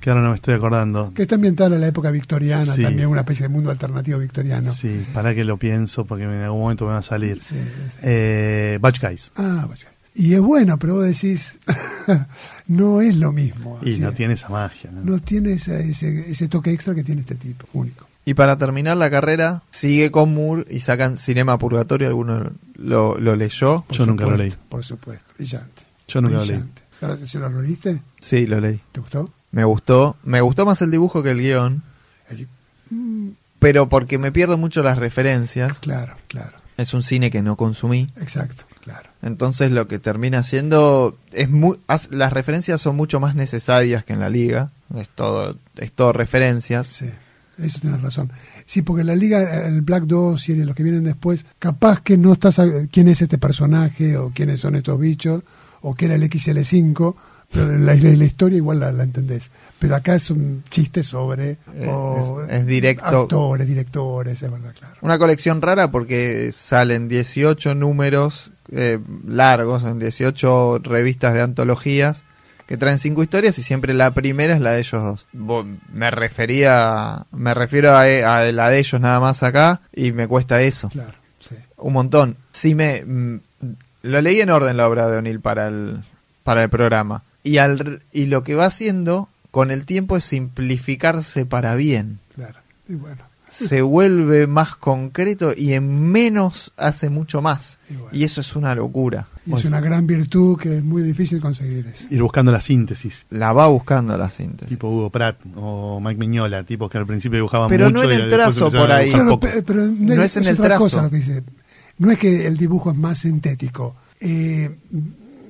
que ahora no me estoy acordando. que está ambientado en la época victoriana, Sí. también una especie de mundo alternativo victoriano. Sí, para que lo pienso porque en algún momento me va a salir. Sí, sí. Eh, Batch Guys. Ah, vaya. Y es bueno, pero vos decís, no es lo mismo. Y no tiene esa magia. ¿no? No tiene ese, ese, ese toque extra que tiene este tipo, único. Y para terminar la carrera, sigue con Moore y sacan Cinema Purgatorio. ¿Alguno lo, lo leyó? Yo nunca lo leí. Por supuesto, brillante. Yo nunca lo leí. brillante. ¿Se lo leíste? Sí, lo leí. ¿Te gustó? Me gustó. Me gustó más el dibujo que el guion. Pero porque me pierdo mucho las referencias. claro, claro. Es un cine que no consumí. Exacto, claro. Entonces lo que termina siendo es muy las referencias son mucho más necesarias que en la liga. Es todo es todo referencias. Sí, eso tienes razón. Sí, porque la liga, el Black 2 y los que vienen después, capaz que no estás a- quién es este personaje o quiénes son estos bichos o qué era el XL5, pero la, la- la historia igual la, la entendés. Pero acá es un chiste sobre Eh, o, es- es directo. actores, directores, es verdad, claro. Una colección rara porque salen 18 números eh, largos, en 18 revistas de antologías que traen cinco historias y siempre la primera es la de ellos dos. Me refería, me refiero a, a la de ellos nada más acá y me cuesta eso. Claro, sí. Un montón. Sí me mm, lo leí en orden la obra de O'Neill para el para el programa y al y lo que va haciendo con el tiempo es simplificarse para bien. Claro. Y bueno, Se vuelve más concreto y en menos hace mucho más. Y bueno. Y eso es una locura. y es una gran virtud que es muy difícil conseguir eso. Ir buscando la síntesis. La va buscando la síntesis. Tipo Hugo Pratt o Mike Miñola, tipos que al principio dibujaban Pero mucho no en el trazo por ahí. Claro, pero No es en el otra trazo. cosa lo que dice. No es que el dibujo es más sintético. Eh,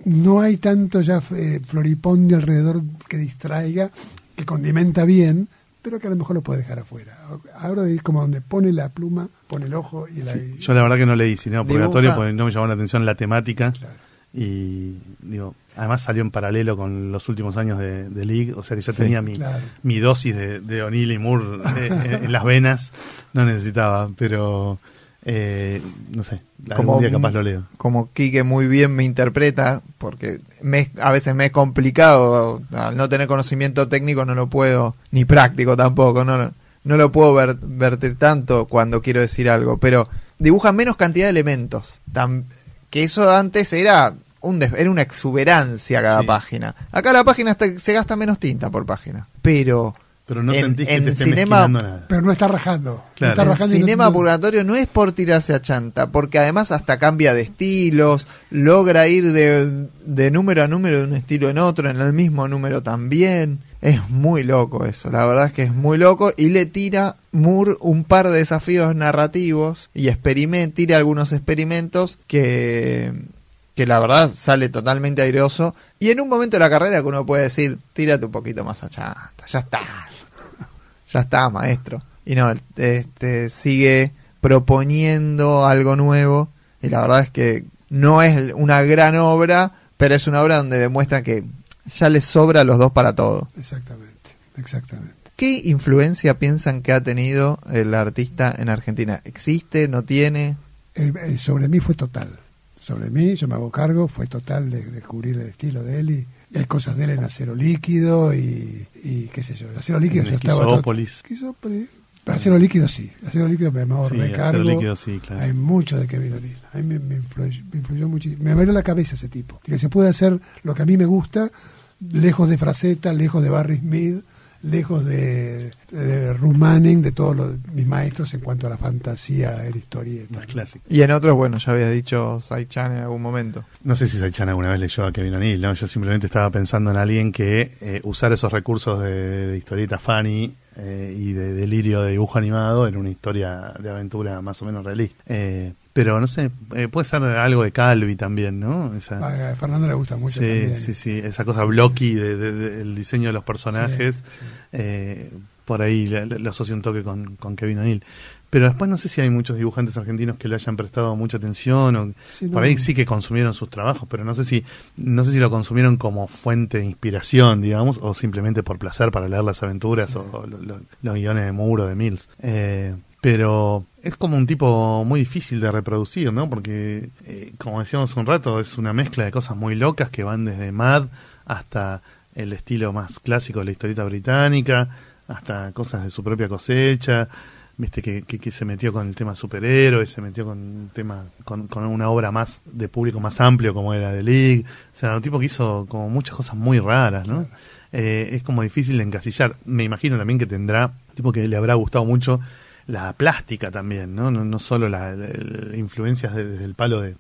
no hay tanto ya eh, floripondio alrededor que distraiga, que condimenta bien, pero que a lo mejor lo puede dejar afuera. Ahora es como donde pone la pluma, pone el ojo y la... Sí, yo la verdad que no leí Cinema Dibuja. Purgatorio porque no me llamó la atención la temática. Claro. Y digo, además salió en paralelo con los últimos años de, de League, o sea que ya Sí, tenía mi, claro. mi dosis de, de O'Neill y Moore eh, en, en las venas. No necesitaba, pero eh, no sé, algún día capaz lo leo. Como Quique muy bien me interpreta, porque me a veces me es complicado, al no tener conocimiento técnico no lo puedo, ni práctico tampoco, no, lo- no lo puedo ver- vertir tanto cuando quiero decir algo, pero dibuja menos cantidad de elementos, que eso antes era un era una exuberancia cada Sí. página. Acá la página está- se gasta menos tinta por página, pero Pero no en- sentís que en te esté cinema- mezquinando nada. Pero no está rajando. No Claro. está El rajando cinema no- purgatorio no es por tirarse a chanta, porque además hasta cambia de estilos, logra ir de, de número a número de un estilo en otro, en el mismo número también. Es muy loco eso, la verdad es que es muy loco y le tira Moore un par de desafíos narrativos y experiment, tira algunos experimentos que, que la verdad sale totalmente airoso y en un momento de la carrera que uno puede decir, tírate un poquito más a chanta, ya está, ya está, maestro. Y no, este, sigue proponiendo algo nuevo. Y la verdad es que no es una gran obra, pero es una obra donde demuestra que ya les sobra a los dos para todo. Exactamente, exactamente. ¿Qué influencia piensan que ha tenido el artista en Argentina? ¿Existe? ¿No tiene? Sobre mí fue total. Sobre mí, yo me hago cargo, fue total de descubrir el estilo de él y, y hay cosas de él en acero líquido y, y qué sé yo. El acero líquido En yo estaba... Esquizópolis. Esquizópolis. Acero líquido sí, acero líquido me hago Sí, recargo. acero líquido, sí, claro. Hay mucho de Kevin O'Neill. A mí me, me influyó, me influyó muchísimo. Me abrió la cabeza ese tipo. Que se puede hacer lo que a mí me gusta, lejos de Fraceta, lejos de Barry Smith, lejos de, de Ruth Manning, de todos los, mis maestros en cuanto a la fantasía, el historieta. Más clásico. Y en otros, bueno, ya había dicho Sai-chan en algún momento. No sé si Saichan alguna vez leyó a Kevin O'Neill, ¿no? Yo simplemente estaba pensando en alguien que eh, usar esos recursos de, de historieta funny eh, y de delirio de dibujo animado en una historia de aventura más o menos realista. Eh, pero no sé, eh, puede ser algo de Calvi también, ¿no? Esa, A Fernando le gusta mucho sí, también. sí, sí, esa cosa blocky del de, de- del diseño de los personajes. Sí, sí. eh, por ahí le asocio un toque con, con Kevin O'Neill. Pero después no sé si hay muchos dibujantes argentinos que le hayan prestado mucha atención o Sí, por ahí sí que consumieron sus trabajos, pero no sé si no sé si lo consumieron como fuente de inspiración, digamos, o simplemente por placer para leer las aventuras o lo- lo- los guiones de Moore o de Mills. Eh, pero es como un tipo muy difícil de reproducir, ¿no? Porque, eh, como decíamos hace un rato, es una mezcla de cosas muy locas que van desde Mad hasta el estilo más clásico de la historieta británica, hasta cosas de su propia cosecha, viste que, que, que se metió con el tema superhéroes, se metió con un tema, con, con una obra más de público más amplio como era The League, o sea, un tipo que hizo como muchas cosas muy raras, ¿no? Eh, es como difícil de encasillar. Me imagino también que tendrá, tipo que le habrá gustado mucho la plástica también, ¿no? No, no solo las influencias de- desde el palo de,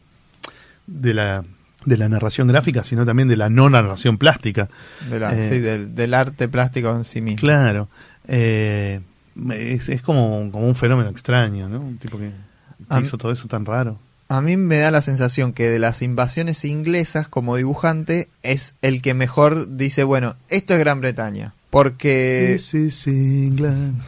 de la de la narración gráfica, sino también de la no narración plástica. De la, Eh, sí, del, del arte plástico en sí mismo. Claro. Eh, es, es como, como un fenómeno extraño, ¿no? Un tipo que, que A mí- hizo todo eso tan raro. A mí me da la sensación que de las invasiones inglesas como dibujante es el que mejor dice, bueno, esto es Gran Bretaña. Porque This is England.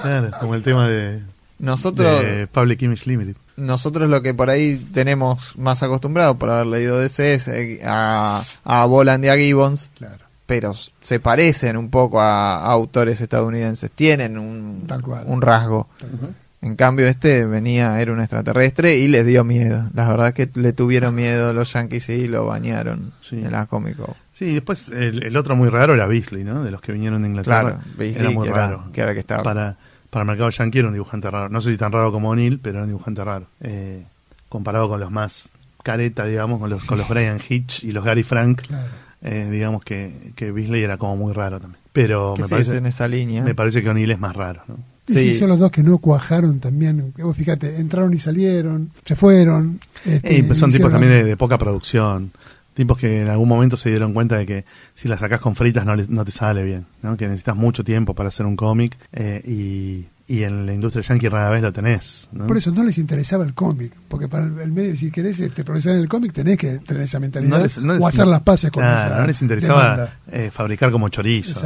Claro, como el tema de, nosotros, de Public Image Limited. nosotros lo que por ahí tenemos más acostumbrado por haber leído DC es eh, a, a Boland y a Gibbons, Claro, pero se parecen un poco a, a autores estadounidenses, tienen un, Tal cual. un rasgo. tal cual. En cambio, este venía, era un extraterrestre y les dio miedo. La verdad es que le tuvieron miedo los yankees y lo bañaron Sí. en la cómico. Sí, después el, el otro muy raro era Beasley, ¿no? De los que vinieron de Inglaterra. Claro, Beasley, era muy que era- raro. que era que estaba. Para, para el mercado yankee era un dibujante raro. No sé si tan raro como O'Neill, pero era un dibujante raro. Eh, comparado con los más careta, digamos, con los, con los Brian Hitch y los Gary Frank, Claro. eh, digamos que, que Beasley era como muy raro también. Pero me parece, en esa línea. me parece que O'Neill es más raro, ¿no? Y Sí. sí, son los dos que no cuajaron también. Vos fíjate, entraron y salieron, se fueron. este, pues son tipos hicieron- también de, de poca producción. Tipos que en algún momento se dieron cuenta de que si la sacás con fritas no, le- no te sale bien, ¿no? Que necesitas mucho tiempo para hacer un cómic eh, y, y en la industria yankee rara vez lo tenés, ¿no? Por eso no les interesaba el cómic, porque para el, medio, si querés este, progresar en el cómic, tenés que tener esa mentalidad No les- no les- o hacer las paces con claro, esa no les interesaba eh, fabricar como chorizo.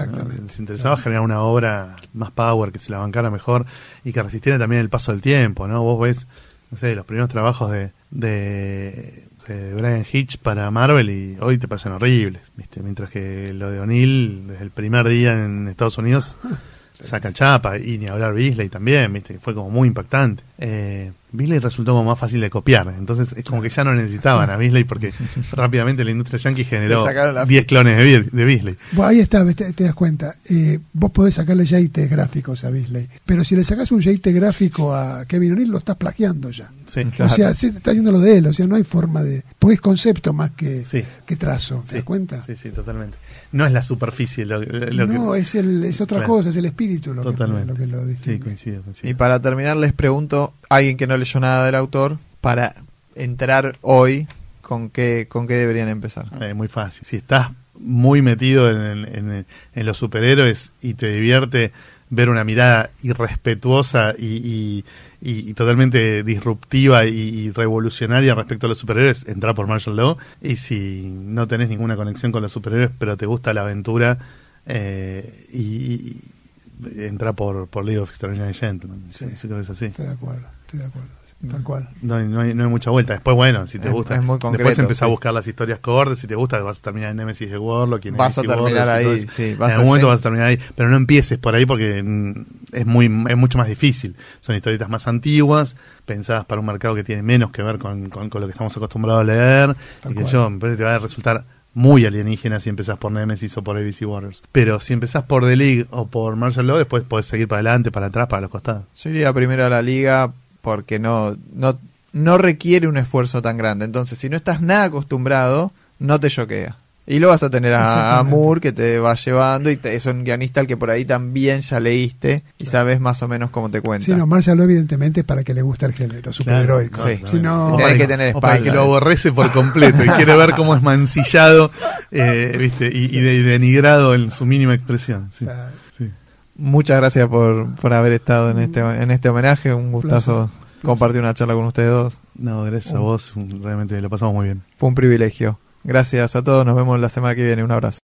Les interesaba generar una obra más power, que se la bancara mejor y que resistiera también el paso del tiempo, ¿no? Vos ves, no sé, los primeros trabajos de, de, de Brian Hitch para Marvel y hoy te parecen horribles, ¿viste? Mientras que lo de O'Neill, desde el primer día en Estados Unidos, saca chapa y ni hablar Beasley también, ¿viste? Fue como muy impactante. eh, Beasley resultó como más fácil de copiar. Entonces es como que ya no necesitaban a Beasley porque rápidamente la industria yankee generó Le sacaron la 10 clones de, de Beasley. Bueno, ahí está, te, te das cuenta. Eh, vos podés sacarle JT gráficos a Beasley, pero si le sacás un JT gráfico a Kevin O'Neill, lo estás plagiando ya. Sí, Claro. O sea, se está haciendo lo de él, o sea, no hay forma de. Porque es concepto más que, Sí. que trazo, ¿te sí, das cuenta? Sí, sí, totalmente. No es la superficie lo, lo no, que... es, el, es otra Claro. cosa, es el espíritu lo Totalmente. que lo, que lo Sí, distingue. coincido, coincido. Y para terminar les pregunto, alguien que no leyó nada del autor, para entrar hoy, ¿con qué, con qué deberían empezar? Eh, muy fácil. Si estás muy metido en, en- en los superhéroes y te divierte ver una mirada irrespetuosa y, y- y- y totalmente disruptiva y, y revolucionaria respecto a los superhéroes, entra por Marshall Law. Y si no tenés ninguna conexión con los superhéroes, pero te gusta la aventura, eh, y entra por, por League of Extraordinary Gentlemen. Sí. Yo creo que es así. Estoy de acuerdo, estoy de acuerdo, tal cual. No hay, no, hay, no hay mucha vuelta. Después, bueno, si te Es- gusta. es muy después empezás a buscar las historias cortes. Si te gusta, vas a terminar en Nemesis de Warlock. y en Vas a terminar Warlock ahí, sí, vas en a algún momento ser- vas a terminar ahí. Pero no empieces por ahí porque mm, es muy es mucho más difícil. Son historietas más antiguas, pensadas para un mercado que tiene menos que ver con, con- con lo que estamos acostumbrados a leer. Tal y que cual. yo, me parece que te va a resultar muy alienígena si empezás por Nemesis o por ABC Warriors. Pero si empezás por The League o por Marshall Law, después podés seguir para adelante, para atrás, para los costados. Yo iría primero a la liga porque no, no, no requiere un esfuerzo tan grande. Entonces, si no estás nada acostumbrado, no te choquea. Y lo vas a tener a, a. Moore que te va llevando y te- es un guionista al que por ahí también ya leíste y sabes más o menos cómo te cuenta. Sí, no, Marshall evidentemente, para que le guste el género superheroico. sí. Si no, O Tenés para que tener o para que espalda, lo aborrece por completo y quiere ver cómo es mancillado eh, ¿viste? Y, y de- y denigrado en su mínima expresión. Sí, sí. Muchas gracias por, por haber estado en este, en este homenaje. Un gustazo compartir una charla con ustedes dos. No, gracias a vos, realmente lo pasamos muy bien. Fue un privilegio. Gracias a todos. Nos vemos la semana que viene. Un abrazo.